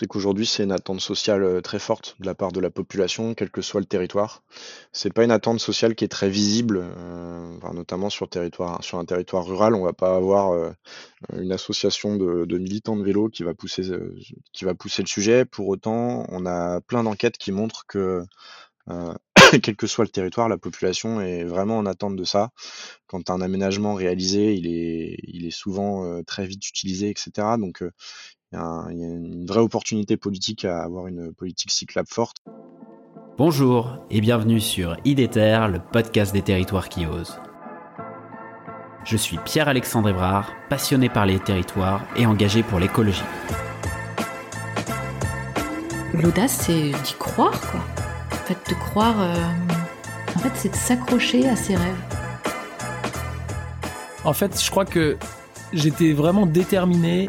c'est qu'aujourd'hui, c'est une attente sociale euh, très forte de la part de la population, quel que soit le territoire. C'est pas une attente sociale qui est très visible, euh, notamment sur, un territoire rural. On va pas avoir euh, une association de, militants de vélo qui va pousser, le sujet. Pour autant, on a plein d'enquêtes qui montrent que quel que soit le territoire, la population est vraiment en attente de ça. Quand un aménagement réalisé, il est, souvent très vite utilisé, etc. Donc, il y, a un- il y a une vraie opportunité politique à avoir une politique cyclable forte. Bonjour et bienvenue sur IDETER, le podcast des territoires qui osent. Je suis Pierre-Alexandre Ébrard, passionné par les territoires et engagé pour l'écologie. L'audace, c'est d'y croire, quoi. En fait, de croire. euh, En fait, c'est de s'accrocher à ses rêves. En fait, je crois que j'étais vraiment déterminé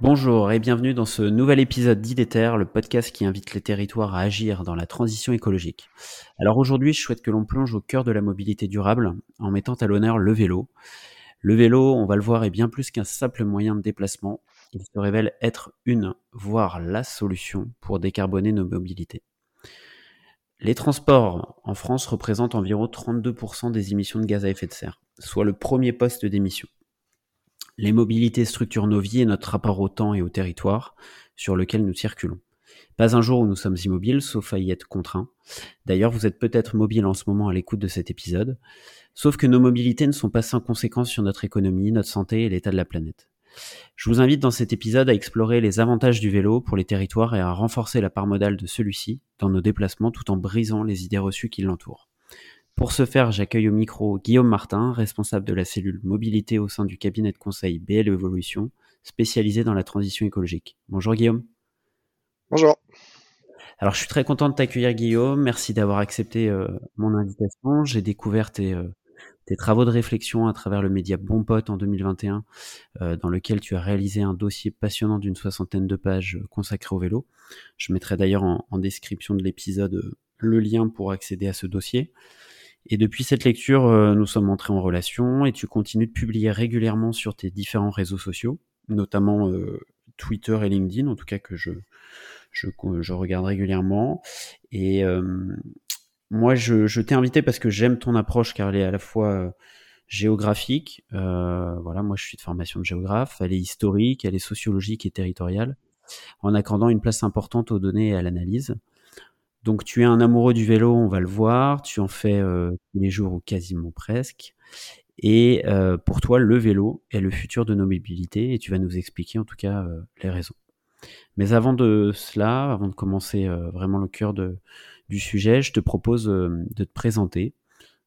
Bonjour et bienvenue dans ce nouvel épisode d'IDETER, le podcast qui invite les territoires à agir dans la transition écologique. Alors aujourd'hui, je souhaite que l'on plonge au cœur de la mobilité durable en mettant à l'honneur le vélo. Le vélo, on va le voir, est bien plus qu'un simple moyen de déplacement. Il se révèle être une, voire la solution pour décarboner nos mobilités. Les transports en France représentent environ 32% des émissions de gaz à effet de serre, soit le premier poste d'émission. Les mobilités structurent nos vies et notre rapport au temps et au territoire sur lequel nous circulons. Pas un jour où nous sommes immobiles, sauf à y être contraints. D'ailleurs, vous êtes peut-être mobile en ce moment à l'écoute de cet épisode. Sauf que nos mobilités ne sont pas sans conséquences sur notre économie, notre santé et l'état de la planète. Je vous invite dans cet épisode à explorer les avantages du vélo pour les territoires et à renforcer la part modale de celui-ci dans nos déplacements tout en brisant les idées reçues qui l'entourent. Pour ce faire, j'accueille au micro Guillaume Martin, responsable de la cellule mobilité au sein du cabinet de conseil BL Evolution, spécialisé dans la transition écologique. Bonjour Guillaume. Bonjour. Alors je suis très content de t'accueillir Guillaume, merci d'avoir accepté euh, mon invitation. J'ai découvert tes, euh, tes travaux de réflexion à travers le média Bon Pote en 2021, euh, dans lequel tu as réalisé un dossier passionnant d'une soixantaine de pages consacré au vélo. Je mettrai d'ailleurs en, en description de l'épisode le lien pour accéder à ce dossier. Et depuis cette lecture, euh, nous sommes entrés en relation et tu continues de publier régulièrement sur tes différents réseaux sociaux, notamment euh, Twitter et LinkedIn, en tout cas que je, je, regarde régulièrement. Et euh, moi, je, t'ai invité parce que j'aime ton approche car elle est à la fois géographique. Voilà, moi, je suis de formation de géographe. Elle est historique, elle est sociologique et territoriale, en accordant une place importante aux données et à l'analyse. Donc, tu es un amoureux du vélo, on va le voir. Tu en fais euh, tous les jours ou quasiment presque. Et euh, pour toi, le vélo est le futur de nos mobilités et tu vas nous expliquer en tout cas euh, les raisons. Mais avant de cela, avant de commencer vraiment le cœur du sujet, je te propose de te présenter.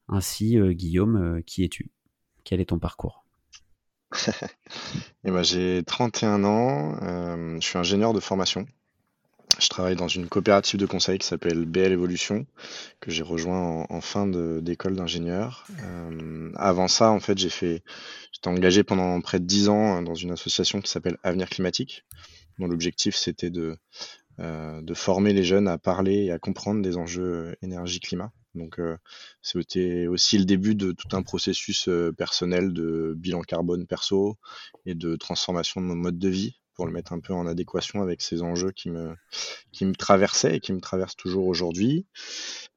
Ainsi, Guillaume, qui es-tu? Quel est ton parcours? Et ben, j'ai 31 ans, je suis ingénieur de formation. Je travaille dans une coopérative de conseil qui s'appelle BL Evolution, que j'ai rejoint en, fin d'école d'ingénieur. Euh, avant ça, en fait, j'ai fait, j'étais engagé pendant près de 10 ans euh, dans une association qui s'appelle Avenir Climatique, dont l'objectif c'était de, euh, de former les jeunes à parler et à comprendre des enjeux énergie-climat. Donc, c'était aussi le début de tout un processus personnel de bilan carbone perso et de transformation de mon mode de vie pour le mettre un peu en adéquation avec ces enjeux qui me, qui me traversaient et qui me traversent toujours aujourd'hui.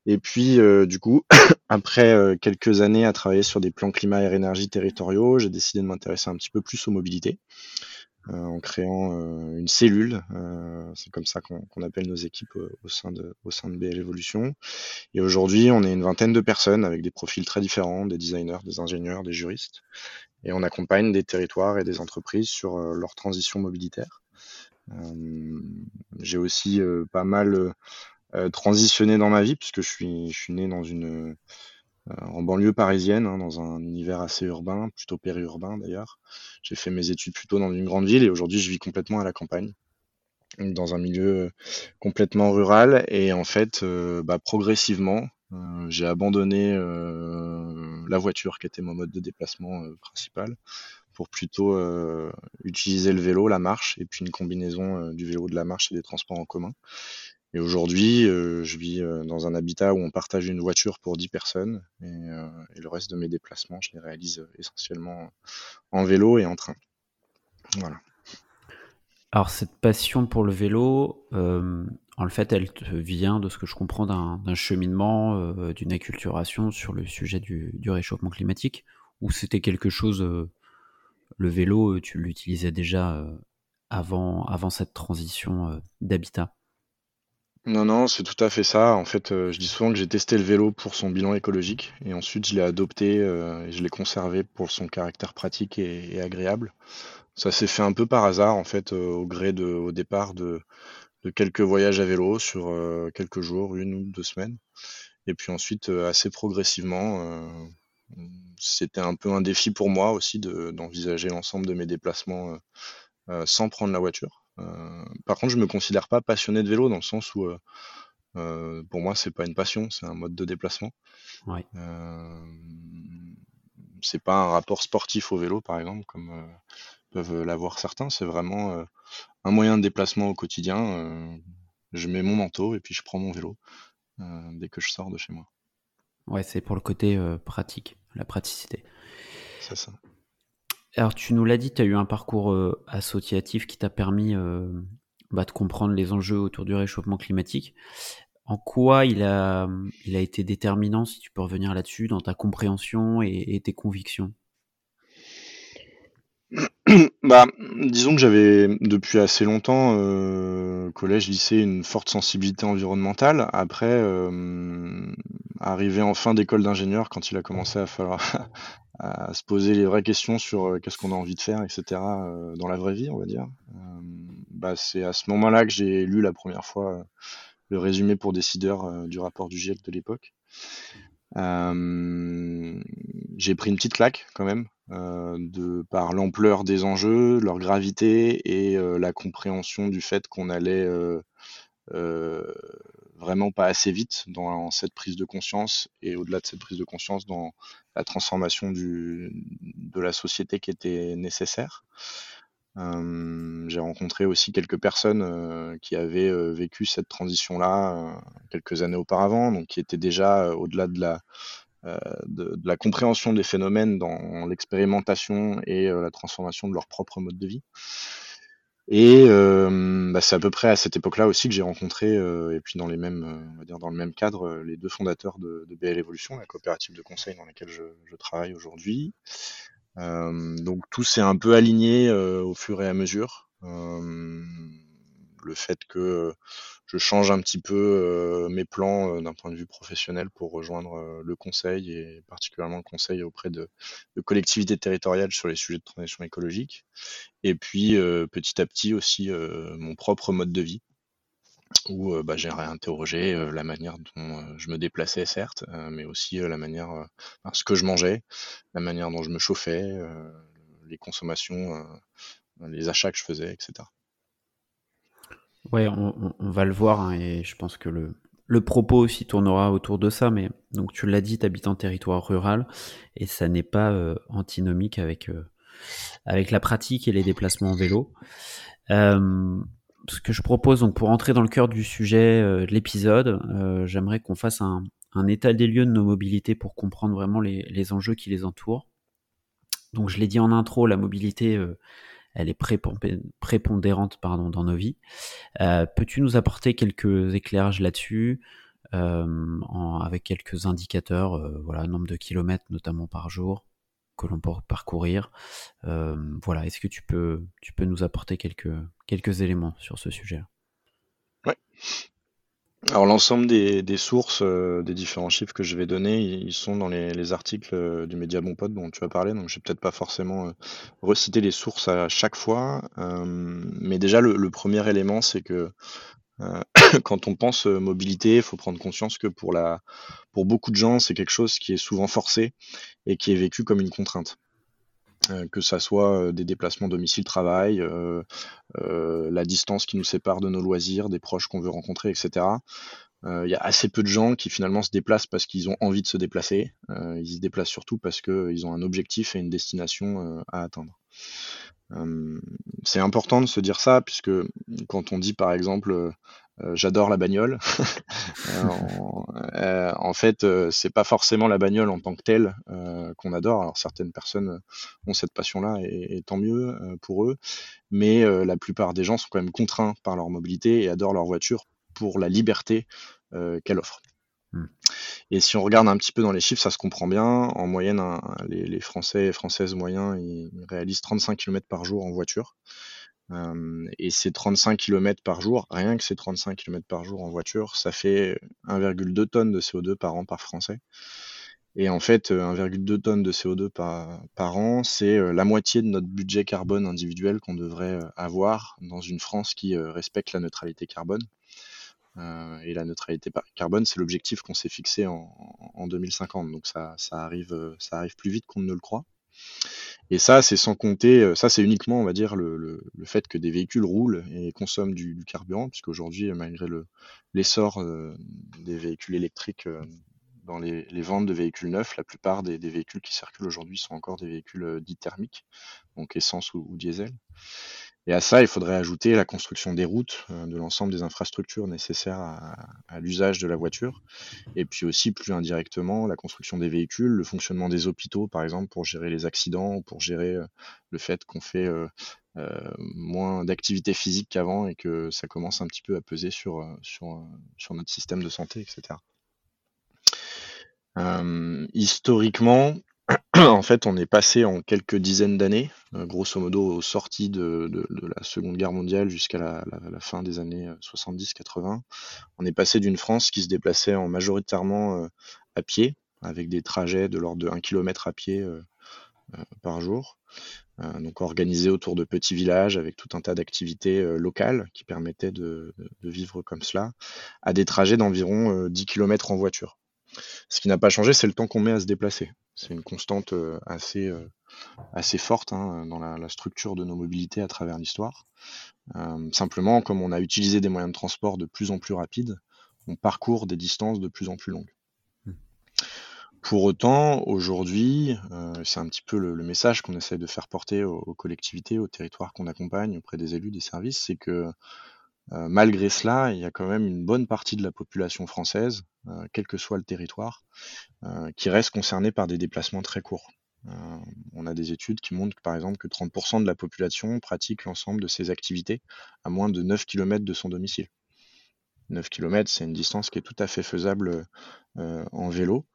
Et puis, euh, du coup, après euh, quelques années à travailler sur des plans climat et énergie territoriaux, j'ai décidé de m'intéresser un petit peu plus aux mobilités. Euh, en créant euh, une cellule, euh, c'est comme ça qu'on appelle nos équipes au sein de, au sein de BL Evolution. Et aujourd'hui, on est une vingtaine de personnes avec des profils très différents, des designers, des ingénieurs, des juristes. Et on accompagne des territoires et des entreprises sur leur transition mobilitaire. J'ai aussi pas mal transitionné dans ma vie, puisque je suis, je suis né dans une, en banlieue parisienne, hein, dans un univers assez urbain, plutôt périurbain d'ailleurs. J'ai fait mes études plutôt dans une grande ville et aujourd'hui je vis complètement à la campagne, dans un milieu complètement rural. Et en fait, bah, progressivement, j'ai abandonné la voiture qui était mon mode de déplacement principal pour plutôt utiliser le vélo, la marche et puis une combinaison du vélo, de la marche et des transports en commun. Et aujourd'hui, euh, je vis euh, dans un habitat où on partage une voiture pour 10 personnes et, euh, et le reste de mes déplacements, je les réalise essentiellement en vélo et en train. Voilà. Alors cette passion pour le vélo, en fait, elle vient de ce que je comprends d'un cheminement, d'une acculturation sur le sujet du, réchauffement climatique, ou c'était quelque chose, le vélo, tu l'utilisais déjà avant cette transition d'habitat? Non, non, c'est tout à fait ça. En fait, euh, je dis souvent que j'ai testé le vélo pour son bilan écologique et ensuite je l'ai adopté euh, et je l'ai conservé pour son caractère pratique et, agréable. Ça s'est fait un peu par hasard, en fait, euh, au gré de, au départ de, quelques voyages à vélo sur quelques jours, une ou deux semaines. Et puis ensuite, assez progressivement, c'était un peu un défi pour moi aussi de, d'envisager l'ensemble de mes déplacements sans prendre la voiture. Euh, par contre, je me considère pas passionné de vélo dans le sens où, euh, euh, pour moi, c'est pas une passion, c'est un mode de déplacement. Ouais. c'est pas un rapport sportif au vélo, par exemple, comme peuvent l'avoir certains. C'est vraiment un moyen de déplacement au quotidien. je mets mon manteau et puis je prends mon vélo dès que je sors de chez moi. Ouais, c'est pour le côté pratique, la praticité. C'est ça. Alors, tu nous l'as dit, tu as eu un parcours euh, associatif qui t'a permis euh, bah, de comprendre les enjeux autour du réchauffement climatique. En quoi il a, il a été déterminant, si tu peux revenir là-dessus, dans ta compréhension et, tes convictions? bah, disons que j'avais depuis assez longtemps, euh, collège, lycée, une forte sensibilité environnementale. Après, euh, arrivé en fin d'école d'ingénieur, quand il a commencé à falloir se poser les vraies questions sur euh, qu'est-ce qu'on a envie de faire, etc. Euh, dans la vraie vie, on va dire. Bah, c'est à ce moment-là que j'ai lu la première fois le résumé pour décideurs du rapport du GIEC de l'époque. J'ai pris une petite claque quand même, de par l'ampleur des enjeux, leur gravité et la compréhension du fait qu'on allait vraiment pas assez vite dans cette prise de conscience et au-delà de cette prise de conscience dans la transformation de la société qui était nécessaire. J'ai rencontré aussi quelques personnes qui avaient vécu cette transition-là quelques années auparavant, donc qui étaient déjà au-delà de la, de, de, la compréhension des phénomènes dans l'expérimentation et la transformation de leur propre mode de vie. Et euh, bah, c'est à peu près à cette époque-là aussi que j'ai rencontré, euh, et puis dans les mêmes, euh, on va dire dans le même cadre, les deux fondateurs de, de BL Evolution, la coopérative de conseil dans laquelle je, je travaille aujourd'hui. Donc tout s'est un peu aligné au fur et à mesure. le fait que je change un petit peu euh, mes plans euh, d'un point de vue professionnel pour rejoindre euh, le conseil et particulièrement le conseil auprès de, collectivités territoriales sur les sujets de transition écologique. Et puis petit à petit aussi mon propre mode de vie où bah, j'ai réinterrogé la manière dont je me déplaçais, certes, mais aussi la manière, ce que je mangeais, la manière dont je me chauffais, les consommations, les achats que je faisais, etc. Ouais, on, va le voir, hein, et je pense que le, le propos aussi tournera autour de ça, mais donc tu l'as dit, tu habites en territoire rural, et ça n'est pas antinomique avec, avec la pratique et les déplacements en vélo. Ce que je propose, donc pour entrer dans le cœur du sujet de l'épisode, j'aimerais qu'on fasse un, un, état des lieux de nos mobilités pour comprendre vraiment les, les enjeux qui les entourent. Donc je l'ai dit en intro, la mobilité elle est prépondérante pardon, dans nos vies. Euh, peux-tu nous apporter quelques éclairages là-dessus, euh, avec quelques indicateurs, euh, voilà, nombre de kilomètres notamment par jour que l'on peut parcourir. voilà, est-ce que tu peux, tu peux nous apporter quelques, quelques éléments sur ce sujet Ouais. Alors l'ensemble des, sources, euh, des différents chiffres que je vais donner, ils sont dans les, les articles euh, du média Bon Pote dont tu as parlé, donc je vais peut-être pas forcément euh, reciter les sources à chaque fois, mais déjà le, le premier élément c'est que quand on pense mobilité, il faut prendre conscience que pour, la, pour beaucoup de gens, c'est quelque chose qui est souvent forcé et qui est vécu comme une contrainte. Que ça soit des déplacements domicile-travail, la distance qui nous sépare de nos loisirs, des proches qu'on veut rencontrer, etc. Il y a assez peu de gens qui finalement se déplacent parce qu'ils ont envie de se déplacer. ils se déplacent surtout parce qu'ils ont un objectif et une destination à atteindre. c'est important de se dire ça puisque quand on dit par exemple j'adore la bagnole, en, fait c'est pas forcément la bagnole en tant que telle qu'on adore. Alors certaines personnes ont cette passion-là et, et, tant mieux pour eux, mais la plupart des gens sont quand même contraints par leur mobilité et adorent leur voiture pour la liberté euh, qu'elle offre. Hmm. Et si on regarde un petit peu dans les chiffres, ça se comprend bien. En moyenne, les, Français et Françaises moyens, ils réalisent 35 km par jour en voiture. Euh, et ces 35 km par jour, rien que ces 35 km par jour en voiture, ça fait 1,2 tonnes de CO2 par an par Français. Et en fait, 1,2 tonnes de CO2 par, an, c'est la moitié de notre budget carbone individuel qu'on devrait avoir dans une France qui respecte la neutralité carbone. Euh, et la neutralité carbone, c'est l'objectif qu'on s'est fixé en, en, 2050. Donc ça, arrive, euh, ça arrive plus vite qu'on ne le croit. Et ça, c'est sans compter, euh, ça c'est uniquement, on va dire, le, le, le, fait que des véhicules roulent et consomment du, du carburant, puisqu'aujourd'hui, malgré l'essor des véhicules électriques dans les, les, ventes de véhicules neufs, la plupart des, des véhicules qui circulent aujourd'hui sont encore des véhicules dits thermiques, donc essence ou diesel. Et à ça, il faudrait ajouter la construction des routes, euh, de l'ensemble des infrastructures nécessaires à, l'usage de la voiture, et puis aussi plus indirectement la construction des véhicules, le fonctionnement des hôpitaux, par exemple, pour gérer les accidents, pour gérer euh, le fait qu'on fait euh, moins d'activité physique qu'avant et que ça commence un petit peu à peser sur, sur, sur notre système de santé, etc. historiquement, en fait, on est passé en quelques dizaines d'années, euh, grosso modo aux sorties de, la Seconde Guerre mondiale jusqu'à la, fin des années 70-80. Euh, on est passé d'une France qui se déplaçait en majoritairement euh, à pied, avec des trajets de l'ordre de 1 km à pied par jour, donc organisés autour de petits villages avec tout un tas d'activités locales qui permettaient de, de, vivre comme cela, à des trajets d'environ 10 km en voiture. Ce qui n'a pas changé, c'est le temps qu'on met à se déplacer. C'est une constante euh, assez, euh, assez forte hein, dans la, structure de nos mobilités à travers l'histoire. Euh, simplement, comme on a utilisé des moyens de transport de plus en plus rapides, on parcourt des distances de plus en plus longues. Hmm. Pour autant, aujourd'hui, c'est un petit peu le, message qu'on essaie de faire porter aux, aux collectivités, aux territoires qu'on accompagne auprès des élus, des services, c'est que malgré cela, il y a quand même une bonne partie de la population française, euh, quel que soit le territoire, euh, qui reste concernée par des déplacements très courts. on a des études qui montrent par exemple que 30% de la population pratique l'ensemble de ses activités à moins de 9 km de son domicile. 9 km, c'est une distance qui est tout à fait faisable en vélo.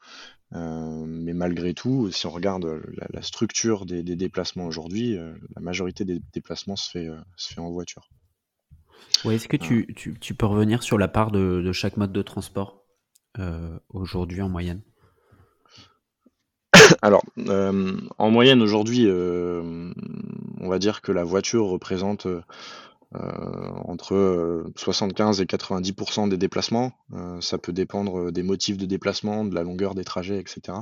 mais malgré tout, si on regarde la, structure des, déplacements aujourd'hui, la majorité des déplacements se fait en voiture. Ouais, Est-ce que tu, tu, tu, peux revenir sur la part de, de chaque mode de transport euh, aujourd'hui en moyenne? Alors, euh, en moyenne aujourd'hui, euh, on va dire que la voiture représente euh, entre 75 et 90% des déplacements. ça peut dépendre des motifs de déplacement, de la longueur des trajets, etc.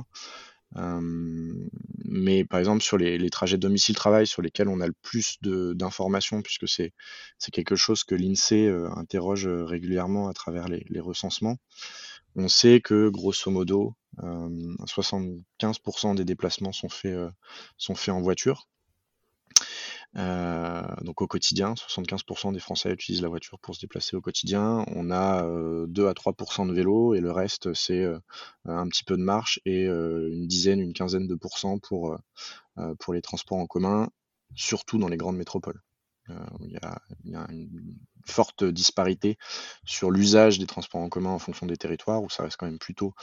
mais par exemple, sur les, trajets domicile-travail sur lesquels on a le plus d'informations, puisque c'est quelque chose que l'INSEE interroge régulièrement à travers les, les, recensements, on sait que grosso modo, 75% des déplacements sont faits, sont faits en voiture. Euh, donc au quotidien, 75% des Français utilisent la voiture pour se déplacer au quotidien. On a 2 euh, à 3% de vélo et le reste c'est euh, un petit peu de marche et une dizaine, une quinzaine de pourcents pour, pour les transports en commun, surtout dans les grandes métropoles. Il y, a, une forte disparité sur l'usage des transports en commun en fonction des territoires, où ça reste quand même plutôt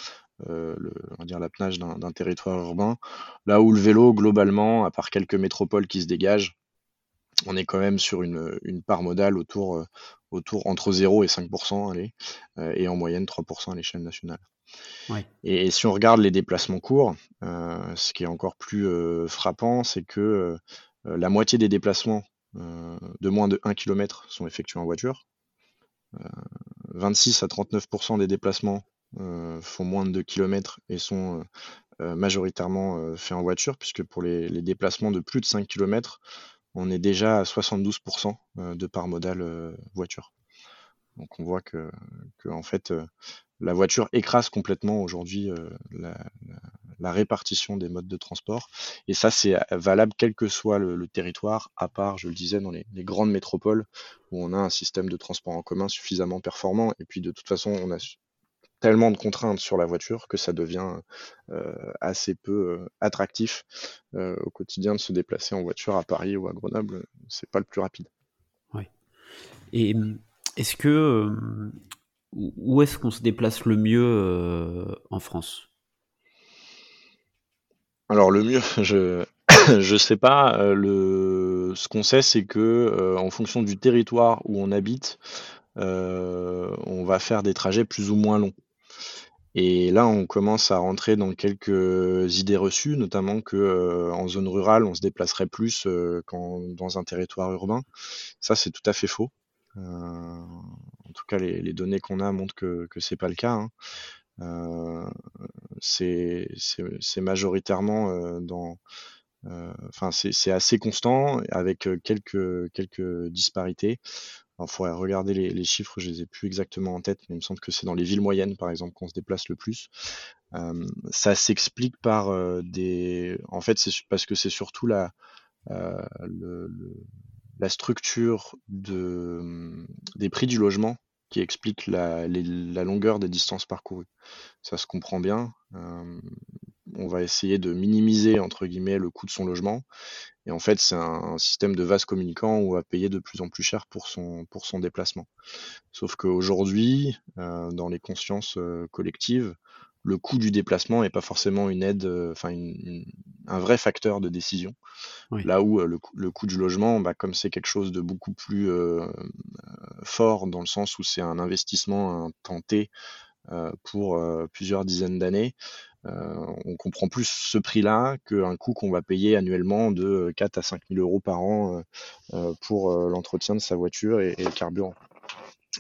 euh, d'un territoire urbain. Là où le vélo, globalement, à part quelques métropoles qui se dégagent, on est quand même sur une, une part modale autour, euh, autour entre 0 et 5%, allez, euh, et en moyenne 3% à l'échelle nationale. Et, si on regarde les déplacements courts, euh, ce qui est encore plus frappant, c'est que la moitié des déplacements de moins de 1 km sont effectués en voiture. 26 à 39% des déplacements font moins de 2 km et sont majoritairement faits en voiture, puisque pour les, les, déplacements de plus de 5 km, on est déjà à 72% de part modale voiture. Donc on voit que, en fait, euh, la voiture écrase complètement aujourd'hui euh, la, répartition des modes de transport. Et ça, c'est valable quel que soit le, territoire, à part, je le disais, dans les, grandes métropoles où on a un système de transport en commun suffisamment performant. Et puis de toute façon, on a tellement de contraintes sur la voiture que ça devient euh, assez peu attractif au quotidien de se déplacer en voiture à Paris ou à Grenoble. C'est pas le plus rapide. Oui. Et est-ce que euh, où est-ce qu'on se déplace le mieux euh, en France? Alors le mieux, je je sais pas. Euh, le ce qu'on sait, c'est que en fonction du territoire où on habite, on va faire des trajets plus ou moins longs. Et là, on commence à rentrer dans quelques idées reçues, notamment que en zone rurale, on se déplacerait plus qu'en dans un territoire urbain. Ça, c'est tout à fait faux. Euh, en tout cas, les, données qu'on a montrent que ce n'est pas le cas. Hein. Euh, c'est majoritairement euh, dans enfin c'est assez constant avec quelques quelques disparités. Il faudrait regarder les, chiffres, je les ai plus exactement en tête, mais il me semble que c'est dans les villes moyennes, par exemple, qu'on se déplace le plus. ça s'explique par des. En fait, c'est parce que c'est surtout la, la structure mmh, des prix du logement qui explique la, la, longueur des distances parcourues. Ça se comprend bien. on va essayer de minimiser entre guillemets le coût de son logement. Et en fait, c'est un, système de vase communicant où on va payer de plus en plus cher pour son, pour son déplacement. Sauf qu'aujourd'hui, euh, dans les consciences collectives, le coût du déplacement n'est pas forcément une aide, euh, enfin un vrai facteur de décision. Là où euh, le, coût du logement, bah, comme c'est quelque chose de beaucoup plus euh, fort dans le sens où c'est un investissement un tenté pour plusieurs dizaines d'années, on comprend plus ce prix-là qu'un coût qu'on va payer annuellement de 4 à 5 000 euros par an pour l'entretien de sa voiture et, le carburant.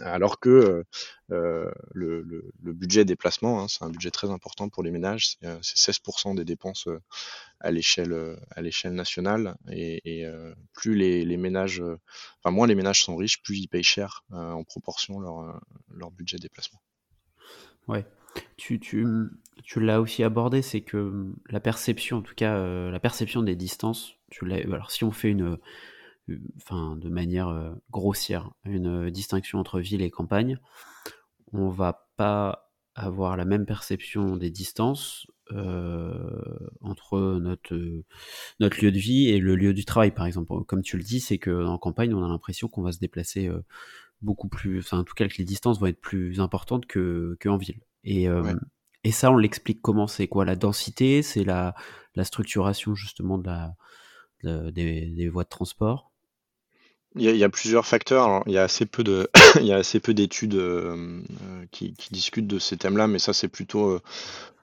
Alors que euh, euh, le, budget déplacement, hein, c'est un budget très important pour les ménages, c'est 16% euh, des dépenses à l'échelle à l'échelle nationale et, plus les, ménages, enfin moins les ménages sont riches, plus ils payent cher en proportion leur, leur budget déplacement. Ouais. Tu, tu, tu l'as aussi abordé, c'est que la perception, en tout cas, la perception des distances, tu alors si on fait une, enfin de manière euh, grossière, une euh, distinction entre ville et campagne, on va pas avoir la même perception des distances euh, entre notre, lieu de vie et le lieu du travail, par exemple. Comme tu le dis, c'est qu'en campagne, on a l'impression qu'on va se déplacer beaucoup plus, enfin en tout cas que les distances vont être plus importantes que qu'en ville. Et, et ça, on l'explique comment? C'est quoi la densité? C'est la, la structuration justement de la, des, des voies de transport? Il y, a, plusieurs facteurs. il y a assez peu de, il y a assez peu d'études euh, euh, qui, discutent de ces thèmes-là, mais ça c'est plutôt euh,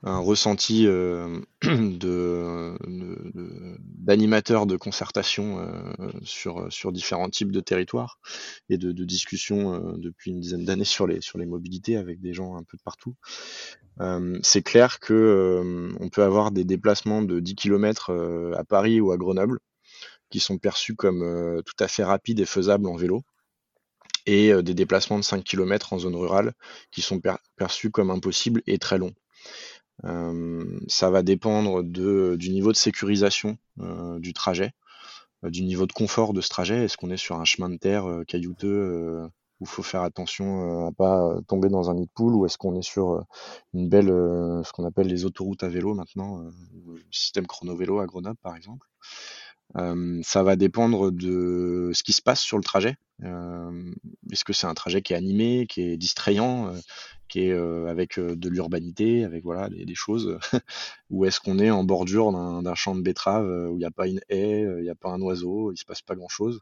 un ressenti de, d'animateurs de, concertation sur, sur différents types de territoires et de, de discussions depuis une dizaine d'années sur les, sur les mobilités avec des gens un peu de partout. c'est clair que on peut avoir des déplacements de 10 km à Paris ou à Grenoble qui sont perçus comme euh, tout à fait rapides et faisables en vélo, et euh, des déplacements de 5 km en zone rurale qui sont perçus comme impossibles et très longs. Euh, ça va dépendre de, du niveau de sécurisation du trajet, du niveau de confort de ce trajet. Est-ce qu'on est sur un chemin de terre caillouteux où il faut faire attention à pas tomber dans un nid de poule ou est-ce qu'on est sur une belle, ce qu'on appelle les autoroutes à vélo maintenant, le système chrono-vélo à Grenoble par exemple? Ça va dépendre de ce qui se passe sur le trajet. Est-ce que c'est un trajet qui est animé, qui est distrayant, qui est avec de l'urbanité, avec voilà des, choses, ou est-ce qu'on est en bordure d'un champ de betteraves où il n'y a pas une haie, il n'y a pas un oiseau, il se passe pas grand-chose?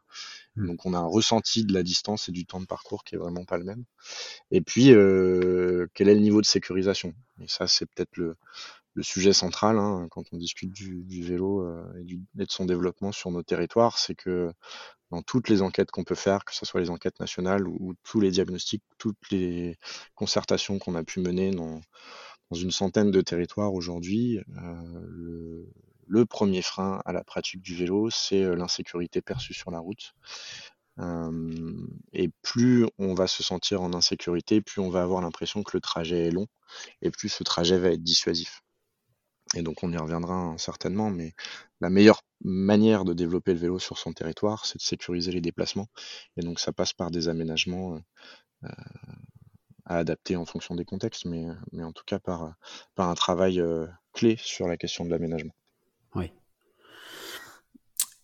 Mmh. Donc on a un ressenti de la distance et du temps de parcours qui est vraiment pas le même. Et puis quel est le niveau de sécurisation? Et ça c'est peut-être le le sujet central hein, quand on discute du, vélo et, du, et, de son développement sur nos territoires, c'est que dans toutes les enquêtes qu'on peut faire, que ce soit les enquêtes nationales ou, tous les diagnostics, toutes les concertations qu'on a pu mener dans, une centaine de territoires aujourd'hui, euh, le, premier frein à la pratique du vélo, c'est euh, l'insécurité perçue sur la route. Euh, et plus on va se sentir en insécurité, plus on va avoir l'impression que le trajet est long, et plus ce trajet va être dissuasif. Et donc on y reviendra certainement, mais la meilleure manière de développer le vélo sur son territoire, c'est de sécuriser les déplacements. Et donc ça passe par des aménagements euh, à adapter en fonction des contextes, mais, mais en tout cas par, par un travail euh, clé sur la question de l'aménagement. Oui.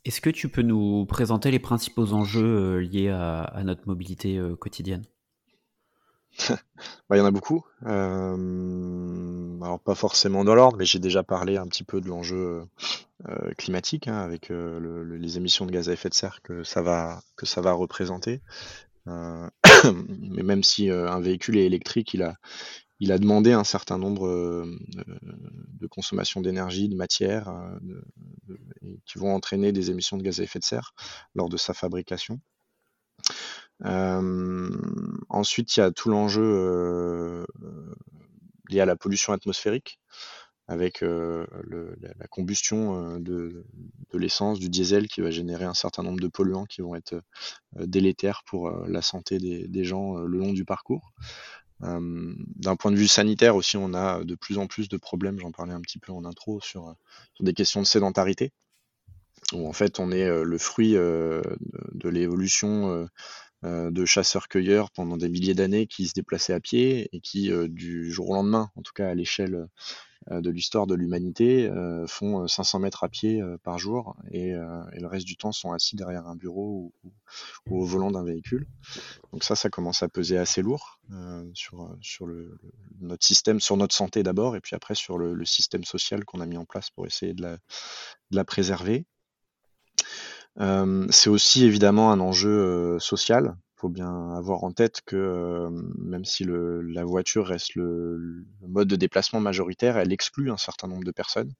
Est-ce que tu peux nous présenter les principaux enjeux euh, liés à, notre mobilité quotidienne? Bah, il y en a beaucoup. Euh, alors pas forcément dans l'ordre, mais j'ai déjà parlé un petit peu de l'enjeu euh, climatique hein, avec euh, les émissions de gaz à effet de serre que ça va représenter. mais même si un véhicule est électrique, il a demandé un certain nombre de consommation d'énergie, de matière, qui vont entraîner des émissions de gaz à effet de serre lors de sa fabrication. Euh, ensuite, il y a tout l'enjeu euh, lié à la pollution atmosphérique avec euh, la, combustion de, l'essence, du diesel qui va générer un certain nombre de polluants qui vont être délétères pour la santé des, gens le long du parcours. D'un point de vue sanitaire aussi, on a de plus en plus de problèmes, j'en parlais un petit peu en intro, sur, des questions de sédentarité, où en fait on est le fruit de l'évolution de chasseurs-cueilleurs pendant des milliers d'années qui se déplaçaient à pied et qui, euh, du jour au lendemain, en tout cas à l'échelle euh, de l'histoire de l'humanité, font 500 mètres à pied par jour et, le reste du temps sont assis derrière un bureau ou, au volant d'un véhicule. Donc ça, ça commence à peser assez lourd sur, notre système, sur notre santé d'abord, et puis après sur le, système social qu'on a mis en place pour essayer de la préserver. Euh, c'est aussi évidemment un enjeu euh, social. Il faut bien avoir en tête que euh, même si le, la voiture reste le, mode de déplacement majoritaire, elle exclut un certain nombre de personnes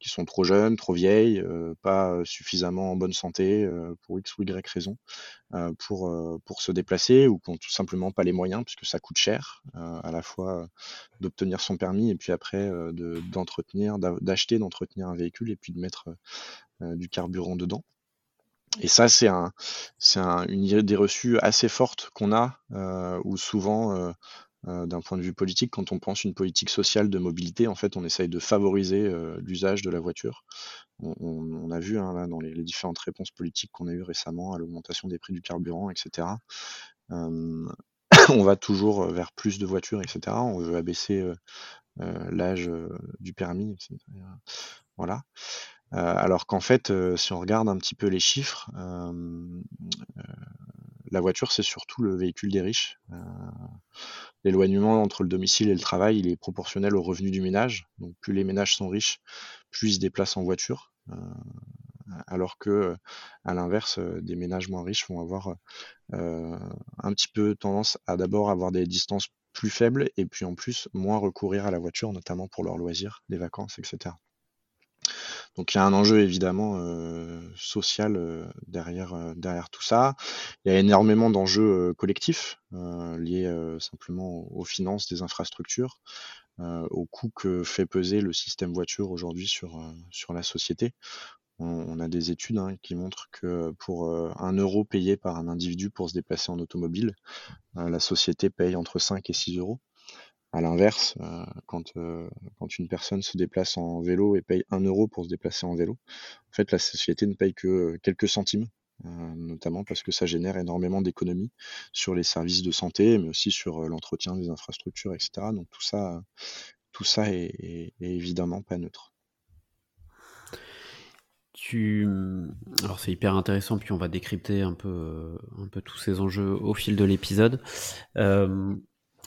qui sont trop jeunes, trop vieilles, pas suffisamment en bonne santé pour X ou Y raison pour, se déplacer ou qui n'ont tout simplement pas les moyens puisque ça coûte cher à la fois d'obtenir son permis et puis après d'entretenir, d'acheter, d'entretenir un véhicule et puis de mettre du carburant dedans. Et ça, c'est un, un, une idée reçue assez forte qu'on a, euh, où souvent, euh, euh, d'un point de vue politique, quand on pense une politique sociale de mobilité, en fait, on essaye de favoriser l'usage de la voiture. On, a vu hein, là, dans les, les, différentes réponses politiques qu'on a eues récemment à l'augmentation des prix du carburant, etc. On va toujours vers plus de voitures, etc. On veut abaisser l'âge du permis, etc. Voilà. Euh, alors qu'en fait, euh, si on regarde un petit peu les chiffres, euh, la voiture, c'est surtout le véhicule des riches. L'éloignement entre le domicile et le travail, il est proportionnel au revenu du ménage. Donc plus les ménages sont riches, plus ils se déplacent en voiture. alors que, à l'inverse, des ménages moins riches vont avoir un petit peu tendance à d'abord avoir des distances plus faibles et puis en plus moins recourir à la voiture, notamment pour leurs loisirs, les vacances, etc. Donc il y a un enjeu évidemment euh, social euh, derrière, euh, derrière tout ça. Il y a énormément d'enjeux collectifs liés simplement aux finances des infrastructures, au coût que fait peser le système voiture aujourd'hui sur, sur la société. On, a des études hein, qui montrent que pour un euro payé par un individu pour se déplacer en automobile, la société paye entre 5 et 6 euros. À l'inverse, euh, quand, euh, quand une personne se déplace en vélo et paye un euro pour se déplacer en vélo, en fait, la société ne paye que euh, quelques centimes, notamment parce que ça génère énormément d'économies sur les services de santé, mais aussi sur l'entretien des infrastructures, etc. Donc tout ça, tout ça est, évidemment pas neutre. Tu... Alors c'est hyper intéressant, puis on va décrypter un peu, un peu tous ces enjeux au fil de l'épisode.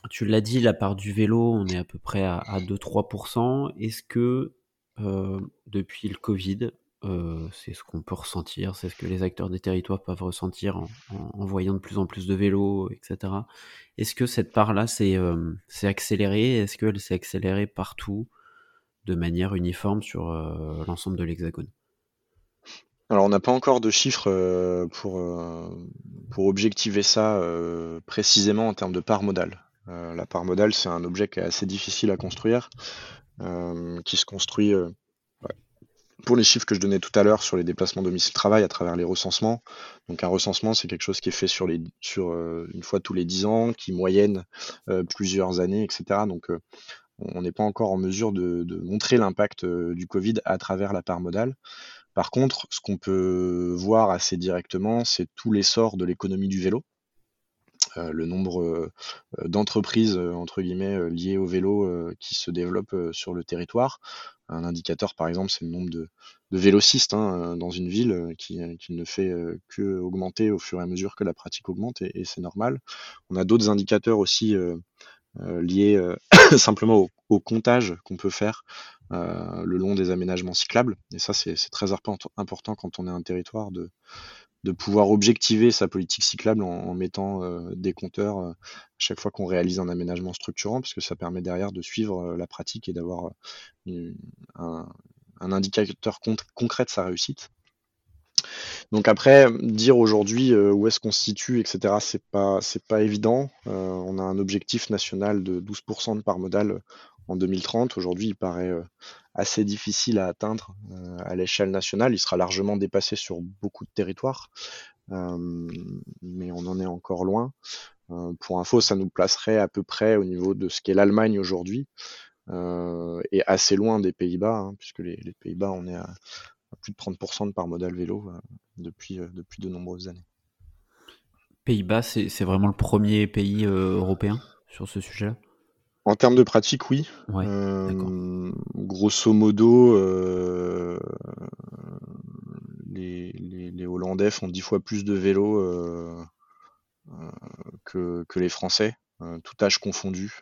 Tu l'as dit, la part du vélo, on est à peu près à, 2-3%. Est-ce que euh, depuis le Covid, euh, c'est ce qu'on peut ressentir, c'est ce que les acteurs des territoires peuvent ressentir en, voyant de plus en plus de vélos, etc. Est-ce que cette part-là s'est euh, accélérée Est-ce qu'elle s'est accélérée partout de manière uniforme sur l'ensemble de l'Hexagone? Alors on n'a pas encore de chiffres pour, pour objectiver ça précisément en termes de part modale. La part modale, c'est un objet qui est assez difficile à construire, qui se construit pour les chiffres que je donnais tout à l'heure sur les déplacements domicile-travail à travers les recensements. Donc un recensement, c'est quelque chose qui est fait une fois tous les 10 ans, qui moyenne plusieurs années, etc. Donc on n'est pas encore en mesure de, de montrer l'impact du Covid à travers la part modale. Par contre, ce qu'on peut voir assez directement, c'est tout l'essor de l'économie du vélo. Euh, le nombre euh, d'entreprises euh, entre guillemets liées au vélo qui se développent sur le territoire. Un indicateur, par exemple, c'est le nombre de, vélocistes hein, dans une ville qui, ne fait que augmenter au fur et à mesure que la pratique augmente, et, c'est normal. On a d'autres indicateurs aussi liés simplement au comptage qu'on peut faire le long des aménagements cyclables. Et ça, c'est très important quand on est un territoire de, de pouvoir objectiver sa politique cyclable en, mettant euh, des compteurs euh, chaque fois qu'on réalise un aménagement structurant, parce que ça permet derrière de suivre la pratique et d'avoir un, indicateur concret de sa réussite. Donc après, dire aujourd'hui où est-ce qu'on se situe, etc., c'est pas pas évident. on a un objectif national de 12% de part modale en 2030. Aujourd'hui, il paraît euh, assez difficile à atteindre euh, à l'échelle nationale. Il sera largement dépassé sur beaucoup de territoires, euh, mais on en est encore loin. pour info, ça nous placerait à peu près au niveau de ce qu'est l'Allemagne aujourd'hui, et assez loin des Pays-Bas, hein, puisque les, Pays-Bas, on est à, plus de 30% de par modal vélo depuis, depuis de nombreuses années. Pays-Bas, c'est vraiment le premier pays européen sur ce sujet-là? En termes de pratique, oui. Euh, grosso modo, euh, les, Hollandais font dix fois plus de vélos euh, que, les Français, tout âge confondu.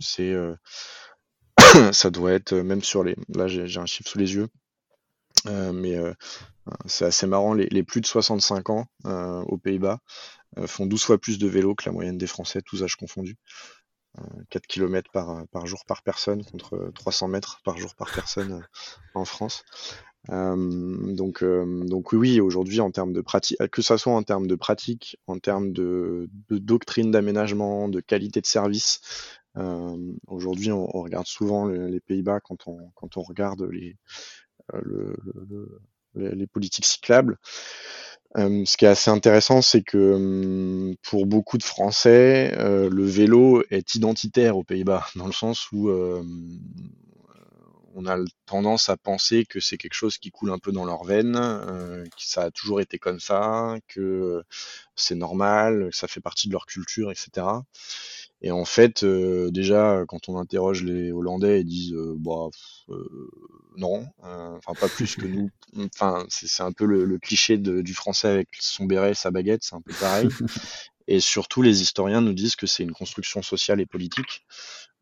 c'est ça doit être même sur les. Là, j'ai un chiffre sous les yeux, mais c'est assez marrant. Les, les, plus de 65 ans aux Pays-Bas font 12 fois plus de vélo que la moyenne des Français, tous âges confondus. 4 euh, km par, jour par personne contre 300 mètres par jour par personne euh, en France. donc, oui, aujourd'hui, en termes de pratique, que ça soit en termes de pratique, en termes de, doctrine d'aménagement, de qualité de service, aujourd'hui, on, regarde souvent les, Pays-Bas quand on, regarde les politiques cyclables. Ce qui est assez intéressant, c'est que pour beaucoup de Français, le vélo est identitaire aux Pays-Bas, dans le sens où on a tendance à penser que c'est quelque chose qui coule un peu dans leurs veines, que ça a toujours été comme ça, que c'est normal, que ça fait partie de leur culture, etc. Et en fait, euh, déjà, quand on interroge les Hollandais, ils disent euh, bah euh, non, enfin pas plus que nous. Enfin, c'est un peu le, cliché du français avec son béret, sa baguette, c'est un peu pareil. Et surtout, les historiens nous disent que c'est une construction sociale et politique,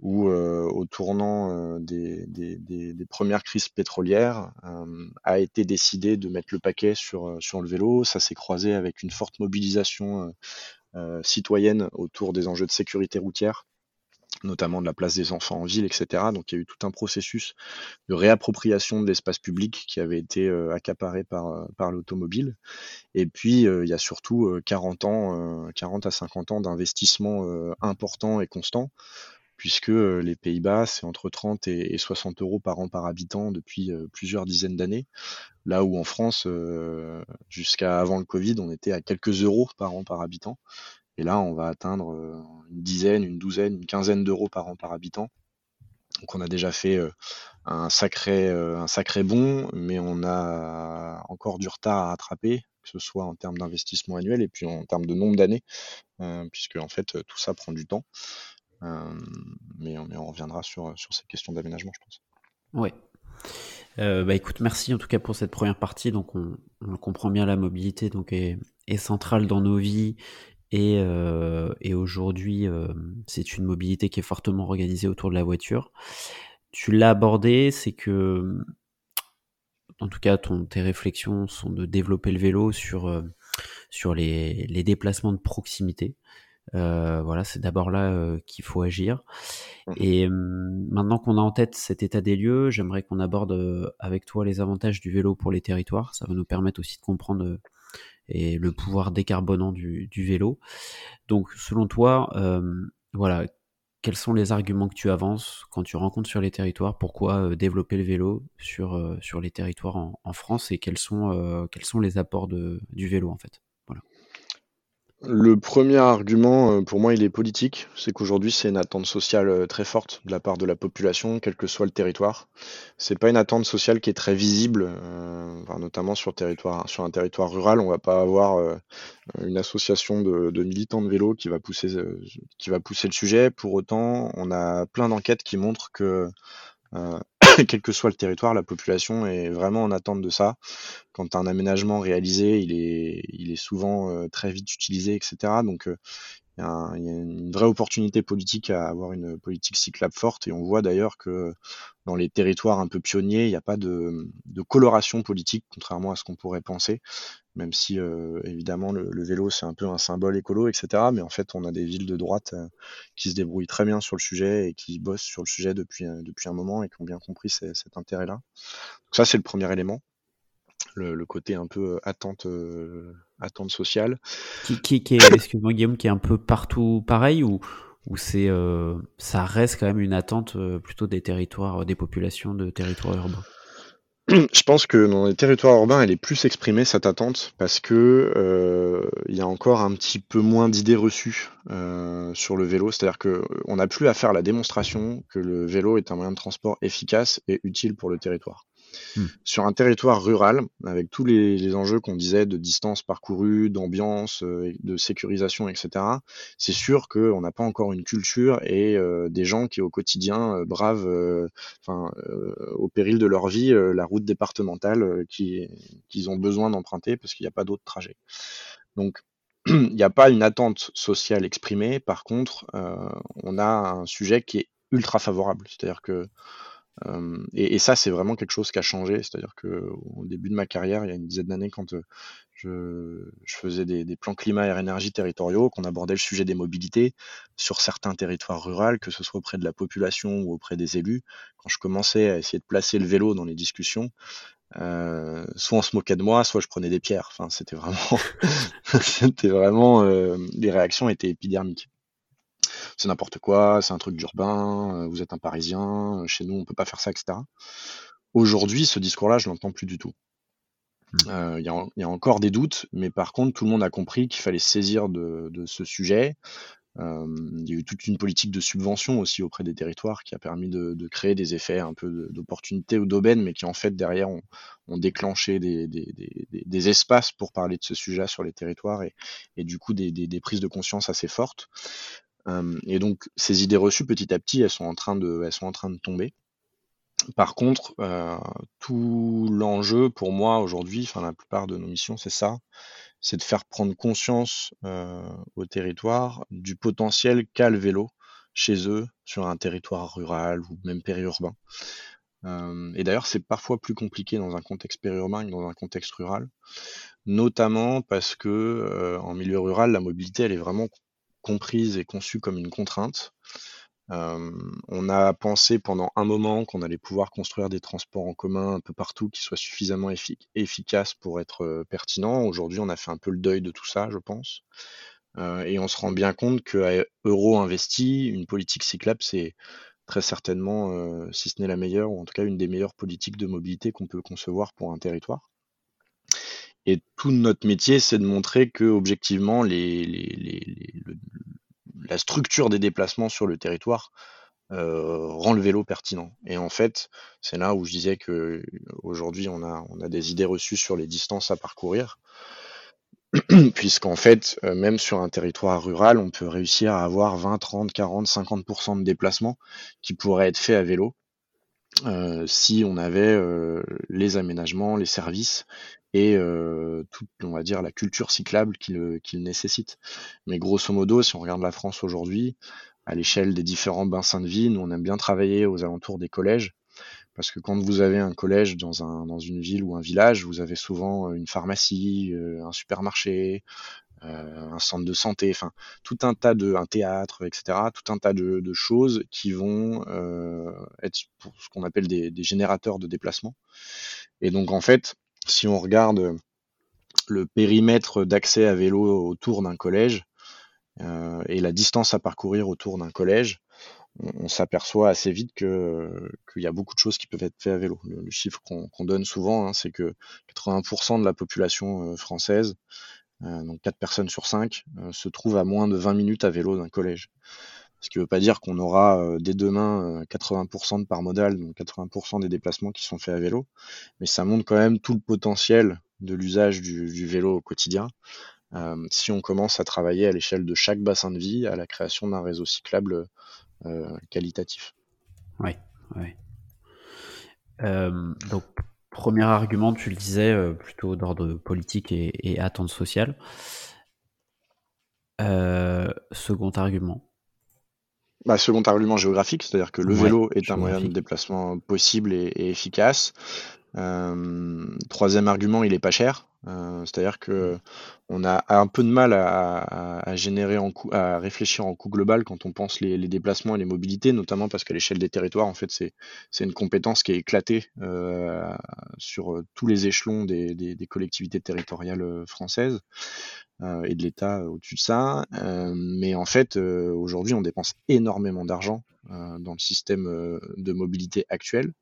où au tournant des, des, des, premières crises pétrolières, a été décidé de mettre le paquet sur, sur le vélo. Ça s'est croisé avec une forte mobilisation euh, citoyenne autour des enjeux de sécurité routière notamment de la place des enfants en ville, etc. Donc il y a eu tout un processus de réappropriation de l'espace public qui avait été euh, accaparé par, euh, par l'automobile. Et puis il y a surtout 40 ans, 40 à 50 ans d'investissement important et constant, puisque les Pays-Bas, c'est entre 30 et 60 euros par an par habitant depuis plusieurs dizaines d'années. Là où en France, jusqu'à avant le Covid, on était à quelques euros par an par habitant. Et là, on va atteindre une dizaine, une douzaine, une quinzaine d'euros par an par habitant. Donc on a déjà fait un sacré, un sacré bond, mais on a encore du retard à rattraper, que ce soit en termes d'investissement annuel et puis en termes de nombre d'années, puisque en fait tout ça prend du temps. Mais, on reviendra sur, sur ces questions d'aménagement, je pense. Oui, euh, bah écoute, merci en tout cas pour cette première partie. Donc on, comprend bien la mobilité donc est, centrale dans nos vies et, euh, aujourd'hui euh, c'est une mobilité qui est fortement organisée autour de la voiture. Tu l'as abordé, c'est que en tout cas tes réflexions sont de développer le vélo sur, les déplacements de proximité. Voilà, c'est d'abord là qu'il faut agir. Mmh. Et hum, maintenant qu'on a en tête cet état des lieux, j'aimerais qu'on aborde avec toi les avantages du vélo pour les territoires. Ça va nous permettre aussi de comprendre et le pouvoir décarbonant du, du vélo. Donc, selon toi, voilà, quels sont les arguments que tu avances quand tu rencontres sur les territoires? Pourquoi euh, développer le vélo sur, euh, sur les territoires en, en France? Et quels sont, euh, quels sont les apports de, du vélo en fait? Le premier argument, euh, pour moi, il est politique. C'est qu'aujourd'hui, c'est une attente sociale euh, très forte de la part de la population, quel que soit le territoire. C'est pas une attente sociale qui est très visible, euh, notamment sur, territoire, sur un territoire rural. On va pas avoir une association de, militants de vélo qui va pousser, qui va pousser le sujet. Pour autant, on a plein d'enquêtes qui montrent que quel que soit le territoire, la population est vraiment en attente de ça. Quand un aménagement réalisé, il est, il est souvent euh, très vite utilisé, etc. Donc, euh, il y, a une vraie opportunité politique à avoir une politique cyclable forte. Et on voit d'ailleurs que dans les territoires un peu pionniers, il n'y a pas de, coloration politique, contrairement à ce qu'on pourrait penser. Même si, euh, évidemment, le, vélo, c'est un peu un symbole écolo, etc. Mais en fait, on a des villes de droite euh, qui se débrouillent très bien sur le sujet et qui bossent sur le sujet depuis, euh, depuis un moment et qui ont bien compris cet intérêt-là. Donc ça, c'est le premier élément, le, le côté un peu euh, attente, euh, attente sociale. Qui, qui, qui est, excuse-moi Guillaume, qui est un peu partout pareil ou, ou c'est, euh, ça reste quand même une attente euh, plutôt des territoires, des populations de territoires urbains? Je pense que dans les territoires urbains, elle est plus exprimée cette attente parce que euh, il y a encore un petit peu moins d'idées reçues euh, sur le vélo. C'est-à-dire que euh, on n'a plus à faire la démonstration que le vélo est un moyen de transport efficace et utile pour le territoire. Hmm. Sur un territoire rural, avec tous les, enjeux qu'on disait de distance parcourue, d'ambiance, euh, de sécurisation, etc., c'est sûr qu'on n'a pas encore une culture et euh, des gens qui au quotidien euh, bravent enfin, au péril de leur vie, la route départementale qui- qu'ils ont besoin d'emprunter parce qu'il n'y a pas d'autre trajet. Donc, il n'y a pas une attente sociale exprimée. Par contre, on a un sujet qui est ultra favorable. C'est-à-dire que et, et ça, c'est vraiment quelque chose qui a changé. C'est-à-dire que au début de ma carrière, il y a une dizaine d'années, quand je, je faisais des, des plans climat et énergie territoriaux, qu'on abordait le sujet des mobilités sur certains territoires ruraux, que ce soit auprès de la population ou auprès des élus, quand je commençais à essayer de placer le vélo dans les discussions, euh, soit on se moquait de moi, soit je prenais des pierres. Enfin, c'était vraiment, c'était vraiment, les réactions étaient épidermiques c'est n'importe quoi, c'est un truc d'urbain, euh, vous êtes un Parisien, euh, chez nous on peut pas faire ça, etc. Aujourd'hui, ce discours-là, je l'entends plus du tout. Mmh. Euh, Il y, a, il y a encore des doutes, mais par contre, tout le monde a compris qu'il fallait saisir de, de ce sujet. Euh, il y a eu toute une politique de subvention aussi auprès des territoires qui a permis de, de créer des effets un peu d'opportunité ou d'aubaine, mais qui en fait derrière ont, ont déclenché des, des, des, des- des espaces pour parler de ce sujet sur les territoires et, et du coup des prises de conscience assez fortes. Et donc ces idées reçues petit à petit, elles sont en train de, elles sont en train de tomber. Par contre, euh, tout l'enjeu pour moi aujourd'hui, enfin la plupart de nos missions, c'est ça, c'est de faire prendre conscience euh, au territoire du potentiel qu'a le vélo chez eux sur un territoire rural ou même périurbain. Euh, et d'ailleurs, c'est parfois plus compliqué dans un contexte périurbain que dans un contexte rural, notamment parce que euh, en milieu rural, la mobilité, elle est vraiment comprise et conçue comme une contrainte. Euh, on a pensé pendant un moment qu'on allait pouvoir construire des transports en commun un peu partout qui soient suffisamment effi- efficaces pour être euh, pertinents. Aujourd'hui, on a fait un peu le deuil de tout ça, je pense. Euh, et on se rend bien compte qu'à euro investi, une politique cyclable, c'est très certainement, si ce n'est la meilleure, ou en tout cas une des meilleures politiques de mobilité qu'on peut concevoir pour un territoire. Et tout notre métier, c'est de montrer que objectivement, la structure des déplacements sur le territoire euh, rend le vélo pertinent. Et en fait, c'est là où je disais que aujourd'hui, on a, on a des idées reçues sur les distances à parcourir, puisqu'en fait, euh, même sur un territoire rural, on peut réussir à avoir 20, 30, 40, 50% de déplacements qui pourraient être faits à vélo euh, si on avait euh, les aménagements, les services et euh, toute, on va dire, la culture cyclable qu'il nécessite. Mais grosso modo, si on regarde la France aujourd'hui, à l'échelle des différents bassins de vie, nous on aime bien travailler aux alentours des collèges, parce que quand vous avez un collège dans, un, dans une ville ou un village, vous avez souvent une pharmacie, euh, un supermarché, un centre de santé, enfin tout un tas de, un théâtre, etc. Tout un tas de, choses qui vont être ce qu'on appelle des, générateurs de déplacement. Et donc en fait, si on regarde le périmètre d'accès à vélo autour d'un collège et la distance à parcourir autour d'un collège, on, s'aperçoit assez vite qu'il y a beaucoup de choses qui peuvent être faites à vélo. Le, chiffre qu'on donne souvent, hein, c'est que 80% de la population euh, française, euh, donc 4 personnes sur 5, euh, se trouve à moins de 20 minutes à vélo d'un collège. Ce qui ne veut pas dire qu'on aura dès demain 80% de part modale, donc 80% des déplacements qui sont faits à vélo, mais ça montre quand même tout le potentiel de l'usage du, vélo au quotidien. si on commence à travailler à l'échelle de chaque bassin de vie, à la création d'un réseau cyclable euh, qualitatif. Oui, oui. Euh, donc, premier argument, tu le disais, euh, plutôt d'ordre politique et, attente sociale. second argument. Bah, second argument géographique, c'est-à-dire que le vélo est un moyen de déplacement possible et efficace. Euh, troisième argument, il est pas cher. Euh, c'est-à-dire que on a un peu de mal à, générer en coût, à réfléchir en coût global quand on pense les, déplacements et les mobilités, notamment parce qu'à l'échelle des territoires, en fait, c'est c'est une compétence qui est éclatée euh, sur tous les échelons des, des, collectivités territoriales françaises et de l'État au-dessus de ça. mais en fait, aujourd'hui, on dépense énormément d'argent dans le système de mobilité actuel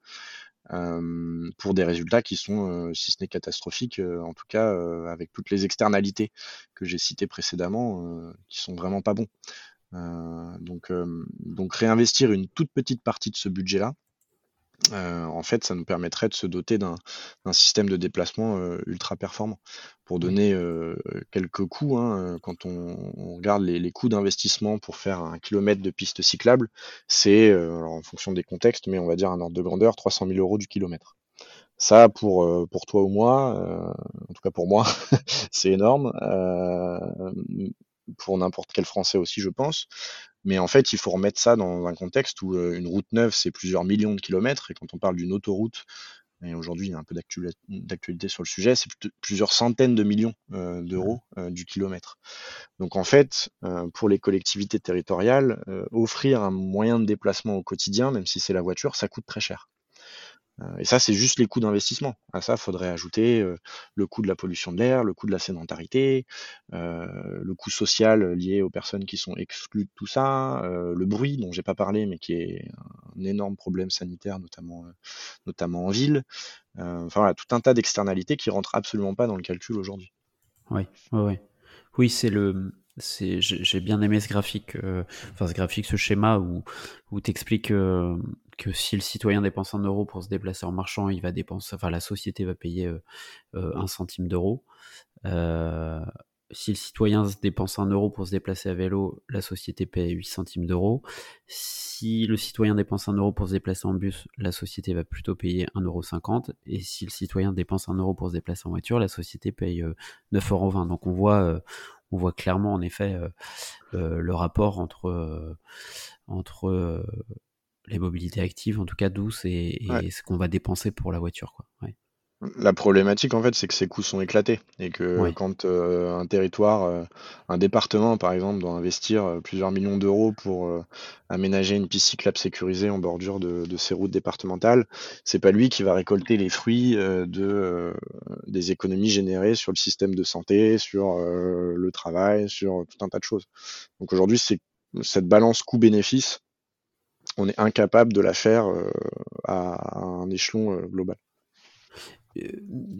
pour des résultats qui sont, si ce n'est catastrophiques, en tout cas avec toutes les externalités que j'ai citées précédemment, qui sont vraiment pas bons. donc, donc réinvestir une toute petite partie de ce budget-là, euh, en fait, ça nous permettrait de se doter d'un système de déplacement euh, ultra performant. Pour donner euh, quelques coûts, hein, quand on, regarde les, coûts d'investissement pour faire un kilomètre de piste cyclable, c'est, en fonction des contextes, mais on va dire un ordre de grandeur, 300 000 euros du kilomètre. Ça, pour, pour toi ou moi, en tout cas pour moi, c'est énorme. pour n'importe quel Français aussi, je pense. Mais en fait, il faut remettre ça dans un contexte où une route neuve, c'est plusieurs millions de kilomètres. Et quand on parle d'une autoroute, et aujourd'hui, il y a un peu d'actualité sur le sujet, c'est plusieurs centaines de millions d'euros du kilomètre. Donc en fait, pour les collectivités territoriales, offrir un moyen de déplacement au quotidien, même si c'est la voiture, ça coûte très cher. Euh, et ça, c'est juste les coûts d'investissement. À ça, il faudrait ajouter euh, le coût de la pollution de l'air, le coût de la sédentarité, euh, le coût social lié aux personnes qui sont exclues de tout ça, le bruit dont j'ai pas parlé, mais qui est un énorme problème sanitaire, notamment, notamment en ville. enfin voilà, tout un tas d'externalités qui rentrent absolument pas dans le calcul aujourd'hui. Oui, oui, oui. c'est le, j'ai bien aimé ce graphique, enfin ce graphique, ce schéma où, où tu expliques que si le citoyen dépense un euro pour se déplacer en marchant, il va dépenser, enfin la société va payer euh, euh, un centime d'euro. Euh, si le citoyen dépense un euro pour se déplacer à vélo, la société paye 8 centimes d'euros. Si le citoyen dépense un euro pour se déplacer en bus, la société va plutôt payer 1,50 euro. Et si le citoyen dépense un euro pour se déplacer en voiture, la société paye 9,20 euros. Donc on voit, on voit clairement en effet le rapport entre, entre les mobilités actives, en tout cas douces, et, ce qu'on va dépenser pour la voiture. Quoi. La problématique, en fait, c'est que ces coûts sont éclatés et que quand euh, un territoire, euh, un département, par exemple, doit investir euh, plusieurs millions d'euros pour aménager une piste cyclable sécurisée en bordure de, de ses routes départementales, c'est pas lui qui va récolter les fruits de des économies générées sur le système de santé, sur le travail, sur tout un tas de choses. Donc aujourd'hui, c'est cette balance coût-bénéfice on est incapable de la faire euh, à un échelon euh, global. Euh,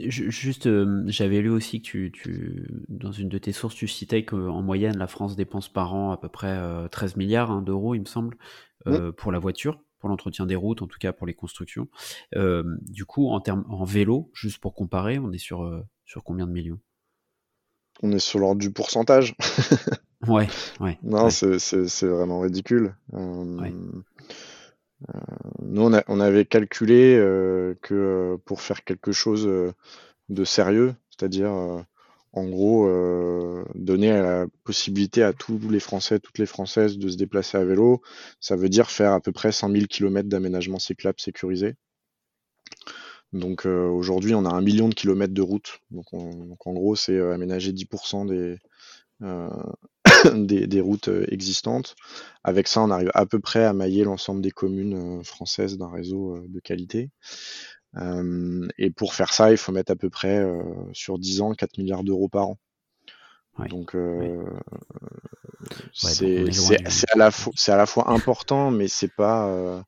juste, j'avais lu aussi que tu, dans une de tes sources, tu citais qu'en moyenne, la France dépense par an à peu près 13 milliards hein, d'euros, il me semble, pour la voiture, pour l'entretien des routes, en tout cas pour les constructions. du coup, en termes en vélo, juste pour comparer, on est sur, sur combien de millions? On est sur l'ordre du pourcentage. Ouais, ouais. Non, c'est vraiment ridicule. Euh, euh, nous, on, on avait calculé euh, que pour faire quelque chose de sérieux, c'est-à-dire en gros donner la possibilité à tous les Français, toutes les Françaises de se déplacer à vélo, ça veut dire faire à peu près 100 000 km d'aménagement cyclable sécurisé. Donc aujourd'hui, on a un million de kilomètres de route. Donc, donc en gros, c'est aménager 10% des, des, routes existantes. Avec ça, on arrive à peu près à mailler l'ensemble des communes françaises d'un réseau de qualité. et pour faire ça, il faut mettre à peu près sur 10 ans 4 milliards d'euros par an. Donc c'est à, la à la fois important, mais c'est pas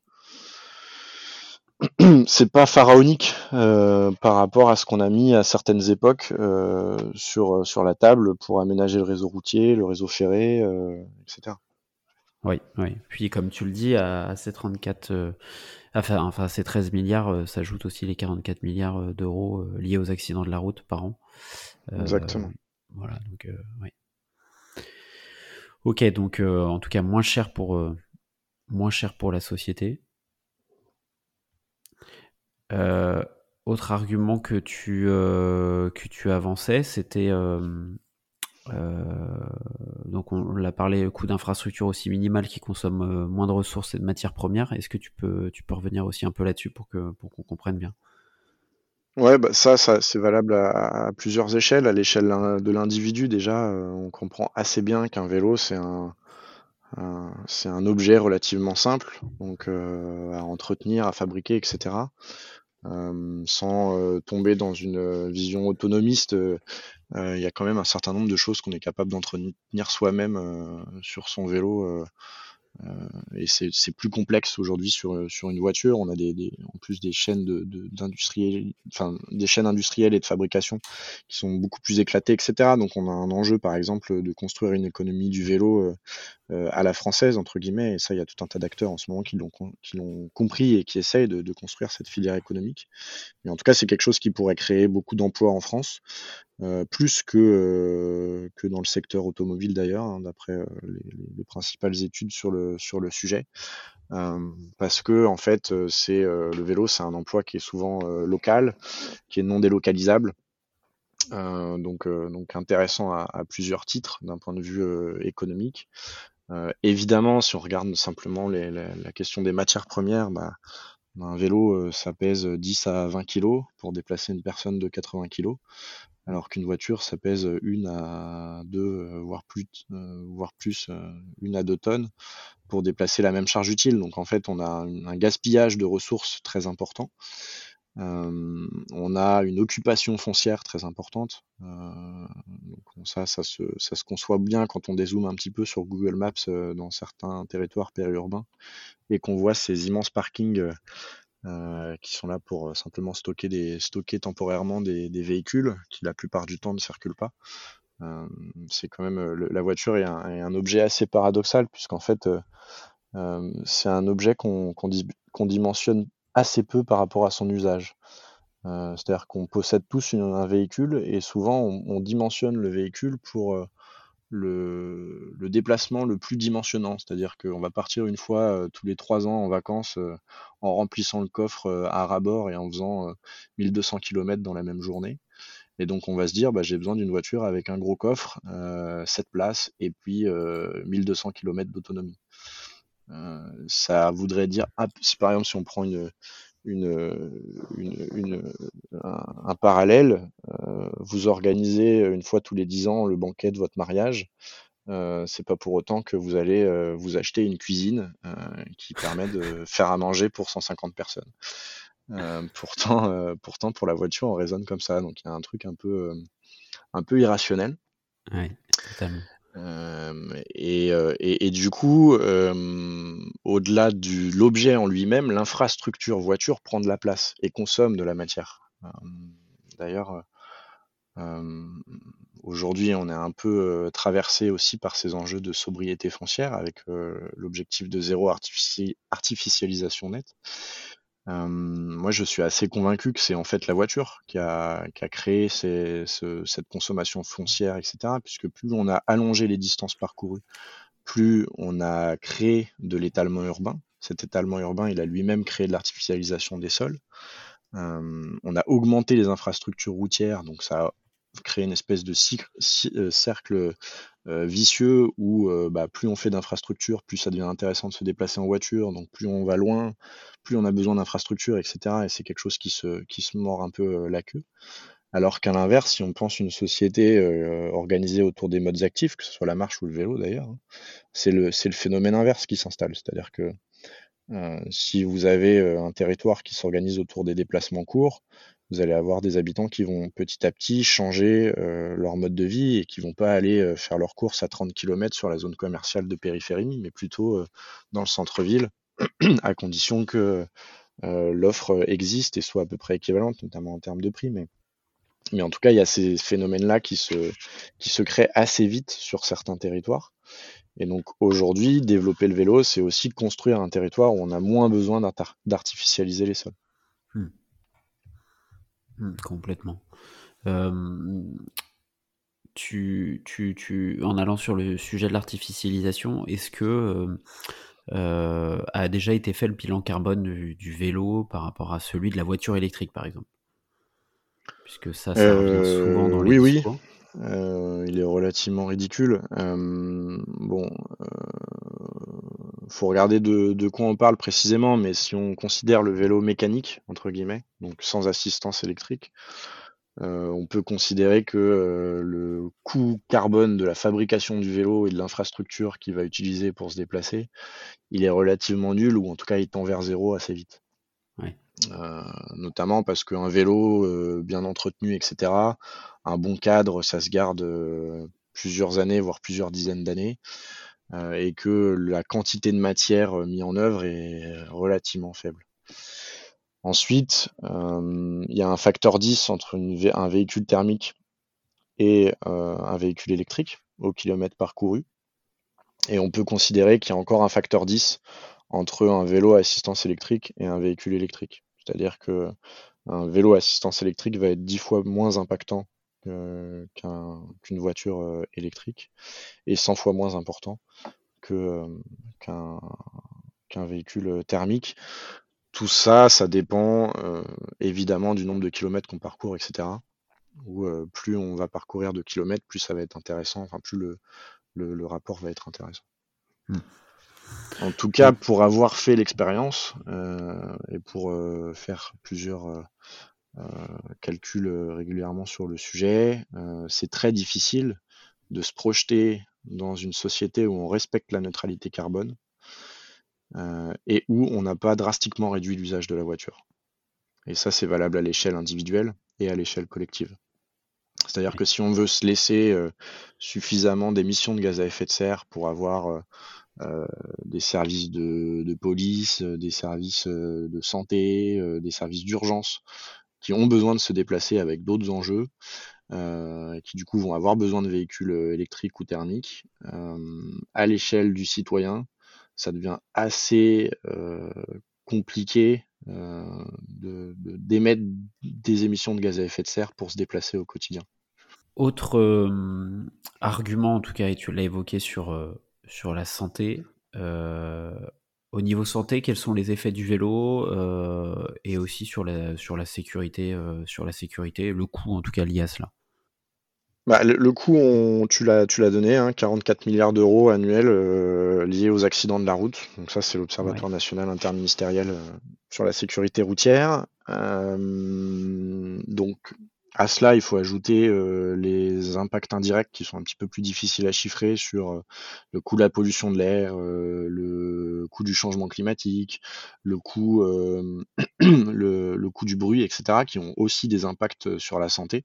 c'est pas pharaonique euh, par rapport à ce qu'on a mis à certaines époques euh, sur, sur la table pour aménager le réseau routier, le réseau ferré, euh, etc. Oui, oui. Puis comme tu le dis, à, ces 34, enfin, enfin ces 13 milliards s'ajoutent aussi les 44 milliards d'euros liés aux accidents de la route par an. Exactement. Voilà, donc oui. Ok, donc en tout cas moins cher pour moins cher pour la société. Euh, autre argument que tu, euh, que tu avançais, c'était euh, donc on l'a parlé, coût d'infrastructure aussi minimal qui consomme moins de ressources et de matières premières. Est-ce que tu peux, tu peux revenir aussi un peu là-dessus pour que pour qu'on comprenne bien? Ouais, bah ça, ça c'est valable à, plusieurs échelles. À l'échelle de l'individu, déjà, on comprend assez bien qu'un vélo, c'est un, c'est un objet relativement simple, donc à entretenir, à fabriquer, etc. Sans tomber dans une vision autonomiste, il y a quand même un certain nombre de choses qu'on est capable d'entretenir soi-même sur son vélo et c'est plus complexe aujourd'hui sur, sur une voiture. On a en plus des chaînes de, d'industriels, enfin des chaînes industrielles et de fabrication qui sont beaucoup plus éclatées, etc. Donc on a un enjeu, par exemple, de construire une économie du vélo euh, euh, à la française entre guillemets. Et ça, il y a tout un tas d'acteurs en ce moment qui l'ont compris et qui essayent de, de, construire cette filière économique. Mais en tout cas, c'est quelque chose qui pourrait créer beaucoup d'emplois en France. Euh, plus que, euh, que dans le secteur automobile d'ailleurs, hein, d'après euh, les, principales études sur le, sur le sujet. parce que en fait, c'est le vélo, c'est un emploi qui est souvent local, qui est non délocalisable. donc, donc intéressant à, plusieurs titres d'un point de vue économique. évidemment, si on regarde simplement la, question des matières premières, bah, un vélo, ça pèse 10 à 20 kg pour déplacer une personne de 80 kg alors qu'une voiture, ça pèse une à deux, voire plus, voire plus, une à deux tonnes pour déplacer la même charge utile. Donc en fait, on a un gaspillage de ressources très important. On a une occupation foncière très importante. donc ça, ça se, ça se conçoit bien quand on dézoome un petit peu sur Google Maps dans certains territoires périurbains et qu'on voit ces immenses parkings euh, qui sont là pour euh, simplement stocker, des, stocker temporairement des, véhicules qui la plupart du temps ne circulent pas. Euh, c'est quand même la voiture est un, objet assez paradoxal puisqu'en fait c'est un objet qu'on dimensionne assez peu par rapport à son usage. C'est-à-dire qu'on possède tous un véhicule et souvent on, dimensionne le véhicule pour le, déplacement le plus dimensionnant. C'est-à-dire qu'on va partir une fois euh, tous les trois ans en vacances euh, en remplissant le coffre euh, à rabord et en faisant 1200 km dans la même journée. Et donc on va se dire, bah, j'ai besoin d'une voiture avec un gros coffre, 7 places et puis 1200 km d'autonomie. Ça voudrait dire, par exemple si on prend un, parallèle. Euh, vous organisez une fois tous les dix ans le banquet de votre mariage. Euh, c'est pas pour autant que vous allez euh, vous acheter une cuisine qui permet de faire à manger pour 150 personnes. pourtant, pourtant, pour la voiture, on raisonne comme ça. Donc il y a un truc un peu, irrationnel. Oui, totalement. Et, du coup, au-delà de l'objet en lui-même, l'infrastructure voiture prend de la place et consomme de la matière. D'ailleurs, aujourd'hui, on est un peu traversé aussi par ces enjeux de sobriété foncière avec l'objectif de zéro artificialisation nette moi, je suis assez convaincu que c'est en fait la voiture qui a, créé cette consommation foncière, etc. Puisque plus on a allongé les distances parcourues, plus on a créé de l'étalement urbain. Cet étalement urbain, il a lui-même créé de l'artificialisation des sols. on a augmenté les infrastructures routières, donc ça a créé une espèce de euh, cercle euh, vicieux où euh, bah, plus on fait d'infrastructures, plus ça devient intéressant de se déplacer en voiture, donc plus on va loin, plus on a besoin d'infrastructures, etc. Et c'est quelque chose qui se, mord un peu la queue. Alors qu'à l'inverse, si on pense une société organisée autour des modes actifs, que ce soit la marche ou le vélo d'ailleurs, hein, c'est le, le phénomène inverse qui s'installe. C'est-à-dire que euh, si vous avez euh, un territoire qui s'organise autour des déplacements courts, vous allez avoir des habitants qui vont petit à petit changer euh, leur mode de vie et qui vont pas aller faire leurs courses à 30 km sur la zone commerciale de périphérie, mais plutôt dans le centre-ville, à condition que l'offre existe et soit à peu près équivalente, notamment en termes de prix. Mais, en tout cas, il y a ces phénomènes-là qui se créent assez vite sur certains territoires. Et donc aujourd'hui, développer le vélo, c'est aussi construire un territoire où on a moins besoin d'artificialiser les sols. Hmm. Hmm, complètement. Euh, tu, tu, tu, en allant sur le sujet de l'artificialisation, est-ce que euh, euh, a déjà été fait le bilan carbone du, vélo par rapport à celui de la voiture électrique, par exemple? Puisque ça, ça revient souvent dans les oui, discours. Oui. Euh, il est relativement ridicule. Euh, bon, euh, faut regarder de, de, quoi on parle précisément, mais si on considère le vélo mécanique, entre guillemets, donc sans assistance électrique, euh, on peut considérer que euh, le coût carbone de la fabrication du vélo et de l'infrastructure qu'il va utiliser pour se déplacer, il est relativement nul, ou en tout cas il tend vers zéro assez vite. Ouais. Notamment parce qu'un vélo bien entretenu, etc., un bon cadre, ça se garde euh, plusieurs années, voire plusieurs dizaines d'années, et que la quantité de matière mise en œuvre est relativement faible. Ensuite, il y a un facteur 10 entre un véhicule thermique et un véhicule électrique au kilomètre parcouru. Et on peut considérer qu'il y a encore un facteur 10 entre un vélo à assistance électrique et un véhicule électrique. C'est-à-dire que un vélo à assistance électrique va être dix fois moins impactant qu'une voiture euh, électrique et 100 fois moins important euh, qu'un véhicule thermique. Tout ça, ça dépend euh, évidemment du nombre de kilomètres qu'on parcourt, etc. Où plus on va parcourir de kilomètres, plus ça va être intéressant, enfin plus le, le, rapport va être intéressant. Mmh. En tout cas, pour avoir fait l'expérience euh, et pour euh, faire plusieurs euh, calculs régulièrement sur le sujet, c'est très difficile de se projeter dans une société où on respecte la neutralité carbone et où on n'a pas drastiquement réduit l'usage de la voiture. Et ça, c'est valable à l'échelle individuelle et à l'échelle collective. C'est-à-dire que si on veut se laisser suffisamment d'émissions de gaz à effet de serre pour avoir euh, des services de, police, euh, des services euh, de santé, des services d'urgence qui ont besoin de se déplacer avec d'autres enjeux, qui du coup vont avoir besoin de véhicules électriques ou thermiques. à l'échelle du citoyen, ça devient assez compliqué de d'émettre des émissions de gaz à effet de serre pour se déplacer au quotidien. Autre argument, en tout cas, et tu l'as évoqué sur sur la santé. Euh, au niveau santé, quels sont les effets du vélo euh, et aussi sur la, sur la sécurité, euh, sur la sécurité, le coût en tout cas lié à cela. Bah, le, coût, tu l'as, tu l'as donné, 44 hein, milliards d'euros annuels liés aux accidents de la route. Donc ça, c'est l'Observatoire national interministériel sur la sécurité routière. donc à cela, il faut ajouter euh, les impacts indirects qui sont un petit peu plus difficiles à chiffrer sur euh, le coût de la pollution de l'air, euh, le coût du changement climatique, le coût, le, le, coût du bruit, etc., qui ont aussi des impacts sur la santé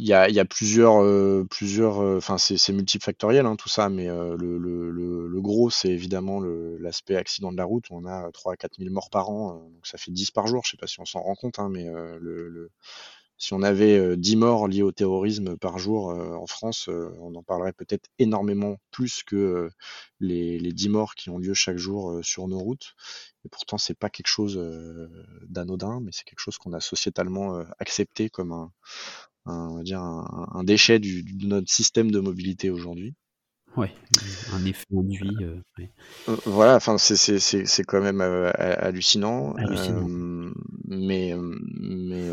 il y a, plusieurs, euh, plusieurs, euh, enfin c'est multifactoriel hein, tout ça, mais euh, le, le, le, gros c'est évidemment l'aspect accident de la route. On a 3 à 4 000 morts par an, donc ça fait 10 par jour. Je sais pas si on s'en rend compte, hein, mais le, si on avait 10 morts liés au terrorisme par jour en France, on en parlerait peut-être énormément plus que les, les 10 morts qui ont lieu chaque jour sur nos routes. Et pourtant, c'est pas quelque chose d'anodin, mais c'est quelque chose qu'on a sociétalement accepté comme un, un, dire un, déchet du, de notre système de mobilité aujourd'hui. Ouais, un effet induit. Euh, euh, voilà, enfin c'est quand même euh, hallucinant. mais mais,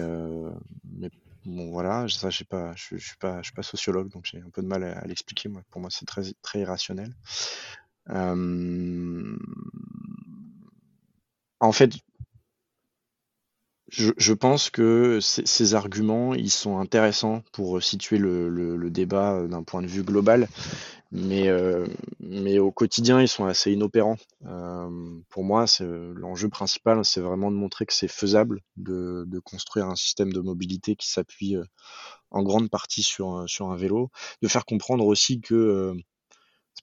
mais bon voilà, ça j'ai pas, je, je suis pas, je suis pas sociologue donc j'ai un peu de mal à, l'expliquer. Moi, pour moi c'est très très irrationnel. en fait, je, pense que ces arguments, ils sont intéressants pour situer le, débat d'un point de vue global, mais, mais au quotidien, ils sont assez inopérants. pour moi, l'enjeu principal, c'est vraiment de montrer que c'est faisable de, de, construire un système de mobilité qui s'appuie en grande partie sur, sur un vélo, de faire comprendre aussi que c'est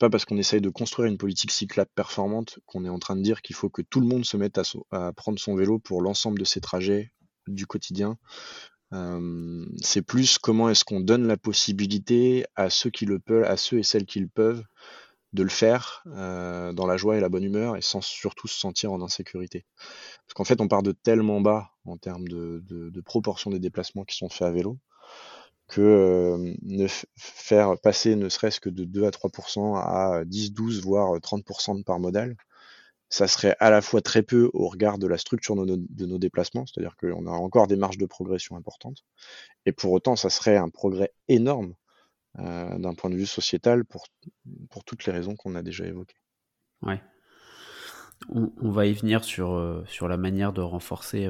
pas parce qu'on essaye de construire une politique cyclable performante qu'on est en train de dire qu'il faut que tout le monde se mette à, prendre son vélo pour l'ensemble de ses trajets du quotidien. c'est plus comment est-ce qu'on donne la possibilité à ceux qui le peuvent, à ceux et celles qui le peuvent, de le faire euh, dans la joie et la bonne humeur et sans surtout se sentir en insécurité. Parce qu'en fait, on part de tellement bas en termes de proportion des déplacements qui sont faits à vélo que euh, ne faire passer ne serait-ce que de 2 à 3% à 10, 12, voire 30% de part modale, ça serait à la fois très peu au regard de la structure de nos, déplacements, c'est-à-dire qu'on a encore des marges de progression importantes, et pour autant, ça serait un progrès énorme euh, d'un point de vue sociétal pour, pour toutes les raisons qu'on a déjà évoquées. Ouais. On, va y venir sur, euh, sur la manière de renforcer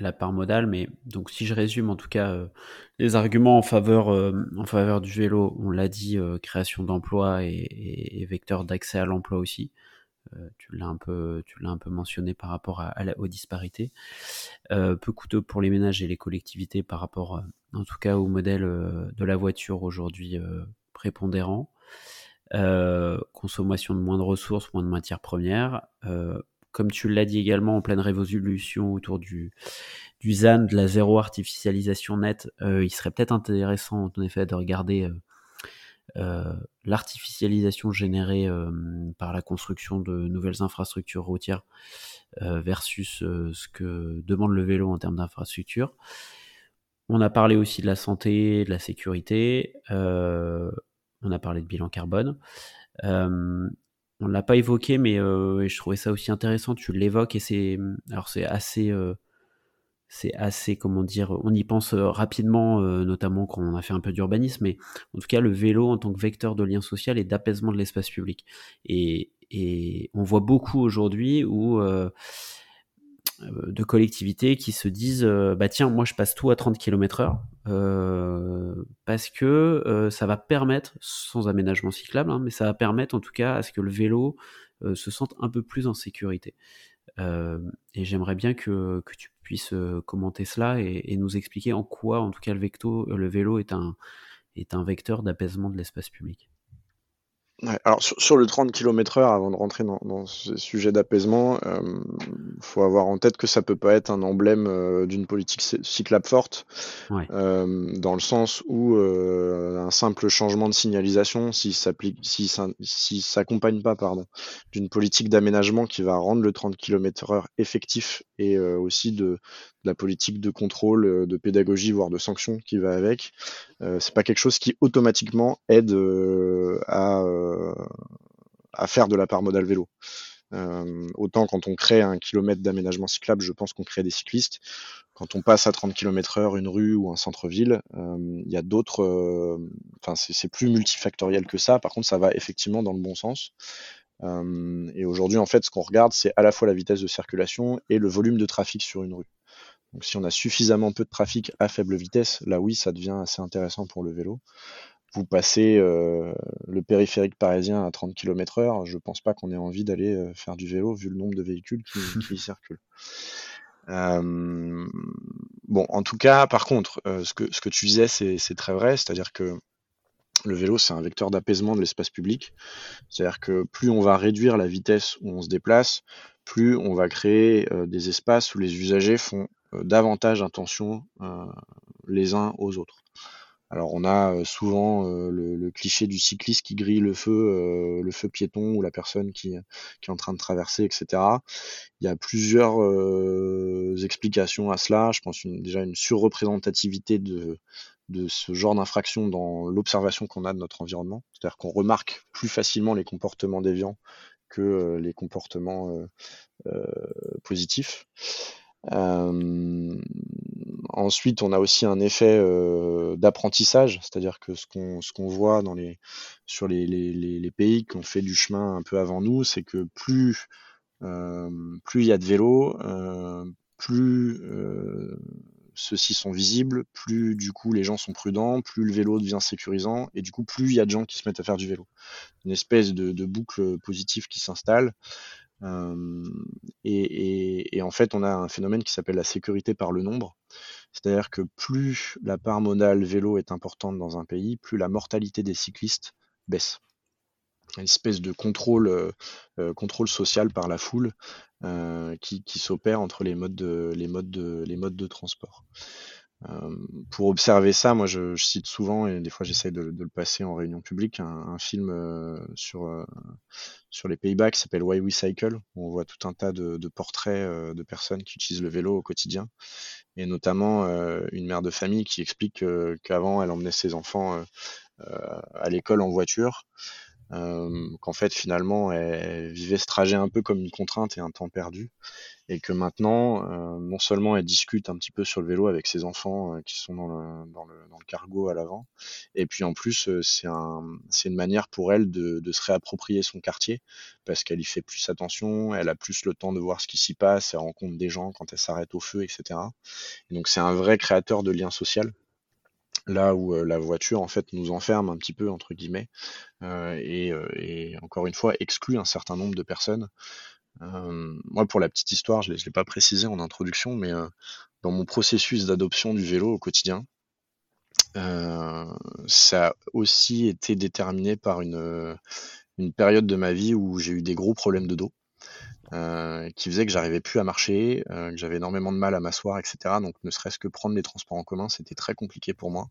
la part modale, mais donc si je résume en tout cas euh, les arguments en faveur, euh, en faveur du vélo, on l'a dit, euh, création d'emplois et, vecteur d'accès à l'emploi aussi. tu l'as un peu, un peu mentionné par rapport aux disparités. peu coûteux pour les ménages et les collectivités par rapport, en tout cas, au modèle de la voiture aujourd'hui prépondérant. consommation de moins de ressources, moins de matières premières comme tu l'as dit également, en pleine révolution autour du, du ZAN, de la zéro artificialisation nette, euh, il serait peut-être intéressant en effet de regarder euh, euh, l'artificialisation générée par la construction de nouvelles infrastructures routières versus ce que demande le vélo en termes d'infrastructures. On a parlé aussi de la santé, de la sécurité, on a parlé de bilan carbone on l'a pas évoqué, mais euh, je trouvais ça aussi intéressant. Tu l'évoques et c'est alors c'est assez euh, c'est assez comment dire. On y pense euh, rapidement, notamment quand on a fait un peu d'urbanisme, mais en tout cas le vélo en tant que vecteur de lien social et d'apaisement de l'espace public. Et, et, on voit beaucoup aujourd'hui où de collectivités qui se disent euh, bah tiens moi je passe tout à 30 km heure euh, parce que ça va permettre sans aménagement cyclable hein, mais ça va permettre en tout cas à ce que le vélo se sente un peu plus en sécurité. Et j'aimerais bien que, tu puisses commenter cela et, nous expliquer en quoi en tout cas le, vecto, le vélo est un, est un vecteur d'apaisement de l'espace public alors sur, le 30 km heure, avant de rentrer dans, ce sujet d'apaisement, il euh, faut avoir en tête que ça peut pas être un emblème euh, d'une politique cyclable forte, euh, dans le sens où un simple changement de signalisation, si si ça, si s'accompagne pas, pardon, d'une politique d'aménagement qui va rendre le 30 km heure effectif et aussi de, la politique de contrôle, de pédagogie, voire de sanction qui va avec, c'est pas quelque chose qui automatiquement aide à euh, à faire de la part modale vélo. Euh, autant quand on crée un kilomètre d'aménagement cyclable, je pense qu'on crée des cyclistes. Quand on passe à 30 km heure une rue ou un centre-ville, euh, il y a d'autres. Enfin, c'est plus multifactoriel que ça. Par contre, ça va effectivement dans le bon sens. et aujourd'hui, en fait, ce qu'on regarde, c'est à la fois la vitesse de circulation et le volume de trafic sur une rue. Donc, si on a suffisamment peu de trafic à faible vitesse, là oui, ça devient assez intéressant pour le vélo vous passez euh, le périphérique parisien à 30 km heure, je pense pas qu'on ait envie d'aller euh, faire du vélo vu le nombre de véhicules qui, y circulent. Euh, bon, en tout cas, par contre, ce, que, ce que tu disais, c'est très vrai, c'est-à-dire que le vélo, c'est un vecteur d'apaisement de l'espace public. C'est-à-dire que plus on va réduire la vitesse où on se déplace, plus on va créer des espaces où les usagers font davantage attention les uns aux autres. Alors on a souvent le, cliché du cycliste qui grille le feu, le feu piéton ou la personne qui, est en train de traverser, etc. Il y a plusieurs explications à cela. Je pense une, déjà une surreprésentativité de ce genre d'infraction dans l'observation qu'on a de notre environnement. C'est-à-dire qu'on remarque plus facilement les comportements déviants que les comportements positifs. Euh, ensuite, on a aussi un effet euh, d'apprentissage, c'est-à-dire que ce qu'on voit dans les sur les, les, les pays qui ont fait du chemin un peu avant nous, c'est que plus euh, plus il y a de vélos, plus ceux-ci sont visibles, plus du coup les gens sont prudents, plus le vélo devient sécurisant, et du coup plus il y a de gens qui se mettent à faire du vélo. Une espèce de, boucle positive qui s'installe. Et, en fait, on a un phénomène qui s'appelle la sécurité par le nombre. C'est-à-dire que plus la part modale vélo est importante dans un pays, plus la mortalité des cyclistes baisse une espèce de contrôle, euh, euh, social par la foule euh, qui, s'opère entre les modes de transport. Pour observer ça, moi je, cite souvent et des fois j'essaie de, le passer en réunion publique un, film sur, sur les Pays-Bas qui s'appelle Why We Cycle où on voit tout un tas de, portraits de personnes qui utilisent le vélo au quotidien. Et notamment une mère de famille qui explique qu'avant elle emmenait ses enfants à l'école en voiture euh, qu'en fait finalement elle vivait ce trajet un peu comme une contrainte et un temps perdu, et que maintenant euh, non seulement elle discute un petit peu sur le vélo avec ses enfants euh, qui sont dans le, dans, le, dans le cargo à l'avant, et puis en plus c'est un, une manière pour elle de, de se réapproprier son quartier parce qu'elle y fait plus attention, elle a plus le temps de voir ce qui s'y passe, elle rencontre des gens quand elle s'arrête au feu, etc. Et donc c'est un vrai créateur de lien social là où euh, la voiture en fait nous enferme un petit peu entre guillemets euh, euh, et, encore une fois exclut un certain nombre de personnes. moi, pour la petite histoire, je ne l'ai pas précisé en introduction, mais dans mon processus d'adoption du vélo au quotidien, ça a aussi été déterminé par une, une période de ma vie où j'ai eu des gros problèmes de dos. Euh, qui faisait que j'arrivais plus à marcher, euh, que j'avais énormément de mal à m'asseoir, etc. Donc ne serait-ce que prendre les transports en commun, c'était très compliqué pour moi.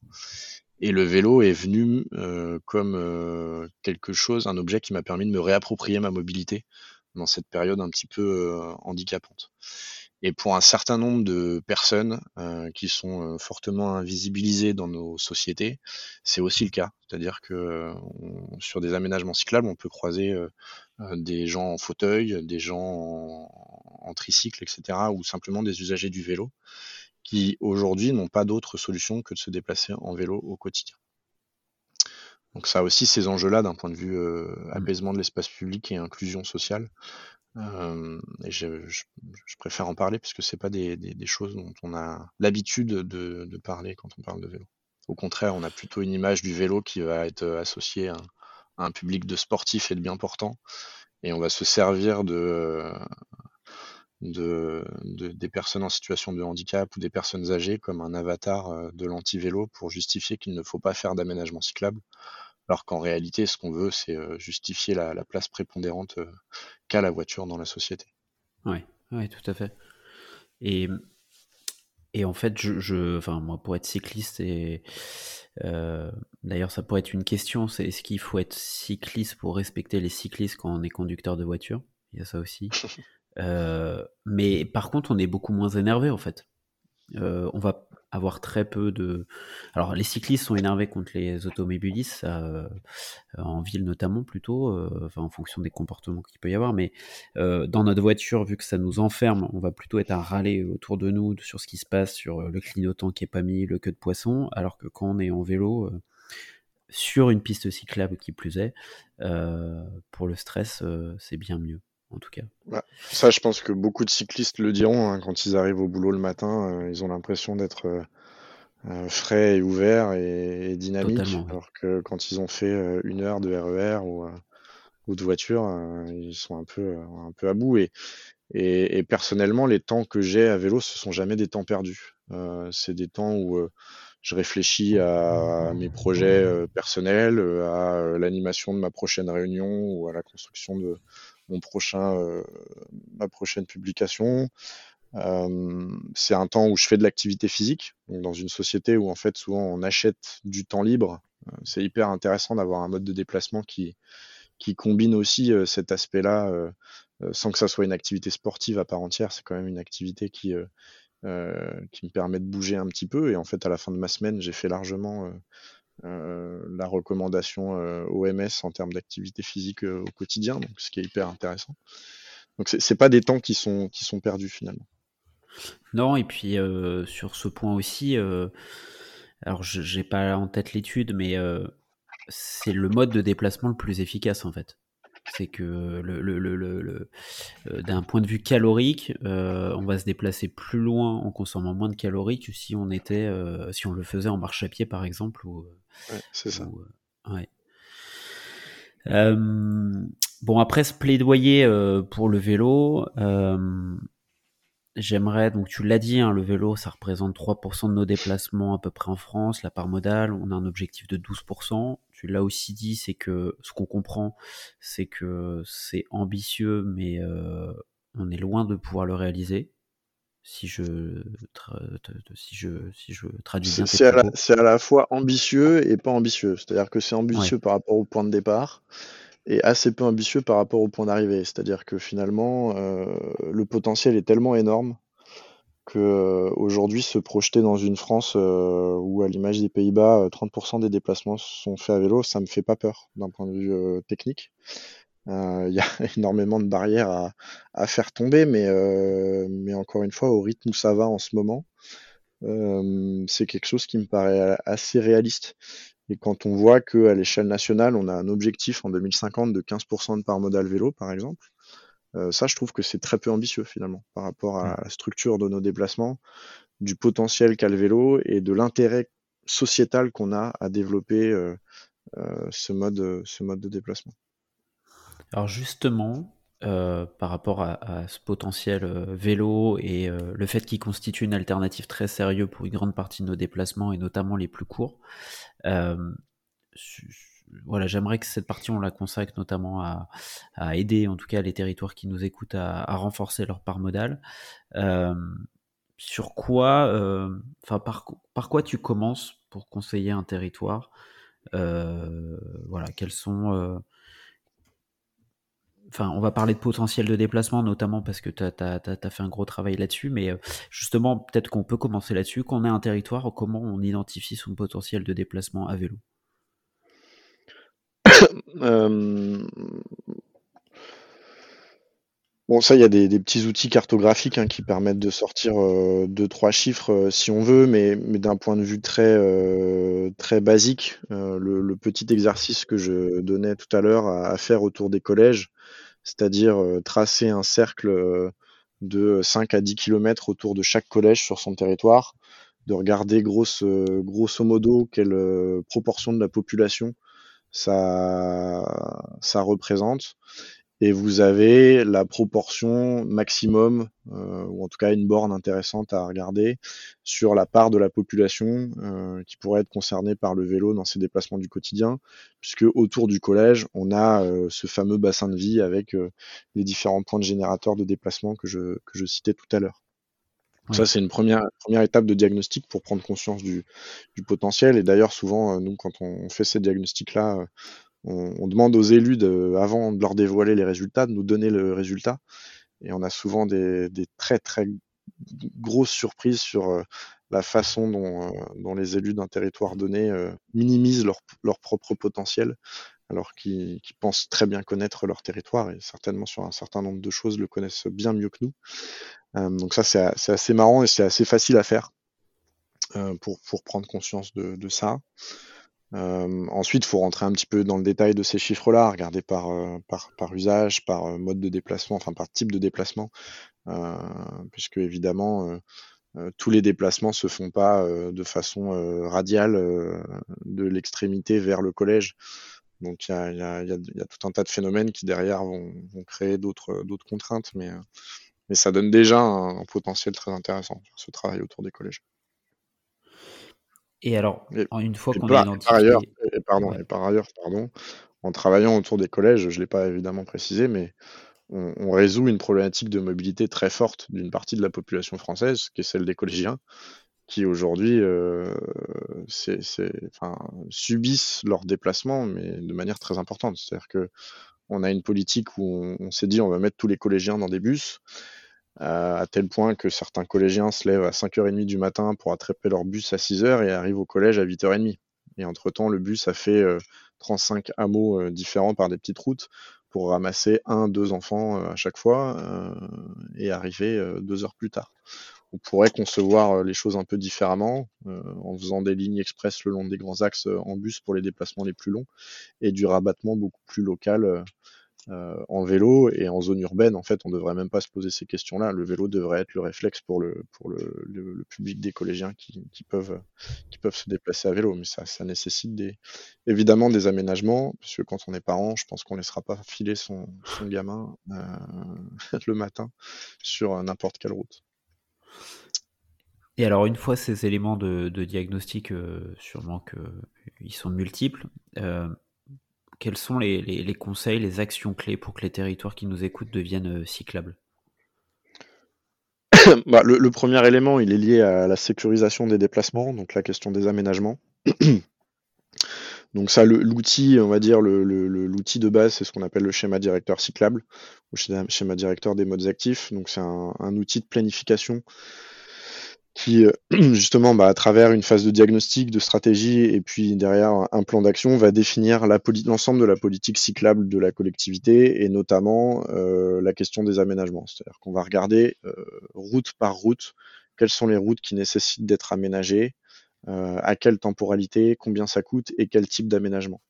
Et le vélo est venu euh, comme quelque chose, un objet qui m'a permis de me réapproprier ma mobilité dans cette période un petit peu handicapante. Et pour un certain nombre de personnes euh, qui sont euh, fortement invisibilisées dans nos sociétés, c'est aussi le cas. C'est-à-dire que sur des aménagements cyclables, on peut croiser euh, des gens en fauteuil, des gens en, tricycle, etc., ou simplement des usagers du vélo, qui aujourd'hui n'ont pas d'autre solution que de se déplacer en vélo au quotidien. Donc ça a aussi ces enjeux-là d'un point de vue mmh. apaisement de l'espace public et inclusion sociale et je, je, préfère en parler puisque c'est pas des, des, choses dont on a l'habitude de, de, parler quand on parle de vélo. Au contraire, on a plutôt une image du vélo qui va être associée à, un public de sportifs et de bien portants, et on va se servir de, de, de, des personnes en situation de handicap ou des personnes âgées comme un avatar de l'anti-vélo pour justifier qu'il ne faut pas faire d'aménagement cyclable, alors qu'en réalité, ce qu'on veut, c'est justifier la, place prépondérante qu'a la voiture dans la société. Oui, ouais, tout à fait. Et en fait, je, enfin, moi, pour être cycliste, et d'ailleurs, ça pourrait être une question, c'est est-ce qu'il faut être cycliste pour respecter les cyclistes quand on est conducteur de voiture? Il y a ça aussi. mais par contre, on est beaucoup moins énervé, en fait. on va avoir très peu de. Alors, les cyclistes sont énervés contre les automobilistes, euh, en ville notamment plutôt, euh, en fonction des comportements qu'il peut y avoir. Mais euh, dans notre voiture, vu que ça nous enferme, on va plutôt être à râler autour de nous sur ce qui se passe, sur le clignotant qui est pas mis, le queue de poisson, alors que quand on est en vélo, sur une piste cyclable qui plus est, pour le stress, c'est bien mieux en tout cas. ça, je pense que beaucoup de cyclistes le diront hein, quand ils arrivent au boulot le matin. Euh, ils ont l'impression d'être euh, euh, frais et ouverts et, dynamiques, alors que quand ils ont fait une heure de RER e ou, ou de voiture, ils sont un peu, un peu à bout. Et, et, personnellement, les temps que j'ai à vélo, ce sont jamais des temps perdus. c'est des temps où je réfléchis à, mes projets personnels, à l'animation de ma prochaine réunion ou à la construction de, mon prochain, euh, ma prochaine publication. Euh, c'est un temps où je fais de l'activité physique, dans une société où en fait souvent on achète du temps libre. Euh, c'est hyper intéressant d'avoir un mode de déplacement qui, qui combine aussi cet aspect-là, sans que ça soit une activité sportive à part entière. C'est quand même une activité qui, qui me permet de bouger un petit peu. Et en fait, à la fin de ma semaine, j'ai fait largement la recommandation euh, OMS en termes d'activité physique euh, au quotidien, donc ce qui est hyper intéressant. Donc c'est pas des temps qui sont qui sont perdus finalement. Non, et puis sur ce point aussi, alors j'ai pas en tête l'étude, mais c'est le mode de déplacement le plus efficace en fait. C'est que le, le, le, le d'un point de vue calorique, on va se déplacer plus loin en consommant moins de calories que si on était, si on le faisait en marche à pied par exemple. Ou, ouais, c'est ça. ouais. bon après ce plaidoyer pour le vélo, J'aimerais, donc tu l'as dit, hein, le vélo, ça représente 3% de nos déplacements à peu près en France, la part modale, on a un objectif de 12%. Tu l'as aussi dit, c'est que ce qu'on comprend, c'est que c'est ambitieux, mais euh, on est loin de pouvoir le réaliser. Si je, si je, si je traduis bien. C'est à, la fois ambitieux et pas ambitieux. C'est-à-dire que c'est ambitieux par rapport au point de départ est assez peu ambitieux par rapport au point d'arrivée. C'est-à-dire que finalement, euh, le potentiel est tellement énorme que euh, aujourd'hui se projeter dans une France euh, où, à l'image des Pays-Bas, 30% des déplacements sont faits à vélo, ça me fait pas peur d'un point de vue technique. Il y a énormément de barrières à, faire tomber, mais encore une fois, au rythme où ça va en ce moment, c'est quelque chose qui me paraît assez réaliste. Et quand on voit qu'à l'échelle nationale, on a un objectif en 2050 de 15% de part modale vélo, par exemple, euh, ça, je trouve que c'est très peu ambitieux finalement par rapport à la structure de nos déplacements, du potentiel qu'a le vélo et de l'intérêt sociétal qu'on a à développer euh, euh, ce, mode, ce mode de déplacement. Alors justement, euh, par rapport à, ce potentiel euh, vélo et euh, le fait qu'il constitue une alternative très sérieuse pour une grande partie de nos déplacements et notamment les plus courts. voilà, j'aimerais que cette partie on la consacre notamment à, aider en tout cas les territoires qui nous écoutent à, renforcer leur part modale. sur quoi, enfin par, par quoi tu commences pour conseiller un territoire? Voilà, quels sont enfin, on va parler de potentiel de déplacement, notamment parce que tu as, fait un gros travail là-dessus, mais euh, justement, peut-être qu'on peut commencer là-dessus. Quand on est un territoire, comment on identifie son potentiel de déplacement à vélo? Euh, Bon, ça, il y a des, petits outils cartographiques hein, qui permettent de sortir euh, deux, trois chiffres si on veut, mais, d'un point de vue très, très basique, le, petit exercice que je donnais tout à l'heure à, faire autour des collèges, c'est-à-dire euh, tracer un cercle euh, de 5 à 10 km autour de chaque collège sur son territoire, de regarder grosso, grosso modo quelle euh, proportion de la population ça, ça représente, et vous avez la proportion maximum, euh, ou en tout cas une borne intéressante à regarder, sur la part de la population euh, qui pourrait être concernée par le vélo dans ses déplacements du quotidien, puisque autour du collège, on a euh, ce fameux bassin de vie avec les différents points de générateurs de déplacement que je, que je citais tout à l'heure. Ça, c'est une première, première étape de diagnostic pour prendre conscience du, du potentiel. Et d'ailleurs, souvent, nous, quand on fait ces diagnostics-là, on, demande aux élus, avant de leur dévoiler les résultats, de nous donner le résultat. Et on a souvent des, très très grosses surprises sur euh, la façon dont, euh, les élus d'un territoire donné euh, minimisent leur, propre potentiel, alors qu'ils pensent très bien connaître leur territoire et certainement sur un certain nombre de choses le connaissent bien mieux que nous. donc ça, c'est assez marrant et c'est assez facile à faire pour, prendre conscience de ça. Euh, ensuite, il faut rentrer un petit peu dans le détail de ces chiffres-là, regarder par, euh, usage, par euh, mode de déplacement, enfin par type de déplacement, puisque évidemment, tous les déplacements se font pas de façon radiale de l'extrémité vers le collège. Donc il y a, tout un tas de phénomènes qui derrière vont, créer d'autres contraintes, mais, mais ça donne déjà un, un potentiel très intéressant, ce travail autour des collèges. Et alors, une fois qu'on a identifié... Par ailleurs, et, pardon, et par ailleurs, pardon, en travaillant autour des collèges, je ne l'ai pas évidemment précisé, mais on, résout une problématique de mobilité très forte d'une partie de la population française, qui est celle des collégiens, qui aujourd'hui euh, enfin, subissent leurs déplacements, mais de manière très importante. C'est-à-dire que on a une politique où on, on s'est dit on va mettre tous les collégiens dans des bus. Euh, à tel point que certains collégiens se lèvent à 5h30 du matin pour attraper leur bus à 6h et arrivent au collège à 8h30. Et entre-temps, le bus a fait 35 euh, hameaux euh, différents par des petites routes pour ramasser un, deux enfants à chaque fois et arriver deux heures plus tard. On pourrait concevoir les choses un peu différemment en faisant des lignes express le long des grands axes en bus pour les déplacements les plus longs et du rabattement beaucoup plus local euh, en vélo et en zone urbaine, en fait, on devrait même pas se poser ces questions-là. Le vélo devrait être le réflexe pour le, pour le, public des collégiens qui, peuvent, qui peuvent se déplacer à vélo. Mais ça, nécessite des, évidemment des aménagements, parce que quand on est parent, je pense qu'on laissera pas filer son, gamin euh, le matin sur n'importe quelle route. Et alors, une fois ces éléments de, diagnostic, euh, sûrement qu'ils sont multiples, quels sont les, conseils, les actions clés pour que les territoires qui nous écoutent deviennent euh, cyclables? Bah, le, premier élément, il est lié à la sécurisation des déplacements, donc la question des aménagements. donc ça, l'outil, on va dire, l'outil de base, c'est ce qu'on appelle le schéma directeur cyclable, ou schéma directeur des modes actifs. Donc c'est un, outil de planification qui, euh, justement, bah, à travers une phase de diagnostic, de stratégie, et puis derrière un plan d'action, va définir l'ensemble de la politique cyclable de la collectivité, et notamment euh, la question des aménagements. C'est-à-dire qu'on va regarder euh, route par route, quelles sont les routes qui nécessitent d'être aménagées, à quelle temporalité, combien ça coûte, et quel type d'aménagement.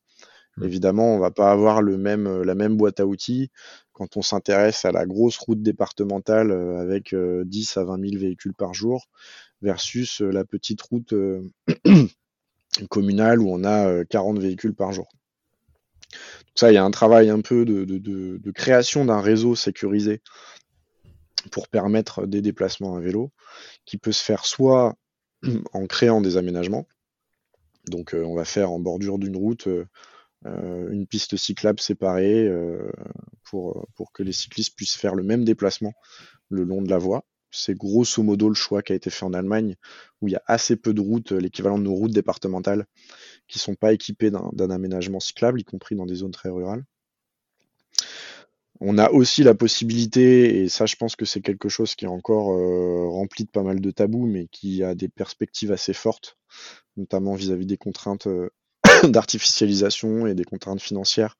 Mmh. Évidemment, on va pas avoir le même, la même boîte à outils quand on s'intéresse à la grosse route départementale avec 10 à 20 000 véhicules par jour versus la petite route communale où on a 40 véhicules par jour. Donc ça, il y a un travail un peu de, création d'un réseau sécurisé pour permettre des déplacements à vélo qui peut se faire soit en créant des aménagements. Donc on va faire en bordure d'une route euh, une piste cyclable séparée euh, pour, que les cyclistes puissent faire le même déplacement le long de la voie. C'est grosso modo le choix qui a été fait en Allemagne, où il y a assez peu de routes, l'équivalent de nos routes départementales, qui sont pas équipées d'un aménagement cyclable, y compris dans des zones très rurales. On a aussi la possibilité, et ça je pense que c'est quelque chose qui est encore euh, rempli de pas mal de tabous, mais qui a des perspectives assez fortes, notamment vis-à-vis des contraintes d'artificialisation et des contraintes financières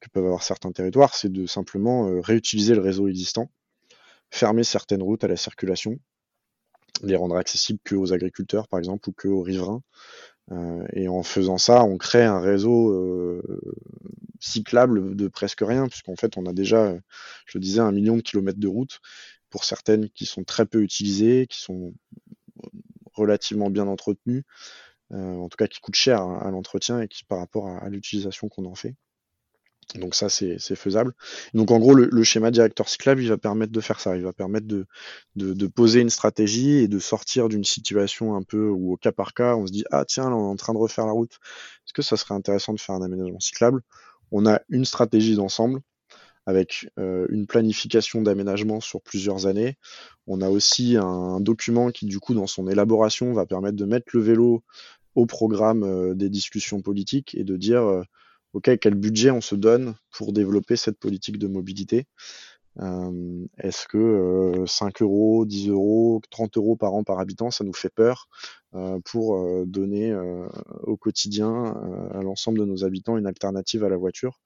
que peuvent avoir certains territoires, c'est de simplement euh, réutiliser le réseau existant, fermer certaines routes à la circulation, les rendre accessibles que aux agriculteurs par exemple ou que aux riverains. Euh, et en faisant ça, on crée un réseau euh, cyclable de presque rien, puisqu'en fait on a déjà, je le disais, un million de kilomètres de routes pour certaines qui sont très peu utilisées, qui sont relativement bien entretenues, en tout cas qui coûte cher à, l'entretien et qui par rapport à, l'utilisation qu'on en fait. Donc ça, c'est faisable. Donc en gros, le, schéma directeur cyclable, il va permettre de faire ça. Il va permettre de, de, poser une stratégie et de sortir d'une situation un peu où au cas par cas, on se dit, ah tiens, là, on est en train de refaire la route. Est-ce que ça serait intéressant de faire un aménagement cyclable? On a une stratégie d'ensemble avec euh, une planification d'aménagement sur plusieurs années. On a aussi un, document qui, du coup, dans son élaboration, va permettre de mettre le vélo au programme euh, des discussions politiques et de dire, euh, OK, quel budget on se donne pour développer cette politique de mobilité? Est-ce que 5 euros, 10 euros, 30 euros par an par habitant, ça nous fait peur pour donner au quotidien à l'ensemble de nos habitants une alternative à la voiture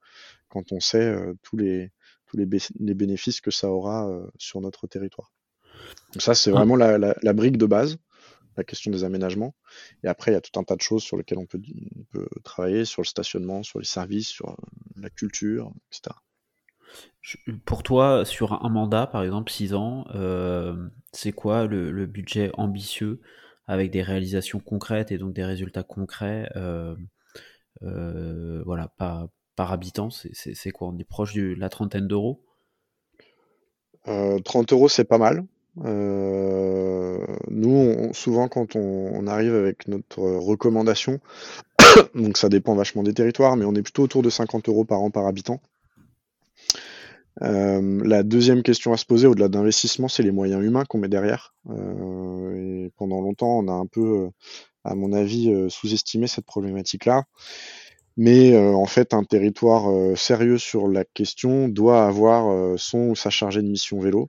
quand on sait euh, tous, les, tous les, bénéfices que ça aura euh, sur notre territoire? Donc ça, c'est ah. vraiment la, brique de base, la question des aménagements. Et après, il y a tout un tas de choses sur lesquelles on peut, travailler, sur le stationnement, sur les services, sur euh, la culture, etc. Pour toi, sur un mandat, par exemple, 6 ans, c'est quoi le, budget ambitieux avec des réalisations concrètes et donc des résultats concrets Voilà, pas, par habitant C'est quoi? On est proche de la trentaine d'euros? 30 euh, euros, c'est pas mal. Euh, nous, souvent, quand on, arrive avec notre recommandation, donc ça dépend vachement des territoires, mais on est plutôt autour de 50 euros par an par habitant. Euh, la deuxième question à se poser, au-delà d'investissement, c'est les moyens humains qu'on met derrière. et pendant longtemps, on a un peu, à mon avis, sous-estimé cette problématique-là. Mais euh, en fait, un territoire euh, sérieux sur la question doit avoir euh, son ou sa chargée de mission vélo,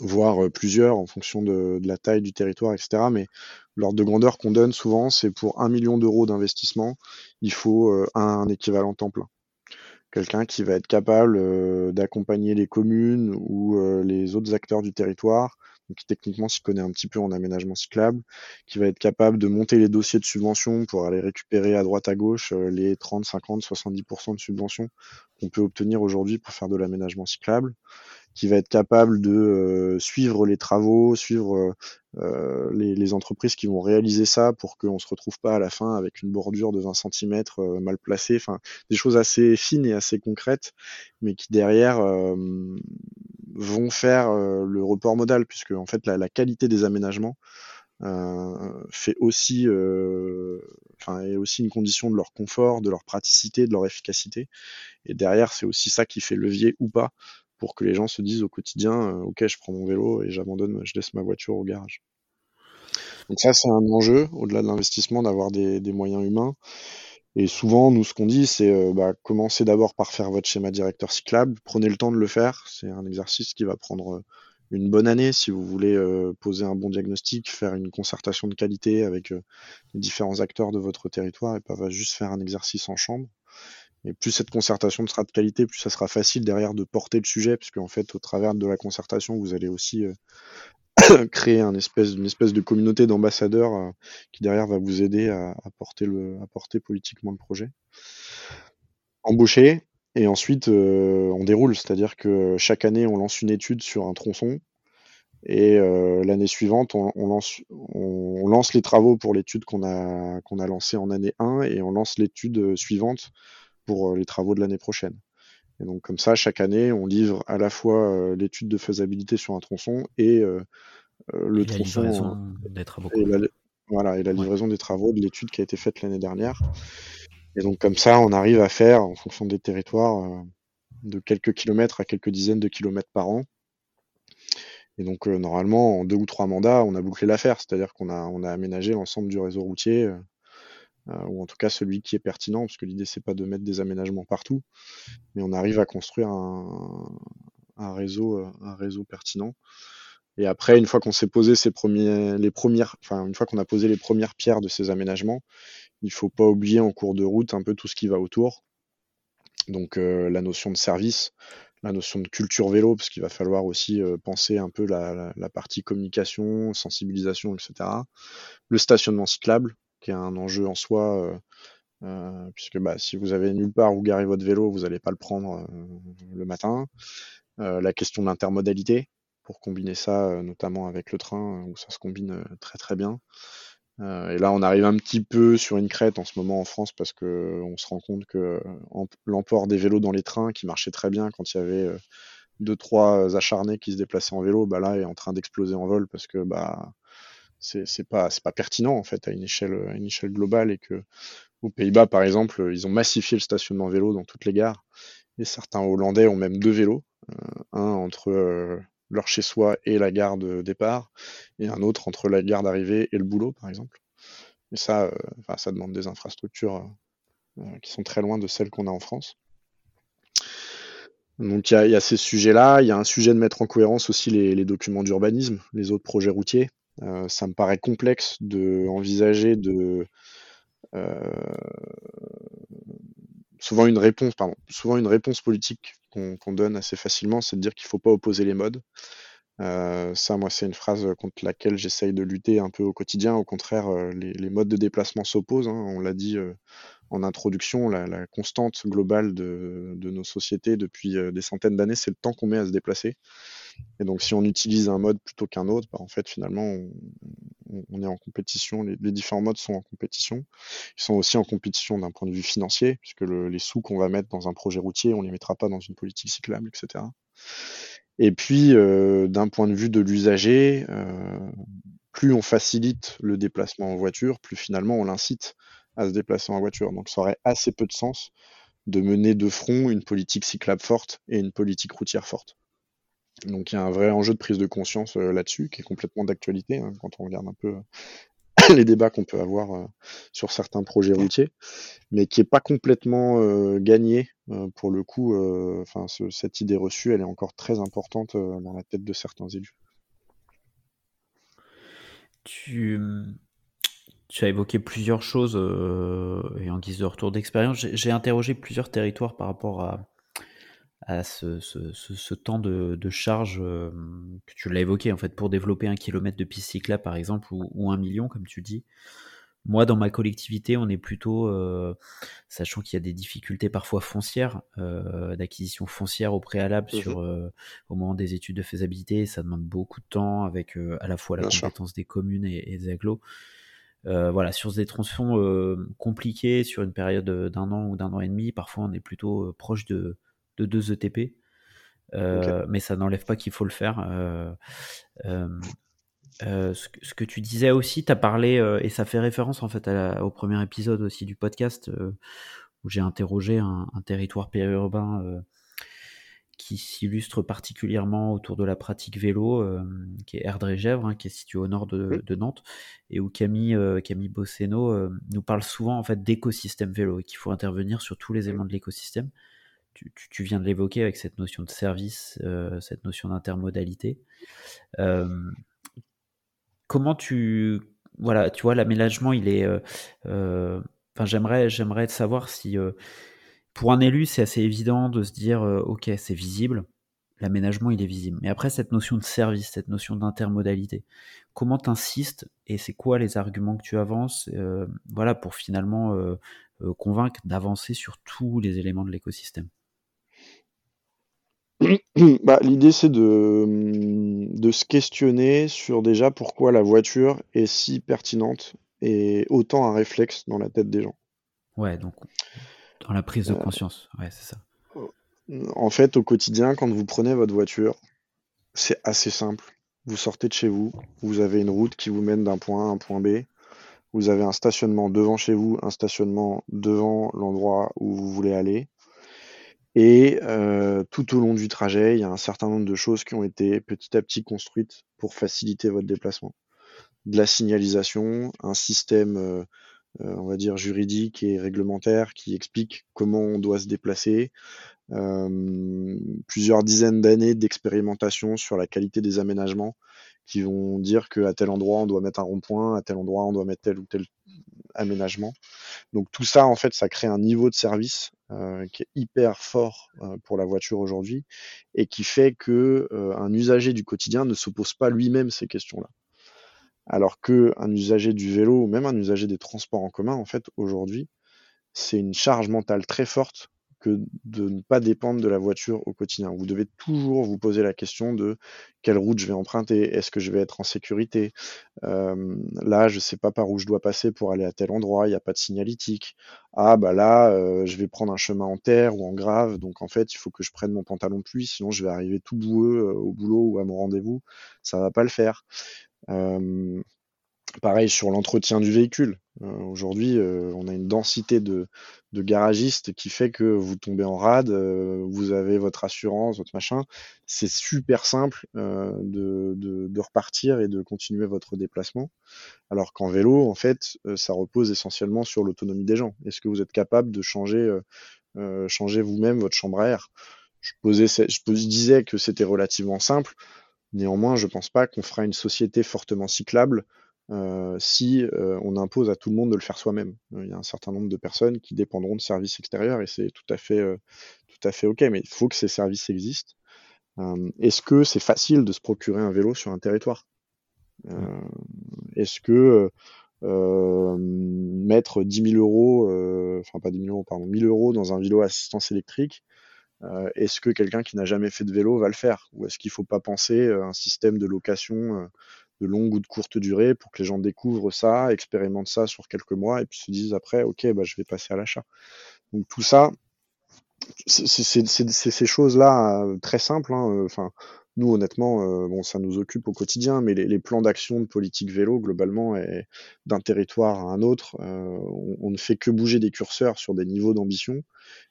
voire plusieurs en fonction de, la taille du territoire, etc. Mais l'ordre de grandeur qu'on donne souvent, c'est pour un million d'euros d'investissement, il faut un, équivalent temps plein. Quelqu'un qui va être capable d'accompagner les communes ou les autres acteurs du territoire qui techniquement s'y connaît un petit peu en aménagement cyclable, qui va être capable de monter les dossiers de subvention pour aller récupérer à droite à gauche les 30, 50, 70% de subventions qu'on peut obtenir aujourd'hui pour faire de l'aménagement cyclable, qui va être capable de euh, suivre les travaux, suivre euh, euh, les, entreprises qui vont réaliser ça pour qu'on ne se retrouve pas à la fin avec une bordure de 20 cm mal placée. Enfin, des choses assez fines et assez concrètes, mais qui derrière vont faire le report modal, puisque en fait la, qualité des aménagements fait aussi, est aussi une condition de leur confort, de leur praticité, de leur efficacité. Et derrière, c'est aussi ça qui fait levier ou pas pour que les gens se disent au quotidien, euh, ok, je prends mon vélo et j'abandonne, je laisse ma voiture au garage. Donc ça, c'est un enjeu, au-delà de l'investissement, d'avoir des, moyens humains. Et souvent, nous, ce qu'on dit, c'est euh, bah, commencez d'abord par faire votre schéma directeur cyclable, prenez le temps de le faire. C'est un exercice qui va prendre euh, une bonne année si vous voulez poser un bon diagnostic, faire une concertation de qualité avec les différents acteurs de votre territoire et pas juste faire un exercice en chambre. Et plus cette concertation sera de qualité, plus ça sera facile derrière de porter le sujet, puisque en fait, au travers de la concertation, vous allez aussi euh, créer espèce, une espèce de communauté d'ambassadeurs euh, qui derrière va vous aider à, porter, le, à porter politiquement le projet. Embaucher, et ensuite euh, on déroule, c'est-à-dire que chaque année on lance une étude sur un tronçon, et l'année suivante, on, lance, on, lance les travaux pour l'étude qu'on a, qu'on a lancée en année 1 et on lance l'étude suivante pour euh, les travaux de l'année prochaine. Et donc comme ça, chaque année, on livre à la fois euh, l'étude de faisabilité sur un tronçon et euh, le tronçon des travaux. Et la, voilà, et la livraison des travaux de l'étude qui a été faite l'année dernière. Et donc comme ça, on arrive à faire, en fonction des territoires, de quelques kilomètres à quelques dizaines de kilomètres par an. Et donc normalement, en deux ou trois mandats, on a bouclé l'affaire, c'est-à-dire qu'on a, on a aménagé l'ensemble du réseau routier euh, ou en tout cas celui qui est pertinent, parce que l'idée c'est pas de mettre des aménagements partout, mais on arrive à construire un, réseau, euh, un réseau pertinent. Et après, une fois qu'on s'est posé ces premiers, les premières, enfin une fois qu'on a posé les premières pierres de ces aménagements, il faut pas oublier en cours de route un peu tout ce qui va autour. Donc euh, la notion de service, la notion de culture vélo, parce qu'il va falloir aussi penser un peu la, partie communication, sensibilisation, etc. Le stationnement cyclable, qui est un enjeu en soi, euh, euh, puisque bah, si vous avez nulle part où garer votre vélo, vous n'allez pas le prendre euh, le matin. la question de l'intermodalité, pour combiner ça notamment avec le train, où ça se combine très très bien. et là, on arrive un petit peu sur une crête en ce moment en France parce que on se rend compte que l'emport des vélos dans les trains, qui marchait très bien quand il y avait deux trois acharnés qui se déplaçaient en vélo, bah là est en train d'exploser en vol parce que bah c'est pas c'est pas pertinent en fait à une échelle à une échelle globale et que aux Pays-Bas par exemple ils ont massifié le stationnement vélo dans toutes les gares et certains Hollandais ont même deux vélos euh, un entre euh, leur chez soi et la gare de départ et un autre entre la gare d'arrivée et le boulot par exemple. Et ça euh, ça demande des infrastructures qui sont très loin de celles qu'on a en France. Donc il y, a, ces sujets-là, il y a un sujet de mettre en cohérence aussi les documents d'urbanisme, les autres projets routiers. Euh, ça me paraît complexe de envisager de euh, souvent une réponse, pardon, souvent une réponse politique qu'on donne assez facilement, c'est de dire qu'il ne faut pas opposer les modes. Euh, ça, moi, c'est une phrase contre laquelle j'essaye de lutter un peu au quotidien. Au contraire, les, modes de déplacement s'opposent. Hein. On l'a dit en introduction, la, constante globale de, de, nos sociétés depuis des centaines d'années, c'est le temps qu'on met à se déplacer. Et donc, si on utilise un mode plutôt qu'un autre, bah, en fait, finalement, on, est en compétition. Les, différents modes sont en compétition. Ils sont aussi en compétition d'un point de vue financier, puisque les sous qu'on va mettre dans un projet routier, on ne les mettra pas dans une politique cyclable, etc. Et puis, euh, d'un point de vue de l'usager, euh, plus on facilite le déplacement en voiture, plus finalement on l'incite à se déplacer en voiture. Donc, ça aurait assez peu de sens de mener de front une politique cyclable forte et une politique routière forte. Donc il y a un vrai enjeu de prise de conscience euh, là-dessus qui est complètement d'actualité hein, quand on regarde un peu euh, les débats qu'on peut avoir euh, sur certains projets routiers, mais qui n'est pas complètement gagné pour le coup. Enfin, cette idée reçue, elle est encore très importante dans la tête de certains élus. Tu, tu as évoqué plusieurs choses et en guise de retour d'expérience, j'ai interrogé plusieurs territoires par rapport à, à ce, temps de, charge que tu l'as évoqué en fait pour développer un kilomètre de piste cyclable par exemple ou, un million comme tu dis. Moi, dans ma collectivité, on est plutôt, sachant qu'il y a des difficultés parfois foncières, d'acquisition foncière au préalable mmh sur, au moment des études de faisabilité, ça demande beaucoup de temps avec à la fois la compétence des communes et, des agglos. voilà, sur des tronçons compliqués, sur une période d'un an ou d'un an et demi, parfois on est plutôt proche de, de 2 ETP. Mais ça n'enlève pas qu'il faut le faire. ce, que, tu disais aussi, tu as parlé, et ça fait référence en fait au premier épisode aussi du podcast, où j'ai interrogé un, territoire périurbain qui s'illustre particulièrement autour de la pratique vélo, qui est Erdre-et-Gèvres, hein, qui est situé au nord de, Nantes, et où Camille, Camille Bosseno nous parle souvent en fait d'écosystème vélo et qu'il faut intervenir sur tous les éléments de l'écosystème tu, viens de l'évoquer avec cette notion de service, euh, cette notion d'intermodalité. Euh, comment tu, voilà, tu vois, l'aménagement, il est, euh, enfin, j'aimerais, j'aimerais savoir si, pour un élu, c'est assez évident de se dire, ok, c'est visible, l'aménagement, il est visible. Mais après, cette notion de service, cette notion d'intermodalité, comment tu insistes et c'est quoi les arguments que tu avances, voilà, pour finalement convaincre d'avancer sur tous les éléments de l'écosystème? bah, l'idée, c'est de, mmh, de se questionner sur déjà pourquoi la voiture est si pertinente et autant un réflexe dans la tête des gens. Ouais, donc dans la prise de euh, conscience, ouais, c'est ça. En fait, au quotidien, quand vous prenez votre voiture, c'est assez simple. Vous sortez de chez vous, vous avez une route qui vous mène d'un point A à un point B. Vous avez un stationnement devant chez vous, un stationnement devant l'endroit où vous voulez aller. Et tout au long du trajet, il y a un certain nombre de choses qui ont été petit à petit construites pour faciliter votre déplacement. De la signalisation, un système, on va dire juridique et réglementaire qui explique comment on doit se déplacer, plusieurs dizaines d'années d'expérimentation sur la qualité des aménagements qui vont dire qu'à tel endroit on doit mettre un rond-point, à tel endroit on doit mettre tel ou tel aménagement. Donc tout ça, en fait, ça crée un niveau de service euh, qui est hyper fort euh, pour la voiture aujourd'hui et qui fait que euh, un usager du quotidien ne se pose pas lui-même ces questions-là. Alors que un usager du vélo ou même un usager des transports en commun, en fait, aujourd'hui, c'est une charge mentale très forte que de ne pas dépendre de la voiture au quotidien. Vous devez toujours vous poser la question de quelle route je vais emprunter, est-ce que je vais être en sécurité? Là, je ne sais pas par où je dois passer pour aller à tel endroit, il n'y a pas de signalétique. Ah bah là, je vais prendre un chemin en terre ou en grave, donc en fait, il faut que je prenne mon pantalon pluie, sinon je vais arriver tout boueux au boulot ou à mon rendez-vous, ça va pas le faire. Pareil sur l'entretien du véhicule. Euh, aujourd'hui, euh, on a une densité de, garagistes qui fait que vous tombez en rade, euh, vous avez votre assurance, votre machin. C'est super simple de, repartir et de continuer votre déplacement. Alors qu'en vélo, en fait, ça repose essentiellement sur l'autonomie des gens. Est-ce que vous êtes capable de changer, vous-même votre chambre à air? Je disais que c'était relativement simple. Néanmoins, je ne pense pas qu'on fera une société fortement cyclable euh, si euh, on impose à tout le monde de le faire soi-même. Euh, il y a un certain nombre de personnes qui dépendront de services extérieurs et c'est tout à fait, tout à fait ok, mais il faut que ces services existent. Est-ce que c'est facile de se procurer un vélo sur un territoire? Est-ce que mettre 10 000 euros, enfin pas 10 000 euros, pardon, 1000 euros dans un vélo assistance électrique, est-ce que quelqu'un qui n'a jamais fait de vélo va le faire? Ou est-ce qu'il ne faut pas penser à un système de location de longue ou de courte durée pour que les gens découvrent ça, expérimentent ça sur quelques mois et puis se disent après, ok, bah, je vais passer à l'achat. Donc tout ça, c'est ces choses-là euh, très simples. Hein, euh, enfin, nous, honnêtement, euh, ça nous occupe au quotidien, mais les, plans d'action de politique vélo, globalement, d'un territoire à un autre, on, ne fait que bouger des curseurs sur des niveaux d'ambition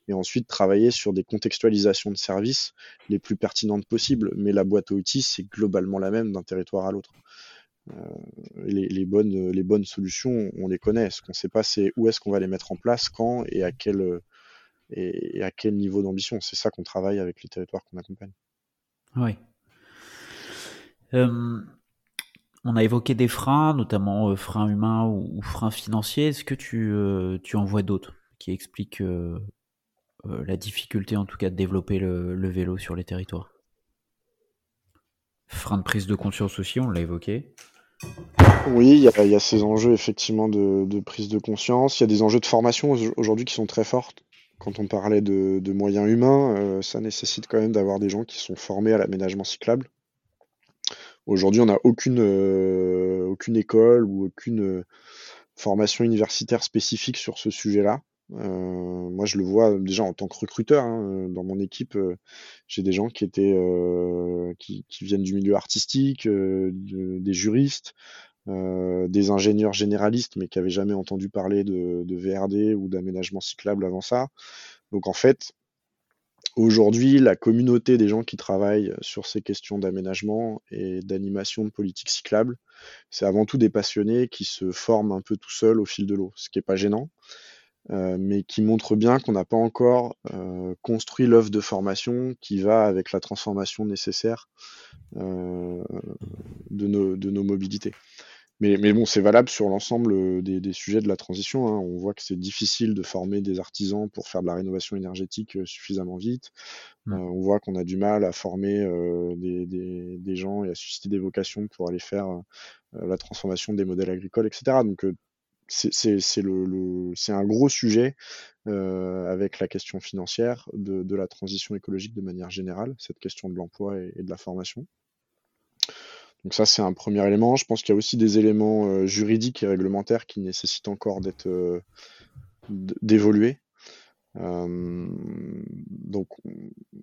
et ensuite travailler sur des contextualisations de services les plus pertinentes possibles. Mais la boîte à outils, c'est globalement la même d'un territoire à l'autre. Euh, les, bonnes, les bonnes solutions, on les connaît. Ce qu'on ne sait pas, c'est où est-ce qu'on va les mettre en place, quand et à quel, et, à quel niveau d'ambition. C'est ça qu'on travaille avec les territoires qu'on accompagne. Oui. On a évoqué des freins, notamment euh, freins humains ou, freins financiers. Est-ce que tu, euh, tu en vois d'autres qui expliquent la difficulté en tout cas de développer le, vélo sur les territoires? Frein de prise de conscience aussi, on l'a évoqué. Oui, il y, a ces enjeux effectivement de, prise de conscience. Il y a des enjeux de formation aujourd'hui qui sont très forts. Quand on parlait de, moyens humains, ça nécessite quand même d'avoir des gens qui sont formés à l'aménagement cyclable. Aujourd'hui, on n'a aucune, aucune école ou aucune formation universitaire spécifique sur ce sujet-là. Euh, moi, je le vois déjà en tant que recruteur. Hein, dans mon équipe, euh, j'ai des gens qui étaient, euh, qui, viennent du milieu artistique, des juristes, des ingénieurs généralistes, mais qui n'avaient jamais entendu parler de, de VRD ou d'aménagement cyclable avant ça. Donc, en fait, aujourd'hui, la communauté des gens qui travaillent sur ces questions d'aménagement et d'animation de politique cyclable, c'est avant tout des passionnés qui se forment un peu tout seuls au fil de l'eau, ce qui n'est pas gênant. Euh, mais qui montre bien qu'on n'a pas encore euh, construit l'œuvre de formation qui va avec la transformation nécessaire euh, de, nos, mobilités. Mais, mais bon, c'est valable sur l'ensemble des, des, sujets de la transition. Hein. On voit que c'est difficile de former des artisans pour faire de la rénovation énergétique suffisamment vite. Mmh. on voit qu'on a du mal à former des, des, des, gens et à susciter des vocations pour aller faire la transformation des modèles agricoles, etc. Donc c'est le, un gros sujet euh, avec la question financière de, la transition écologique de manière générale, cette question de l'emploi et, de la formation. Donc ça, c'est un premier élément. Je pense qu'il y a aussi des éléments euh, juridiques et réglementaires qui nécessitent encore d'être euh, d'évoluer. donc,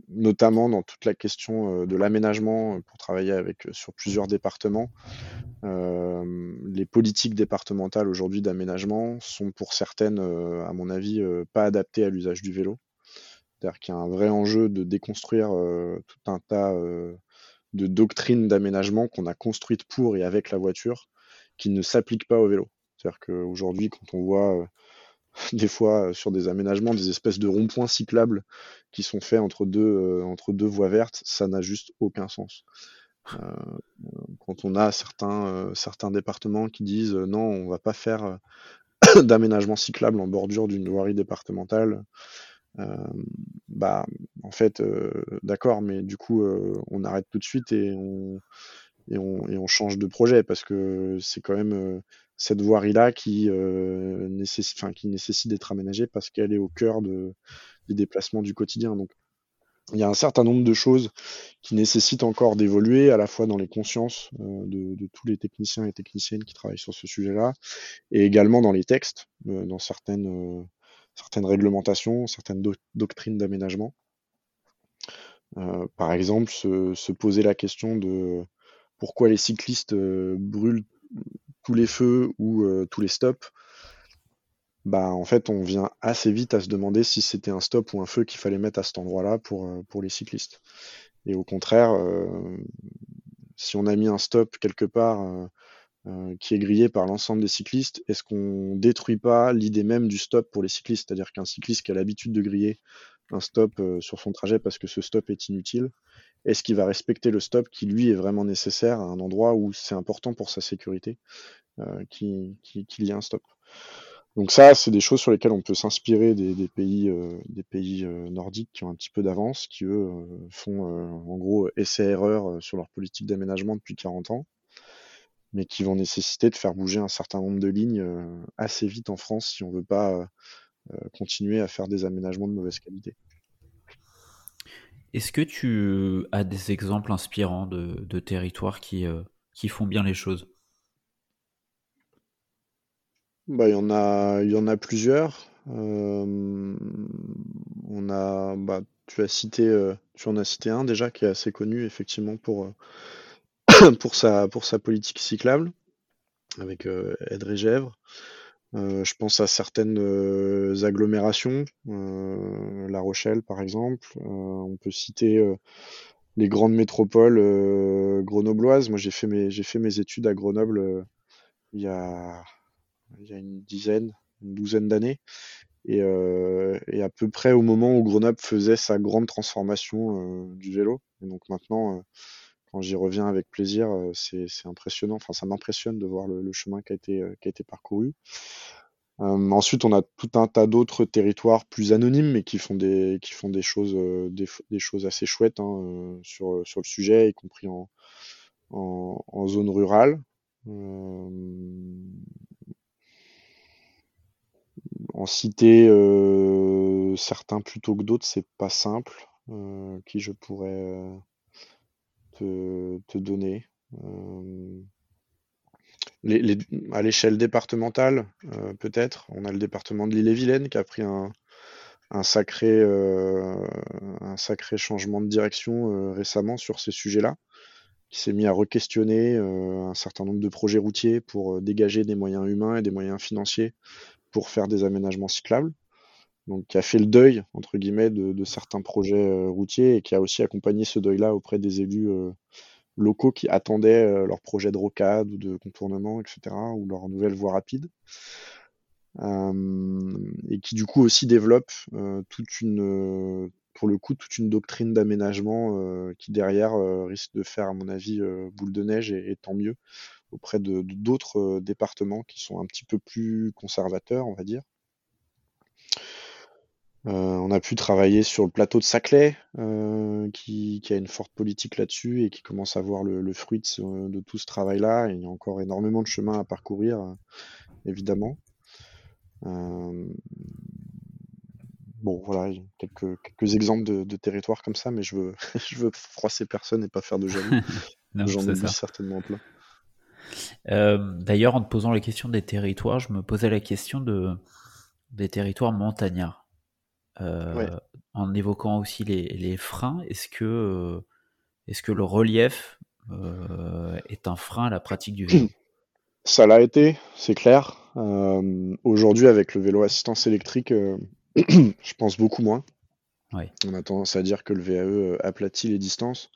notamment dans toute la question de l'aménagement pour travailler avec sur plusieurs départements, euh, les politiques départementales aujourd'hui d'aménagement sont pour certaines, euh, à mon avis, euh, pas adaptées à l'usage du vélo. C'est-à-dire qu'il y a un vrai enjeu de déconstruire tout un tas de doctrines d'aménagement qu'on a construites pour et avec la voiture qui ne s'appliquent pas au vélo. C'est-à-dire qu'aujourd'hui, quand on voit des fois sur des aménagements des espèces de ronds-points cyclables qui sont faits entre deux, deux voies vertes, ça n'a juste aucun sens. Euh, quand on a certains, euh, départements qui disent euh, non, on va pas faire d'aménagement cyclable en bordure d'une voirie départementale, bah en fait d'accord, mais du coup on arrête tout de suite et on, et on, et on change de projet parce que c'est quand même cette voirie-là qui, nécessite, qui nécessite d'être aménagée parce qu'elle est au cœur de, des déplacements du quotidien. Donc il y a un certain nombre de choses qui nécessitent encore d'évoluer, à la fois dans les consciences euh, de, tous les techniciens et techniciennes qui travaillent sur ce sujet-là, et également dans les textes, euh, dans certaines, euh, certaines réglementations, certaines doctrines d'aménagement. par exemple, se, se, poser la question de pourquoi les cyclistes brûlent tous les feux ou tous les stops bah en fait on vient assez vite à se demander si c'était un stop ou un feu qu'il fallait mettre à cet endroit-là pour, euh, les cyclistes. Et au contraire, euh, si on a mis un stop quelque part euh, qui est grillé par l'ensemble des cyclistes, est-ce qu'on détruit pas l'idée même du stop pour les cyclistes? C'est-à-dire qu'un cycliste qui a l'habitude de griller un stop sur son trajet parce que ce stop est inutile, est-ce qu'il va respecter le stop qui lui est vraiment nécessaire à un endroit où c'est important pour sa sécurité qu'il y ait un stop? Donc ça, c'est des choses sur lesquelles on peut s'inspirer des, pays, des pays euh, euh, nordiques qui ont un petit peu d'avance, qui eux euh, font en gros essai-erreur sur leur politique d'aménagement depuis 40 ans, mais qui vont nécessiter de faire bouger un certain nombre de lignes assez vite en France si on veut pas continuer à faire des aménagements de mauvaise qualité. Est-ce que tu as des exemples inspirants de, territoires qui, qui font bien les choses? Bah, il y en a, il y en a plusieurs. Euh, on a, bah, tu as cité, euh, tu en as cité un déjà qui est assez connu effectivement pour euh, pour sa pour sa politique cyclable avec euh, Edre Gèvres. je pense à certaines agglomérations, La Rochelle par exemple. on peut citer les grandes métropoles grenobloises. Moi, j'ai fait mes fait mes études à Grenoble il y a il y a une dizaine, une douzaine d'années. Et, euh, et, à peu près au moment où Grenoble faisait sa grande transformation euh, du vélo. Et donc maintenant, euh, quand j'y reviens avec plaisir, c'est impressionnant. Enfin, ça m'impressionne de voir le, chemin qui a été, parcouru. Ensuite, on a tout un tas d'autres territoires plus anonymes, mais qui font des, choses, assez chouettes hein, sur, le sujet, y compris en, zone rurale. En citer certains plutôt que d'autres, c'est pas simple. Qui je pourrais te, donner. Euh, les, à l'échelle départementale, euh, peut-être. On a le département de l'Ille-et-Vilaine qui a pris un, un sacré, euh, un sacré changement de direction récemment sur ces sujets-là, qui s'est mis à re-questionner un certain nombre de projets routiers pour dégager des moyens humains et des moyens financiers pour faire des aménagements cyclables. Donc, qui a fait le deuil, entre guillemets, de, certains projets euh, routiers et qui a aussi accompagné ce deuil-là auprès des élus euh, locaux qui attendaient euh, leur projet de rocade ou de contournement, etc., ou leur nouvelle voie rapide. Euh, et qui du coup aussi développe toute une, pour le coup, toute une doctrine d'aménagement qui derrière risque de faire, à mon avis, boule de neige et, et tant mieux auprès de d'autres départements qui sont un petit peu plus conservateurs, on va dire. Euh, on a pu travailler sur le plateau de Saclay, euh, qui, qui a une forte politique là-dessus et qui commence à voir le, le fruit de, ce- de tout ce travail-là. Il y a encore énormément de chemin à parcourir, euh, évidemment. Bon, voilà, il y a quelques, quelques exemples de, de territoires comme ça, mais je veux, je veux froisser personne et pas faire de jaloux. J'en oublie certainement plein. D'ailleurs, en te posant la question des territoires, je me posais la question de, des territoires montagnards. Euh, Ouais. en évoquant aussi les, les freins, est-ce que, euh, est-ce que le relief euh, est un frein à la pratique du vélo? Ça l'a été, c'est clair. Aujourd'hui, avec le vélo assistance électrique, je pense beaucoup moins. Ouais. On a tendance à dire que le VAE aplatit les distances.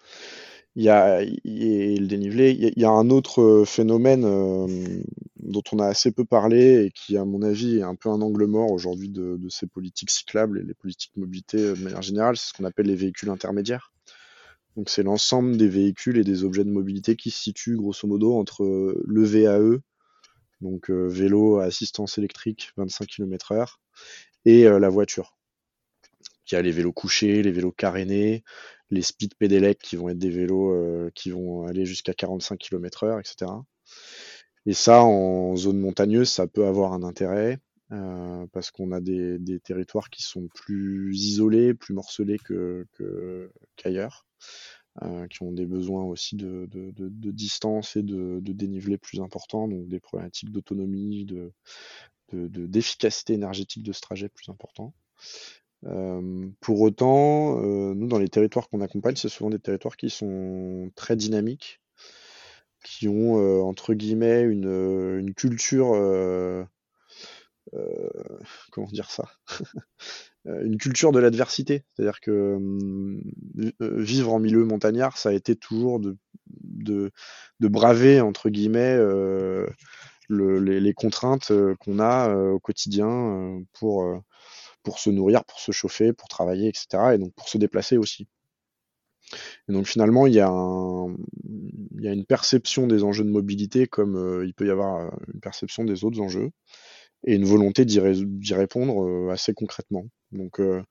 Il y a, le dénivelé. Il y un autre euh, phénomène euh, dont on a assez peu parlé et qui, à mon avis, est un peu un angle mort aujourd'hui de, ces politiques cyclables et les politiques mobilité euh, de manière générale. C'est ce qu'on appelle les véhicules intermédiaires. Donc, c'est l'ensemble des véhicules et des objets de mobilité qui se situent grosso modo entre le VAE, donc vélo à assistance électrique 25 km/h, et la voiture. Il y a les vélos couchés, les vélos carénés, les speed pédélec qui vont être des vélos euh, qui vont aller jusqu'à 45 km/h, etc. Et ça, en zone montagneuse, ça peut avoir un intérêt euh, parce qu'on a des, territoires qui sont plus isolés, plus morcelés qu'ailleurs, euh, qui ont des besoins aussi de, de- distance et de, dénivelé plus importants, donc des problématiques d'autonomie, de, de- de- d'efficacité énergétique de ce trajet plus important. Pour autant, nous, dans les territoires qu'on accompagne, c'est souvent des territoires qui sont très dynamiques, qui ont, entre guillemets, une, culture, comment dire ça? Une culture de l'adversité. C'est-à-dire que vi- vivre en milieu montagnard, ça a été toujours de, braver, entre guillemets, le- les, les contraintes qu'on a au quotidien pour, pour se nourrir, pour se chauffer, pour travailler, etc. Et donc pour se déplacer aussi. Et donc finalement, il y a, une perception des enjeux de mobilité comme euh, il peut y avoir euh, une perception des autres enjeux et une volonté d'y ré- d'y répondre euh, assez concrètement. Donc euh,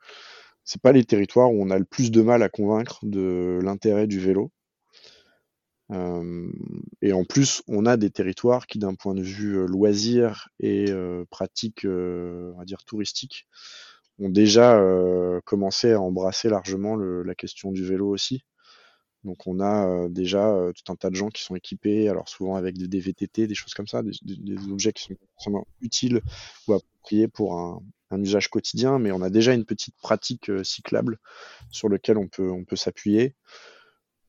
c'est pas les territoires où on a le plus de mal à convaincre de l'intérêt du vélo. Et en plus, on a des territoires qui, d'un point de vue euh, loisir et pratique, on va dire touristique, ont déjà euh, commencé à embrasser largement le- la question du vélo aussi. Donc on a euh, déjà euh, tout un tas de gens qui sont équipés, alors souvent avec des, VTT, des choses comme ça, des, objets qui sont forcément utiles ou appropriés pour un, un usage quotidien, mais on a déjà une petite pratique cyclable sur lequel on peut, on peut s'appuyer.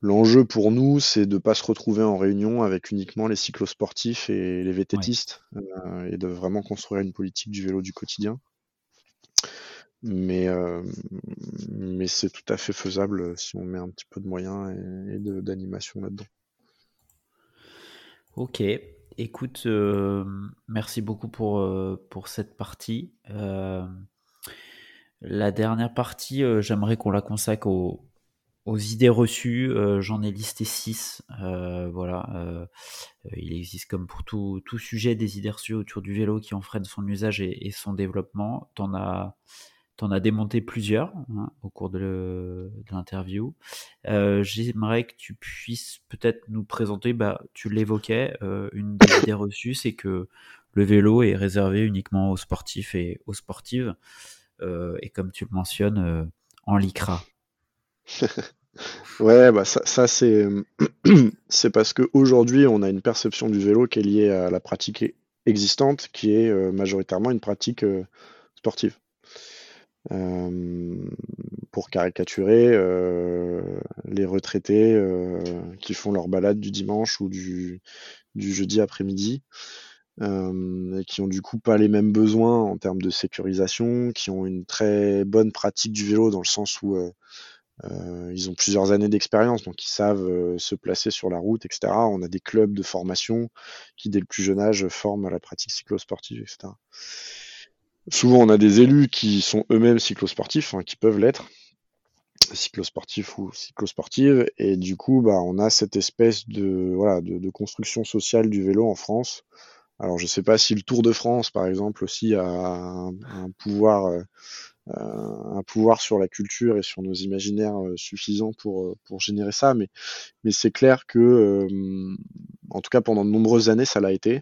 L'enjeu pour nous, c'est de ne pas se retrouver en réunion avec uniquement les cyclosportifs et les VTTistes, euh, et de vraiment construire une politique du vélo du quotidien. Mais, euh, mais c'est tout à fait faisable si on met un petit peu de moyens et, d'animation là-dedans. Ok, écoute, euh, merci beaucoup pour, euh, pour cette partie. Euh, la dernière partie, euh, j'aimerais qu'on la consacre au, aux idées reçues, j'en ai listé six. voilà, il existe comme pour tout, tout, sujet des idées reçues autour du vélo qui enfreignent son usage et, et son développement. T'en as tu en as démonté plusieurs hein, au cours de l'interview. Euh, j'aimerais que tu puisses peut-être nous présenter, bah, tu l'évoquais, euh, une des idées reçues, c'est que le vélo est réservé uniquement aux sportifs et aux sportives, euh, et comme tu le mentionnes, en lycra. ouais, bah ça, c'est c'est parce qu'aujourd'hui on a une perception du vélo qui est liée à la pratique existante, qui est majoritairement une pratique sportive. Euh, pour caricaturer euh, les retraités euh, qui font leur balade du dimanche ou du, jeudi après-midi. et qui ont du coup pas les mêmes besoins en termes de sécurisation, qui ont une très bonne pratique du vélo dans le sens où ils ont plusieurs années d'expérience, donc ils savent se placer sur la route, etc. On a des clubs de formation qui, dès le plus jeune âge, forment à la pratique cyclosportive, etc. Souvent, on a des élus qui sont eux-mêmes cyclosportifs, hein, qui peuvent l'être, cyclosportifs ou cyclosportives, et du coup, bah, on a cette espèce de, construction sociale du vélo en France. Alors, je ne sais pas si le Tour de France, par exemple, aussi a un, pouvoir, euh, pouvoir sur la culture et sur nos imaginaires euh, suffisants pour, euh, pour générer ça, mais, mais c'est clair que, en tout cas, pendant de nombreuses années, ça l'a été.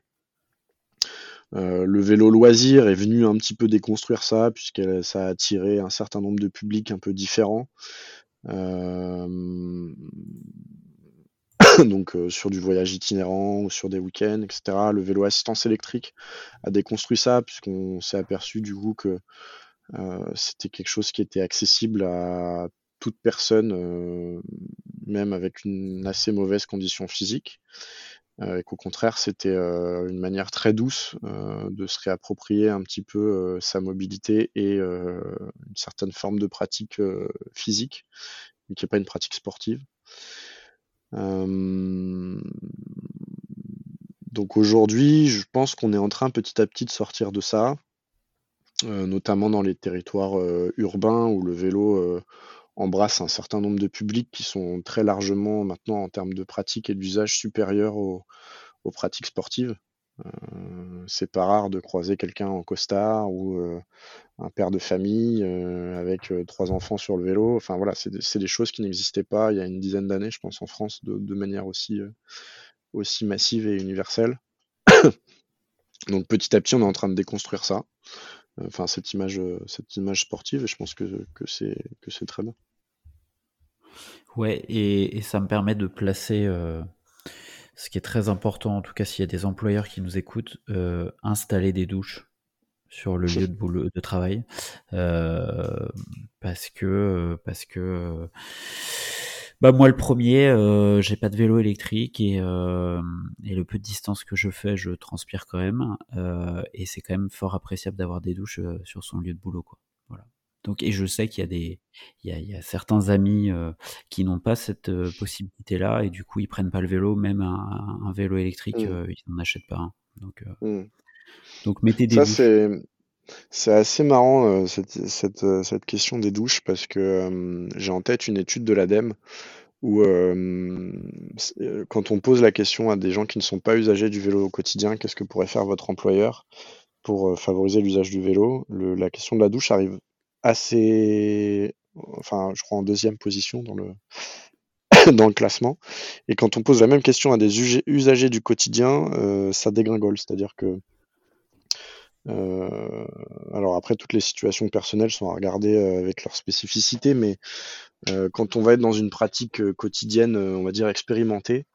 Euh, le vélo loisir est venu un petit peu déconstruire ça, puisque ça a attiré un certain nombre de publics un peu différents. Euh, donc euh, sur du voyage itinérant ou sur des week-ends, etc. Le vélo assistance électrique a déconstruit ça, puisqu'on s'est aperçu du coup que c'était quelque chose qui était accessible à toute personne, même avec une assez mauvaise condition physique. Euh, et qu'au contraire c'était euh, une manière très douce euh, de se réapproprier un petit peu sa mobilité et une certaine forme de pratique physique, mais qui n'est pas une pratique sportive. donc aujourd'hui, je pense qu'on est en train petit à petit de sortir de ça, notamment dans les territoires urbains où le vélo embrasse un certain nombre de publics qui sont très largement maintenant en termes de pratique et d'usage supérieurs aux, pratiques sportives. Euh, c'est pas rare de croiser quelqu'un en costard ou euh, un père de famille euh, avec trois enfants sur le vélo. Enfin voilà, c'est des, choses qui n'existaient pas il y a une dizaine d'années, je pense, en France, de, manière aussi, aussi massive et universelle. Donc petit à petit, on est en train de déconstruire ça enfin cette image, cette image sportive, et je pense que, que c'est très bien. Ouais, et, ça me permet de placer euh, ce qui est très important, en tout cas s'il y a des employeurs qui nous écoutent, euh, installer des douches sur le lieu de boulot de travail euh, parce que parce que bah moi le premier j'ai pas de vélo électrique et, et le peu de distance que je fais je transpire quand même et c'est quand même fort appréciable d'avoir des douches sur son lieu de boulot quoi voilà donc, et je sais qu'il y a des, il y a, certains amis euh, qui n'ont pas cette euh, possibilité-là et du coup ils prennent pas le vélo, même un, vélo électrique, mmh. euh, ils n'en achètent pas un. Donc, mmh. donc mettez des. Ça c'est, c'est assez marrant cette, cette, cette, question des douches parce que j'ai en tête une étude de l'ADEME où quand on pose la question à des gens qui ne sont pas usagers du vélo au quotidien, qu'est-ce que pourrait faire votre employeur pour favoriser l'usage du vélo, la question de la douche arrive assez, enfin, je crois en deuxième position dans le, classement. Et quand on pose la même question à des usagers du quotidien, euh, ça dégringole. C'est-à-dire que, euh, alors après, toutes les situations personnelles sont à regarder euh, avec leur spécificité, mais quand on va être dans une pratique quotidienne, on va dire expérimentée,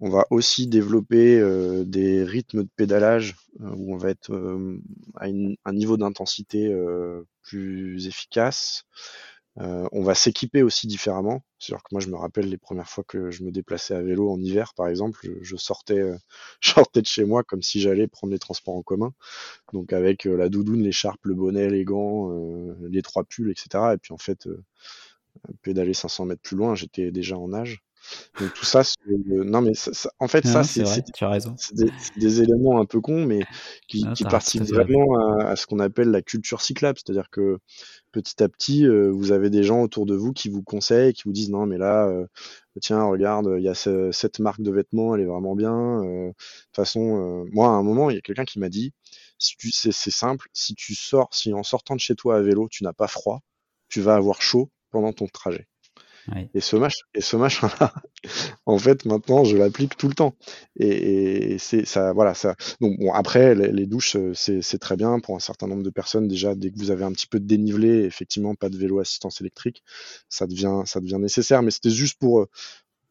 on va aussi développer des rythmes de pédalage où on va être à un niveau d'intensité plus efficace. On va s'équiper aussi différemment. C'est-à-dire que moi, je me rappelle les premières fois que je me déplaçais à vélo en hiver, par exemple, je, sortais, sortais de chez moi comme si j'allais prendre les transports en commun. Donc avec la doudoune, l'écharpe, le bonnet, les gants, les trois pulls, etc. Et puis en fait, pédaler 500 mètres plus loin, j'étais déjà en âge. Donc tout ça, non mais en fait ça c'est as raison. Des, des, éléments un peu cons mais qui, qui participent vraiment à, ce qu'on appelle la culture cyclable, c'est-à-dire que petit à petit euh, vous avez des gens autour de vous qui vous conseillent, qui vous disent non mais là euh, tiens regarde il y a cette marque de vêtements elle est vraiment bien. Euh, de toute façon moi à un moment il y a quelqu'un qui m'a dit c'est simple si tu sors si en sortant de chez toi à vélo tu n'as pas froid tu vas avoir chaud pendant ton trajet. Et ce machin-là, en fait, maintenant, je l'applique tout le temps. Et, c'est ça, voilà, ça. Bon, après, les, douches, euh, c'est très bien pour un certain nombre de personnes. Déjà, dès que vous avez un petit peu de dénivelé, effectivement, pas de vélo assistance électrique, ça devient, ça devient nécessaire. Mais c'était juste pour, euh,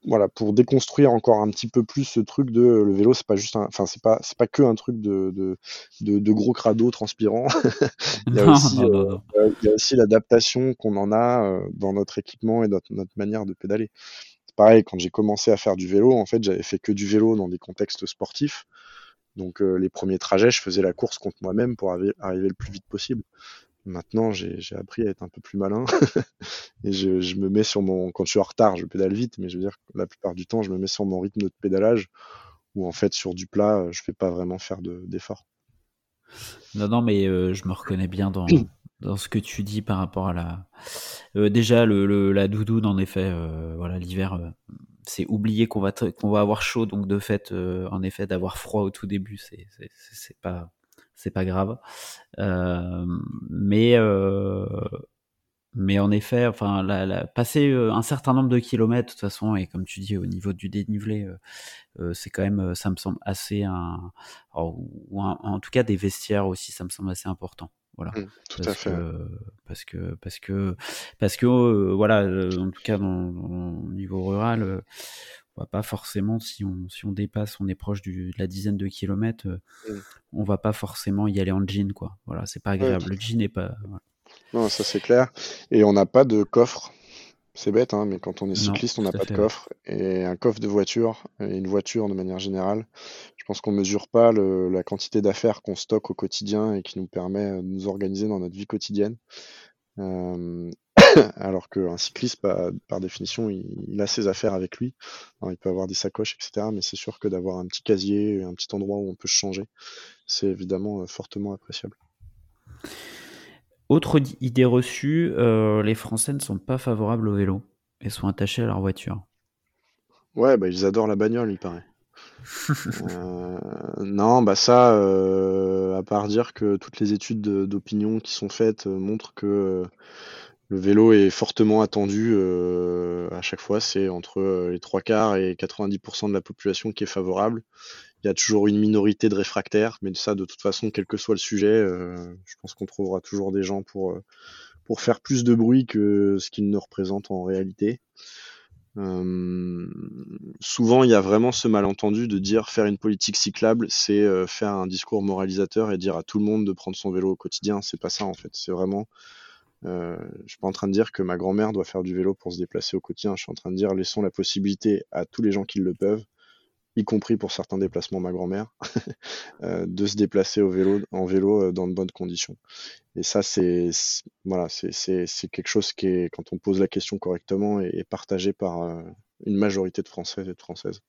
voilà, pour déconstruire encore un petit peu plus ce truc de le vélo, c'est pas juste un, enfin c'est pas c'est pas que un truc de de, de, gros crado transpirant. il, y a aussi, euh, il y a aussi l'adaptation qu'on en a euh, dans notre équipement et notre, notre manière de pédaler. C'est pareil, quand j'ai commencé à faire du vélo, en fait, j'avais fait que du vélo dans des contextes sportifs. Donc euh, les premiers trajets, je faisais la course contre moi-même pour arriver le plus vite possible. Maintenant, j'ai appris à être un peu plus malin et je, je, me mets sur mon. Quand je suis en retard, je pédale vite, mais je veux dire, la plupart du temps, je me mets sur mon rythme de pédalage où en fait, sur du plat, je fais pas vraiment faire d'efforts. non, non, mais euh, je me reconnais bien dans, dans ce que tu dis par rapport à la. Euh, déjà, le, la doudoune, en effet, euh, voilà, l'hiver, c'est oublier qu'on va, qu'on va avoir chaud, donc de fait, en effet, d'avoir froid au tout début, c'est pas c'est pas grave. Euh, mais euh, mais en effet, enfin, la, passer euh, un certain nombre de kilomètres, de toute façon, et comme tu dis, au niveau du dénivelé, c'est quand même, ça me semble assez un, ou en tout cas des vestiaires aussi, ça me semble assez important. Voilà. Mmh, tout à fait. parce que parce que parce que voilà, en tout cas dans, au niveau rural, va pas forcément, si on, si on dépasse, on est proche du, de la dizaine de kilomètres, euh, mm. on va pas forcément y aller en jean, quoi. Voilà, c'est pas agréable. Le jean n'est pas. Non, ça c'est clair. Et on n'a pas de coffre. C'est bête, hein, mais quand on est cycliste, on n'a pas de coffre. Et un coffre de voiture, et une voiture de manière générale, je pense qu'on mesure pas la quantité d'affaires qu'on stocke au quotidien et qui nous permet de nous organiser dans notre vie quotidienne. Euh, alors qu'un cycliste, bah, par définition, il, a ses affaires avec lui. il peut avoir des sacoches, etc. Mais c'est sûr que d'avoir un petit casier, un petit endroit où on peut changer, c'est évidemment euh, fortement appréciable. Autre idée reçue, euh, les Français ne sont pas favorables au vélo et sont attachés à leur voiture. Ouais, bah, ils adorent la bagnole, il paraît. Euh, non, bah ça, à part dire que toutes les études d'opinion qui sont faites montrent que le vélo est fortement attendu euh, à chaque fois. C'est entre euh, les trois quarts et 90% de la population qui est favorable. Il y a toujours une minorité de réfractaires, mais ça, de toute façon, quel que soit le sujet, euh, je pense qu'on trouvera toujours des gens pour, pour faire plus de bruit que ce qu'ils ne représentent en réalité. souvent, il y a vraiment ce malentendu de dire faire une politique cyclable, c'est faire un discours moralisateur et dire à tout le monde de prendre son vélo au quotidien. C'est pas ça en fait. C'est vraiment euh, je suis pas en train de dire que ma grand-mère doit faire du vélo pour se déplacer au quotidien. Je suis en train de dire laissons la possibilité à tous les gens qui le peuvent, y compris pour certains déplacements ma grand-mère, euh, de se déplacer au vélo, en vélo euh, dans de bonnes conditions. Et ça, c'est voilà, c'est quelque chose qui est, quand on pose la question correctement, est, partagé par une majorité de Français et de Françaises.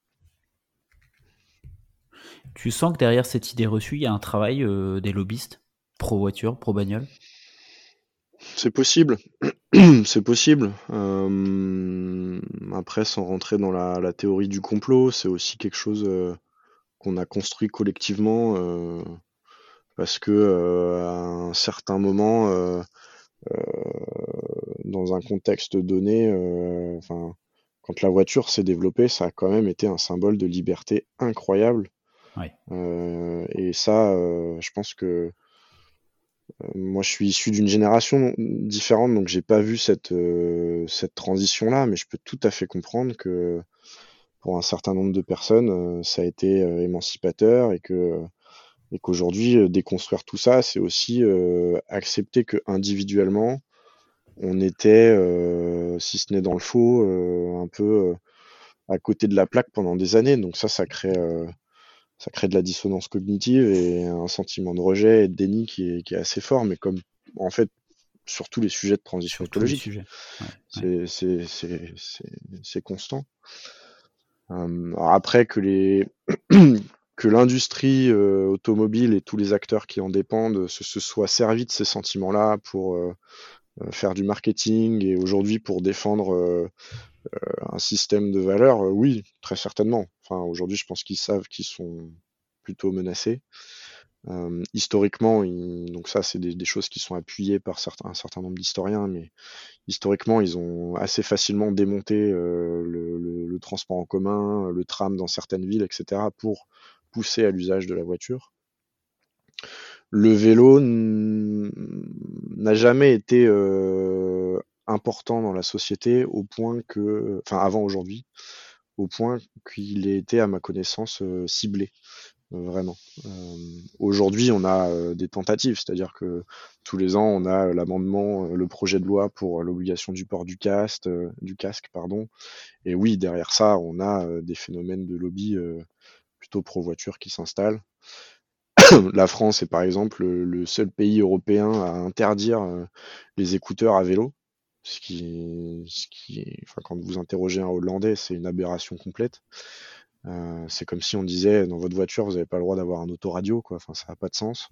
Tu sens que derrière cette idée reçue, il y a un travail des lobbyistes pro voiture, pro bagnole c'est possible, c'est possible. Euh, après, sans rentrer dans la, théorie du complot, c'est aussi quelque chose euh, qu'on a construit collectivement euh, parce que à un certain moment, dans un contexte donné, enfin, quand la voiture s'est développée, ça a quand même été un symbole de liberté incroyable. et ça, je pense que moi, je suis issu d'une génération différente, donc j'ai pas vu cette, euh, cette transition-là, mais je peux tout à fait comprendre que pour un certain nombre de personnes, euh, ça a été émancipateur et que et qu'aujourd'hui, déconstruire tout ça, c'est aussi accepter que individuellement, on était, si ce n'est dans le faux, un peu à côté de la plaque pendant des années. Donc ça, ça crée ça crée de la dissonance cognitive et un sentiment de rejet et de déni qui est, qui est assez fort. Mais comme en fait, sur tous les sujets de transition écologique. Ouais. C'est constant. Euh, alors après que les que l'industrie euh, automobile et tous les acteurs qui en dépendent se, se soient servis de ces sentiments-là pour euh, faire du marketing et aujourd'hui pour défendre euh, euh, un système de valeurs, euh, oui, très certainement. Enfin, aujourd'hui, je pense qu'ils savent qu'ils sont plutôt menacés. Euh, historiquement, ils- donc ça, c'est des, des choses qui sont appuyées par certains, un certain nombre d'historiens, mais historiquement, ils ont assez facilement démonté euh, le, le- le transport en commun, le tram dans certaines villes, etc., pour pousser à l'usage de la voiture. Le vélo n'a jamais été euh, important dans la société au point que, enfin avant aujourd'hui, au point qu'il ait été, à ma connaissance, euh, ciblé. Euh, Vraiment. Aujourd'hui, on a des tentatives, c'est-à-dire que tous les ans, on a l'amendement, le projet de loi pour l'obligation du port du casque, du casque, pardon. Et oui, derrière ça, on a des phénomènes de lobby plutôt pro-voiture qui s'installent. La France est par exemple le, seul pays européen à interdire euh, les écouteurs à vélo, ce qui, quand vous interrogez un Hollandais, c'est une aberration complète. Euh, c'est comme si on disait dans votre voiture, vous n'avez pas le droit d'avoir un autoradio, quoi. Ça n'a pas de sens.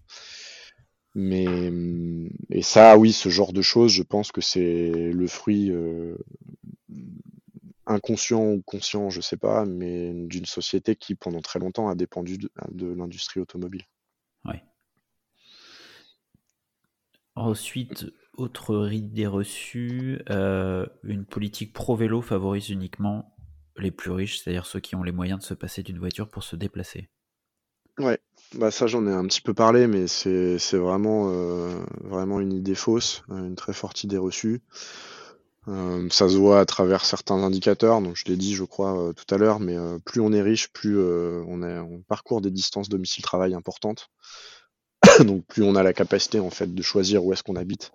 Mais hum, et ça, oui, ce genre de choses, je pense que c'est le fruit euh, inconscient ou conscient, je sais pas, mais d'une société qui pendant très longtemps a dépendu de l'industrie automobile. Ensuite, autre idée reçue, euh, une politique pro-vélo favorise uniquement les plus riches, c'est-à-dire ceux qui ont les moyens de se passer d'une voiture pour se déplacer. Ouais, bah ça j'en ai un petit peu parlé, mais c'est c'est vraiment euh, vraiment une idée fausse, euh, une très forte idée reçue. Euh, ça se voit à travers certains indicateurs, donc je l'ai dit je crois euh, tout à l'heure, mais euh, plus on est riche, plus on parcourt des distances domicile-travail importantes. donc plus on a la capacité en fait de choisir où est-ce qu'on habite,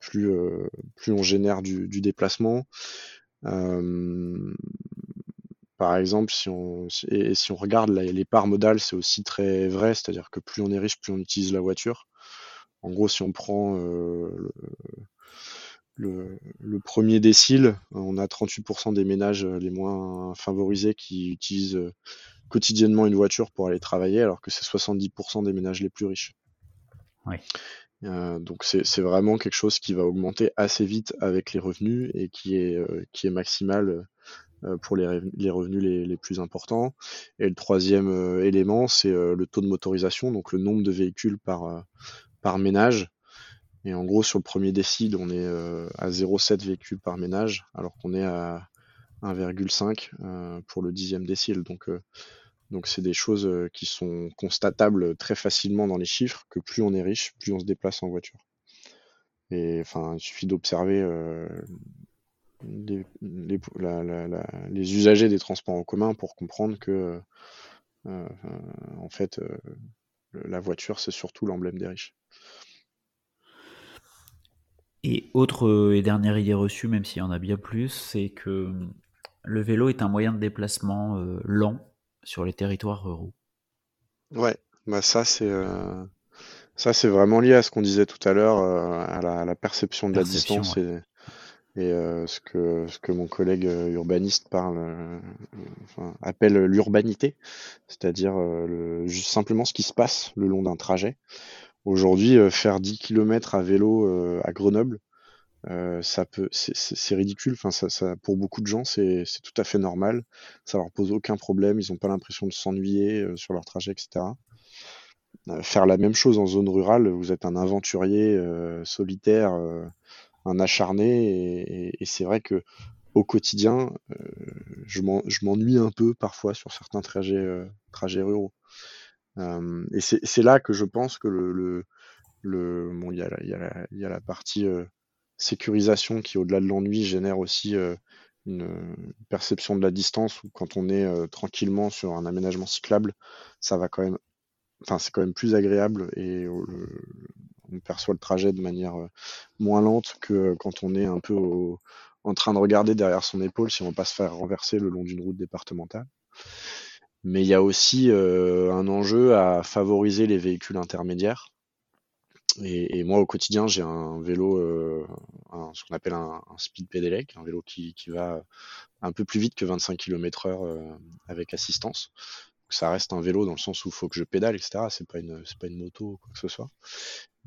plus on génère du, déplacement. Par exemple, si on, regarde les parts modales, c'est aussi très vrai, c'est-à-dire que plus on est riche, plus on utilise la voiture. En gros, si on prend le- le premier décile, on a 38% des ménages les moins favorisés qui utilisent euh, quotidiennement une voiture pour aller travailler, alors que c'est 70% des ménages les plus riches. Ouais. Euh, donc c'est vraiment quelque chose qui va augmenter assez vite avec les revenus et qui est, euh, qui est maximal euh, pour les, les revenus les, les plus importants. Et le troisième euh, élément, c'est euh, le taux de motorisation, donc le nombre de véhicules par, euh, par ménage. Et en gros, sur le premier décile, on est euh, à 0,7 véhicules par ménage, alors qu'on est à 1,5 euh, pour le dixième décile. Donc, euh, donc c'est des choses qui sont constatables très facilement dans les chiffres, que plus on est riche, plus on se déplace en voiture. Et enfin, il suffit d'observer les, les, usagers des transports en commun pour comprendre que, en fait, la voiture, c'est surtout l'emblème des riches. Et autre euh, et dernière idée reçue, même s'il y en a bien plus, c'est que euh, le vélo est un moyen de déplacement euh, lent sur les territoires ruraux. Ouais, bah ça c'est euh, ça c'est vraiment lié à ce qu'on disait tout à l'heure, euh, à la, à la perception de la distance et, et ce que ce que mon collègue urbaniste parle, enfin, appelle l'urbanité, c'est-à-dire simplement ce qui se passe le long d'un trajet. Aujourd'hui, euh, faire 10 km à vélo euh, à Grenoble, euh, c'est ridicule. Enfin, ça, pour beaucoup de gens, c'est tout à fait normal. Ça leur pose aucun problème. Ils n'ont pas l'impression de s'ennuyer sur leur trajet, etc. Faire la même chose en zone rurale, vous êtes un aventurier solitaire, un acharné, et, c'est vrai que au quotidien, je m'en- je m'ennuie un peu parfois sur certains trajets ruraux. Et c'est là que je pense que le, bon, il y a la, partie sécurisation qui, au-delà de l'ennui, génère aussi une, perception de la distance où quand on est tranquillement sur un aménagement cyclable, ça va quand même, enfin, c'est quand même plus agréable et on perçoit le trajet de manière moins lente que quand on est un peu au- en train de regarder derrière son épaule si on va pas se faire renverser le long d'une route départementale. Mais il y a aussi euh, un enjeu à favoriser les véhicules intermédiaires Et, moi, au quotidien, j'ai un vélo, euh, ce qu'on appelle un, speed pedelec, un vélo qui, va un peu plus vite que 25 km/h euh, avec assistance. ça reste un vélo dans le sens où il faut que je pédale, etc. C'est pas une, pas une moto ou quoi que ce soit.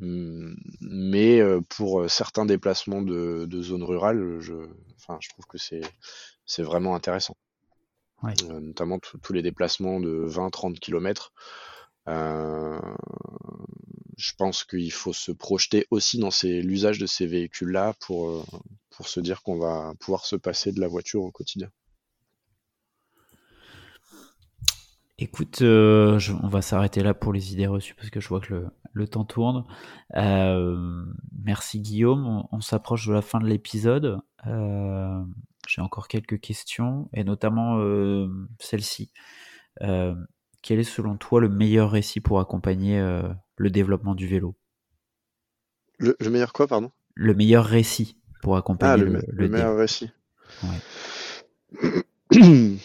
Hum, mais euh, pour certains déplacements de, de zone rurale, je, enfin, je trouve que c'est vraiment intéressant. Notamment tous les déplacements de 20-30 km je pense qu'il faut se projeter aussi dans l'usage de ces véhicules-là pour, euh, pour se dire qu'on va pouvoir se passer de la voiture au quotidien. Écoute, euh, on va s'arrêter là pour les idées reçues parce que je vois que le, temps tourne. Euh, merci Guillaume, on, s'approche de la fin de l'épisode. J'ai encore quelques questions et notamment celle-ci. quel est selon toi le meilleur récit pour accompagner le développement du vélo? Le, meilleur quoi, pardon? Le meilleur récit pour accompagner ah, le, le, meilleur récit.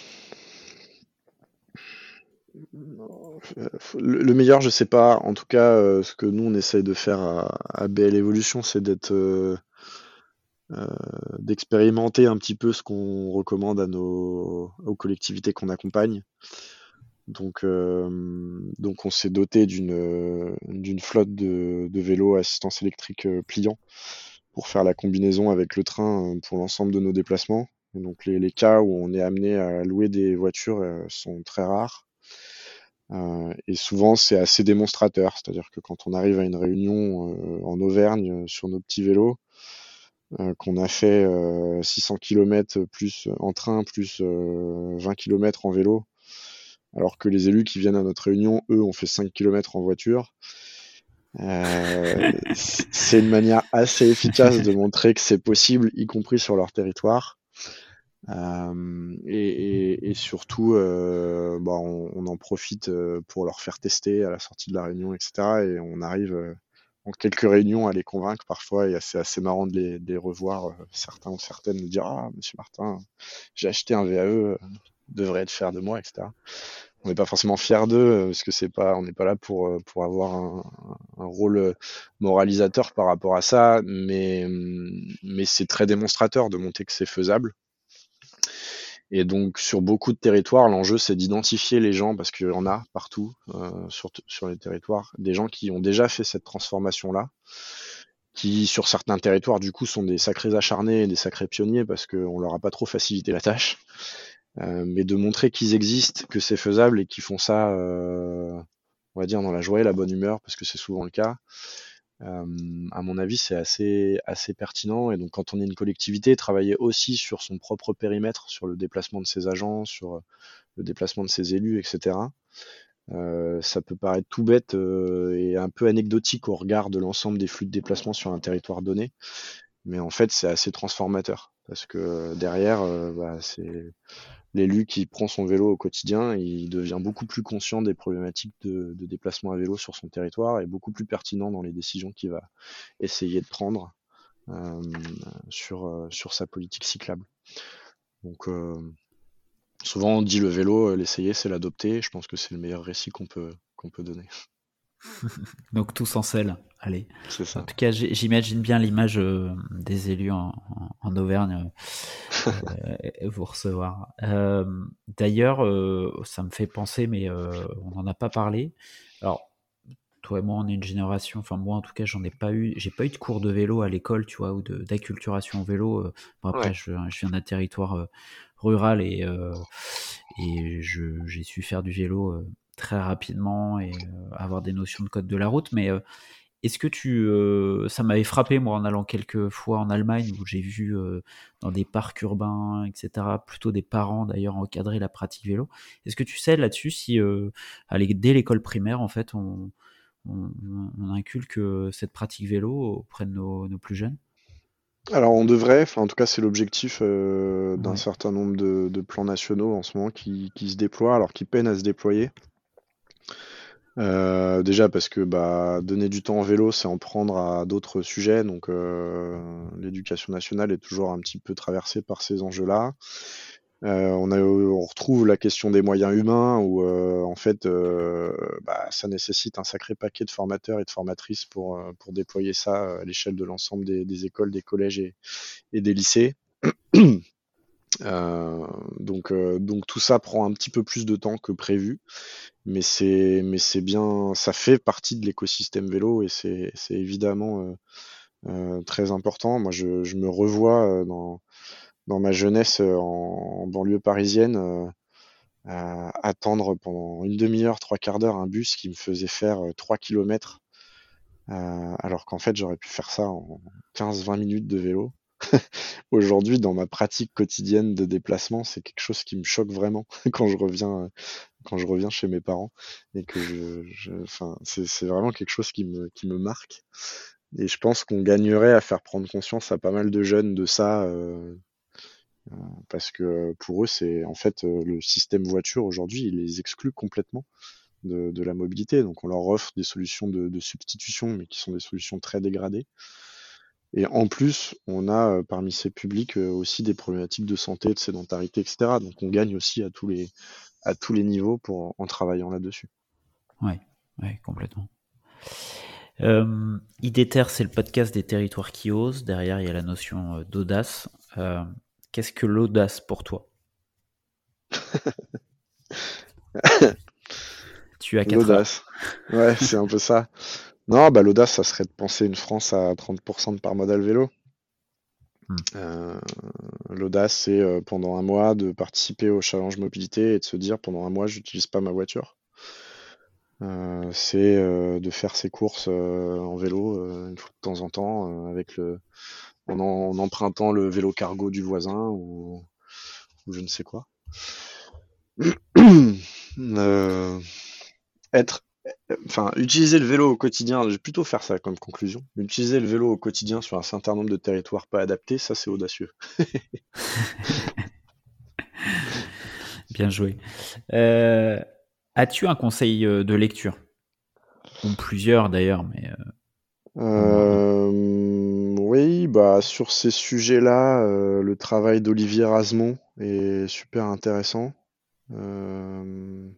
le, meilleur, je sais pas. En tout cas, euh, ce que nous on essaye de faire à, BL Evolution, c'est d'être euh, euh, d'expérimenter un petit peu ce qu'on recommande à nos aux collectivités qu'on accompagne. Donc, euh, donc on s'est doté d'une euh, d'une flotte de, de vélos à assistance électrique euh, pliant pour faire la combinaison avec le train pour l'ensemble de nos déplacements. donc les, les, cas où on est amené à louer des voitures sont très rares. Euh, et souvent c'est assez démonstrateur, c'est-à-dire que quand on arrive à une réunion en Auvergne sur nos petits vélos, qu'on a fait 600 km plus en train plus 20 km en vélo, alors que les élus qui viennent à notre réunion, eux, ont fait 5 km en voiture. Euh, c'est une manière assez efficace de montrer que c'est possible, y compris sur leur territoire. Euh, et, surtout, euh, bah, on, en profite pour leur faire tester à la sortie de la réunion, etc. Et on arrive en quelques réunions à les convaincre parfois, et c'est assez marrant de les, revoir. certains ou certaines nous dire Ah, monsieur Martin, j'ai acheté un VAE, devrait être fier de moi, etc. On n'est pas forcément fier d'eux euh, parce que c'est pas, on n'est pas là pour euh, avoir un, rôle euh, moralisateur par rapport à ça, mais mais c'est très démonstrateur de montrer que c'est faisable. Et donc sur beaucoup de territoires, l'enjeu c'est d'identifier les gens parce qu'il y en a partout sur, sur les territoires, des gens qui ont déjà fait cette transformation là, qui sur certains territoires du coup sont des sacrés acharnés et des sacrés pionniers parce qu'on leur a pas trop facilité la tâche. Euh, mais de montrer qu'ils existent, que c'est faisable et qu'ils font ça, euh, on va dire, dans la joie et la bonne humeur, parce que c'est souvent le cas. Euh, à mon avis, c'est assez, assez pertinent. Et donc, quand on est une collectivité, travailler aussi sur son propre périmètre, sur le déplacement de ses agents, sur le déplacement de ses élus, etc. Euh, ça peut paraître tout bête euh, et un peu anecdotique au regard de l'ensemble des flux de déplacement sur un territoire donné, mais en fait c'est assez transformateur parce que derrière, bah, c'est l'élu qui prend son vélo au quotidien, il devient beaucoup plus conscient des problématiques de, déplacement à vélo sur son territoire et beaucoup plus pertinent dans les décisions qu'il va essayer de prendre euh, sur, euh, sur sa politique cyclable. Donc euh, souvent on dit le vélo, l'essayer c'est l'adopter, je pense que c'est le meilleur récit qu'on peut, qu'on peut donner. Donc tous en selle, allez. Ça. En tout cas, j'imagine bien l'image euh, des élus en, Auvergne euh, euh, vous recevoir. D'ailleurs, ça me fait penser, mais on n'en a pas parlé. Alors, toi et moi, on est une génération. Enfin, moi, en tout cas, j'en ai pas eu. J'ai pas eu de cours de vélo à l'école, tu vois, ou d'acculturation au vélo. après, je, je, viens d'un territoire rural et et j'ai su faire du vélo très rapidement et euh, avoir des notions de code de la route. Mais euh, est-ce que tu. Euh, ça m'avait frappé, moi, en allant quelques fois en Allemagne, où j'ai vu dans des parcs urbains, etc., plutôt des parents d'ailleurs encadrer la pratique vélo. Est-ce que tu sais là-dessus si, dès l'école primaire, en fait, on, inculque cette pratique vélo auprès de nos, plus jeunes? Alors on devrait, enfin en tout cas c'est l'objectif d'un certain nombre de, plans nationaux en ce moment qui, qui, se déploient, alors qui peinent à se déployer. Euh, déjà parce que bah, donner du temps en vélo, c'est en prendre à d'autres sujets. Donc euh, l'éducation nationale est toujours un petit peu traversée par ces enjeux-là. on, a, on retrouve la question des moyens humains où en fait bah, ça nécessite un sacré paquet de formateurs et de formatrices pour, pour déployer ça à l'échelle de l'ensemble des, écoles, des collèges et des lycées. Euh, donc, euh, donc tout ça prend un petit peu plus de temps que prévu, mais c'est mais c'est bien, ça fait partie de l'écosystème vélo et c'est c'est évidemment euh, très important. Moi, je, je me revois dans dans ma jeunesse en, banlieue parisienne. attendre pendant une demi-heure, trois quarts d'heure un bus qui me faisait faire 3 kilomètres, alors qu'en fait j'aurais pu faire ça en 15-20 minutes de vélo. Aujourd'hui, dans ma pratique quotidienne de déplacement, c'est quelque chose qui me choque vraiment quand je reviens, quand je reviens chez mes parents et que je, enfin, c'est vraiment quelque chose qui me, qui me marque. Et je pense qu'on gagnerait à faire prendre conscience à pas mal de jeunes de ça, euh, euh, parce que pour eux, c'est en fait euh, le système voiture aujourd'hui, il les exclut complètement de, de, la mobilité. Donc on leur offre des solutions de, de substitution, mais qui sont des solutions très dégradées. Et en plus, on a euh, parmi ces publics euh, aussi des problématiques de santé, de sédentarité, etc. Donc on gagne aussi à tous les, à tous les niveaux pour, en travaillant là-dessus. Oui, ouais, complètement. Euh, IDETER, c'est le podcast des territoires qui osent. Derrière, il y a la notion euh, d'audace. Qu'est-ce que l'audace pour toi? Tu as 4 L'audace. Ouais, c'est un peu ça. Non, bah, l'audace, ça serait de penser une France à 30% de par modal vélo. Hmm. Euh, l'audace, c'est euh, pendant un mois de participer au challenge mobilité et de se dire pendant un mois, j'utilise pas ma voiture. Euh, c'est de faire ses courses en vélo une fois de temps en temps avec le en, empruntant le vélo cargo du voisin ou, ou je ne sais quoi. être enfin, utiliser le vélo au quotidien, je vais plutôt faire ça comme conclusion. Utiliser le vélo au quotidien sur un certain nombre de territoires pas adaptés, ça c'est audacieux. Bien joué. Euh, as-tu un conseil euh, de lecture? Ou plusieurs d'ailleurs, mais. Euh, oui, bah sur ces sujets-là, le travail d'Olivier Rasmont est super intéressant. Euh,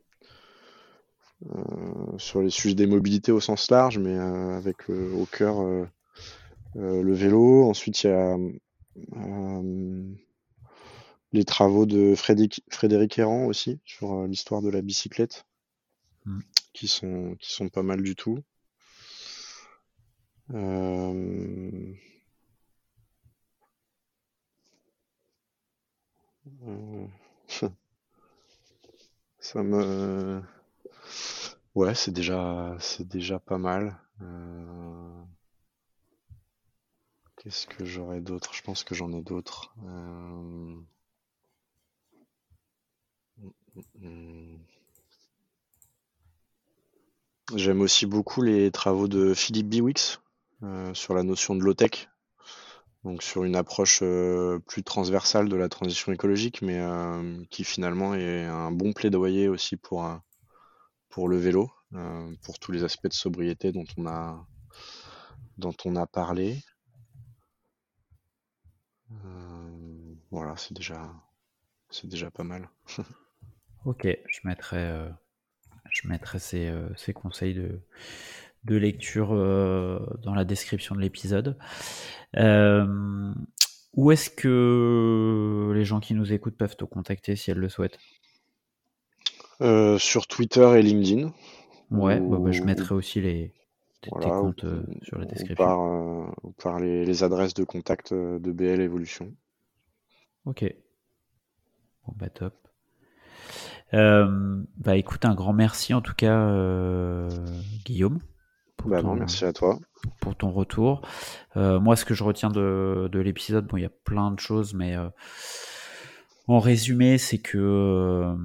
sur les sujets des mobilités au sens large, mais euh, avec au cœur euh, le vélo. Ensuite, il y a les travaux de Frédéric, Frédéric Errand aussi sur l'histoire de la bicyclette, mm. qui, sont, qui sont pas mal du tout. Ça me. Ouais, c'est déjà, c'est déjà pas mal. Euh, qu'est-ce que j'aurais d'autre? Je pense que j'en ai d'autres. Euh, J'aime aussi beaucoup les travaux de Philippe Biwix euh, sur la notion de low-tech, donc sur une approche plus transversale de la transition écologique, mais qui finalement est un bon plaidoyer aussi pour, pour le vélo, euh, pour tous les aspects de sobriété dont on a, dont on a parlé. Euh, voilà, c'est déjà, c'est déjà pas mal. ok, je mettrai, euh, je mettrai ces, ces, conseils de, de lecture dans la description de l'épisode. où est-ce que les gens qui nous écoutent peuvent te contacter si elles le souhaitent? Euh, sur Twitter et LinkedIn. Ouais, bah, bah, je mettrai aussi les tes, comptes euh, sur la description. Par, euh, par les, adresses de contact de BL Evolution. Ok. Bon bah top. bah écoute, un grand merci en tout cas, Guillaume. Bah non, merci à toi. Pour ton retour. moi, ce que je retiens de, de l'épisode, bon, il y a plein de choses, mais en résumé, c'est que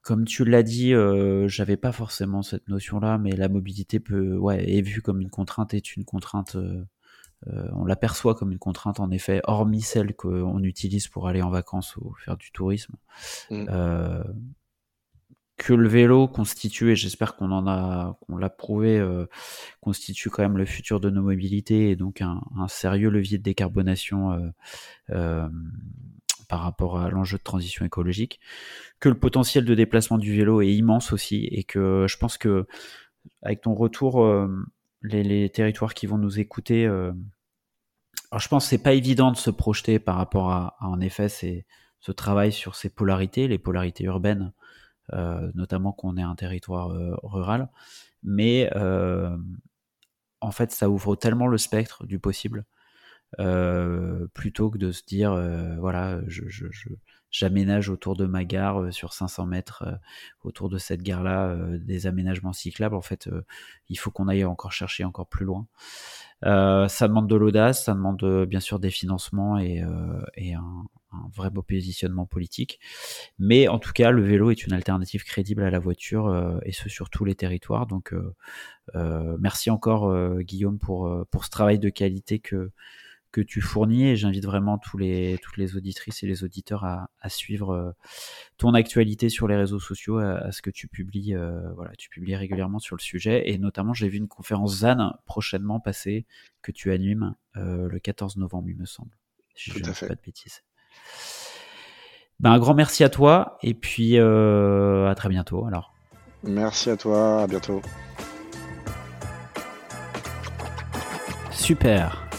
comme tu l'as dit, euh, j'avais pas forcément cette notion-là, mais la mobilité peut, ouais, est vue comme une contrainte, est une contrainte. Euh, euh, on l'aperçoit comme une contrainte, en effet, hormis celle qu'on utilise pour aller en vacances ou faire du tourisme. Mmh. que le vélo constitue, et j'espère qu'on en a, qu'on l'a prouvé, constitue quand même le futur de nos mobilités et donc un, un sérieux levier de décarbonation par rapport à l'enjeu de transition écologique, que le potentiel de déplacement du vélo est immense aussi, et que je pense que avec ton retour, les, territoires qui vont nous écouter, alors je pense que c'est pas évident de se projeter par rapport à, en effet ce travail sur ces polarités, les polarités urbaines, notamment qu'on est un territoire rural, mais en fait ça ouvre tellement le spectre du possible euh, plutôt que de se dire euh, voilà je, j'aménage autour de ma gare euh, sur 500 mètres autour de cette gare là des aménagements cyclables. En fait il faut qu'on aille encore chercher encore plus loin. Ça demande de l'audace ça demande bien sûr des financements et, et un, un, vrai beau positionnement politique. Mais en tout cas le vélo est une alternative crédible à la voiture et ce sur tous les territoires. Donc merci encore Guillaume pour pour ce travail de qualité que que tu fournis et j'invite vraiment tous les, toutes les auditrices et les auditeurs à, suivre euh, ton actualité sur les réseaux sociaux, à, ce que tu publies. Euh, voilà, tu publies régulièrement sur le sujet et notamment j'ai vu une conférence ZAN prochainement passer que tu animes euh, le 14 novembre, il me semble. Si je ne fais pas de bêtises. Ben, un grand merci à toi et puis à très bientôt alors. Merci à toi, à bientôt. Super.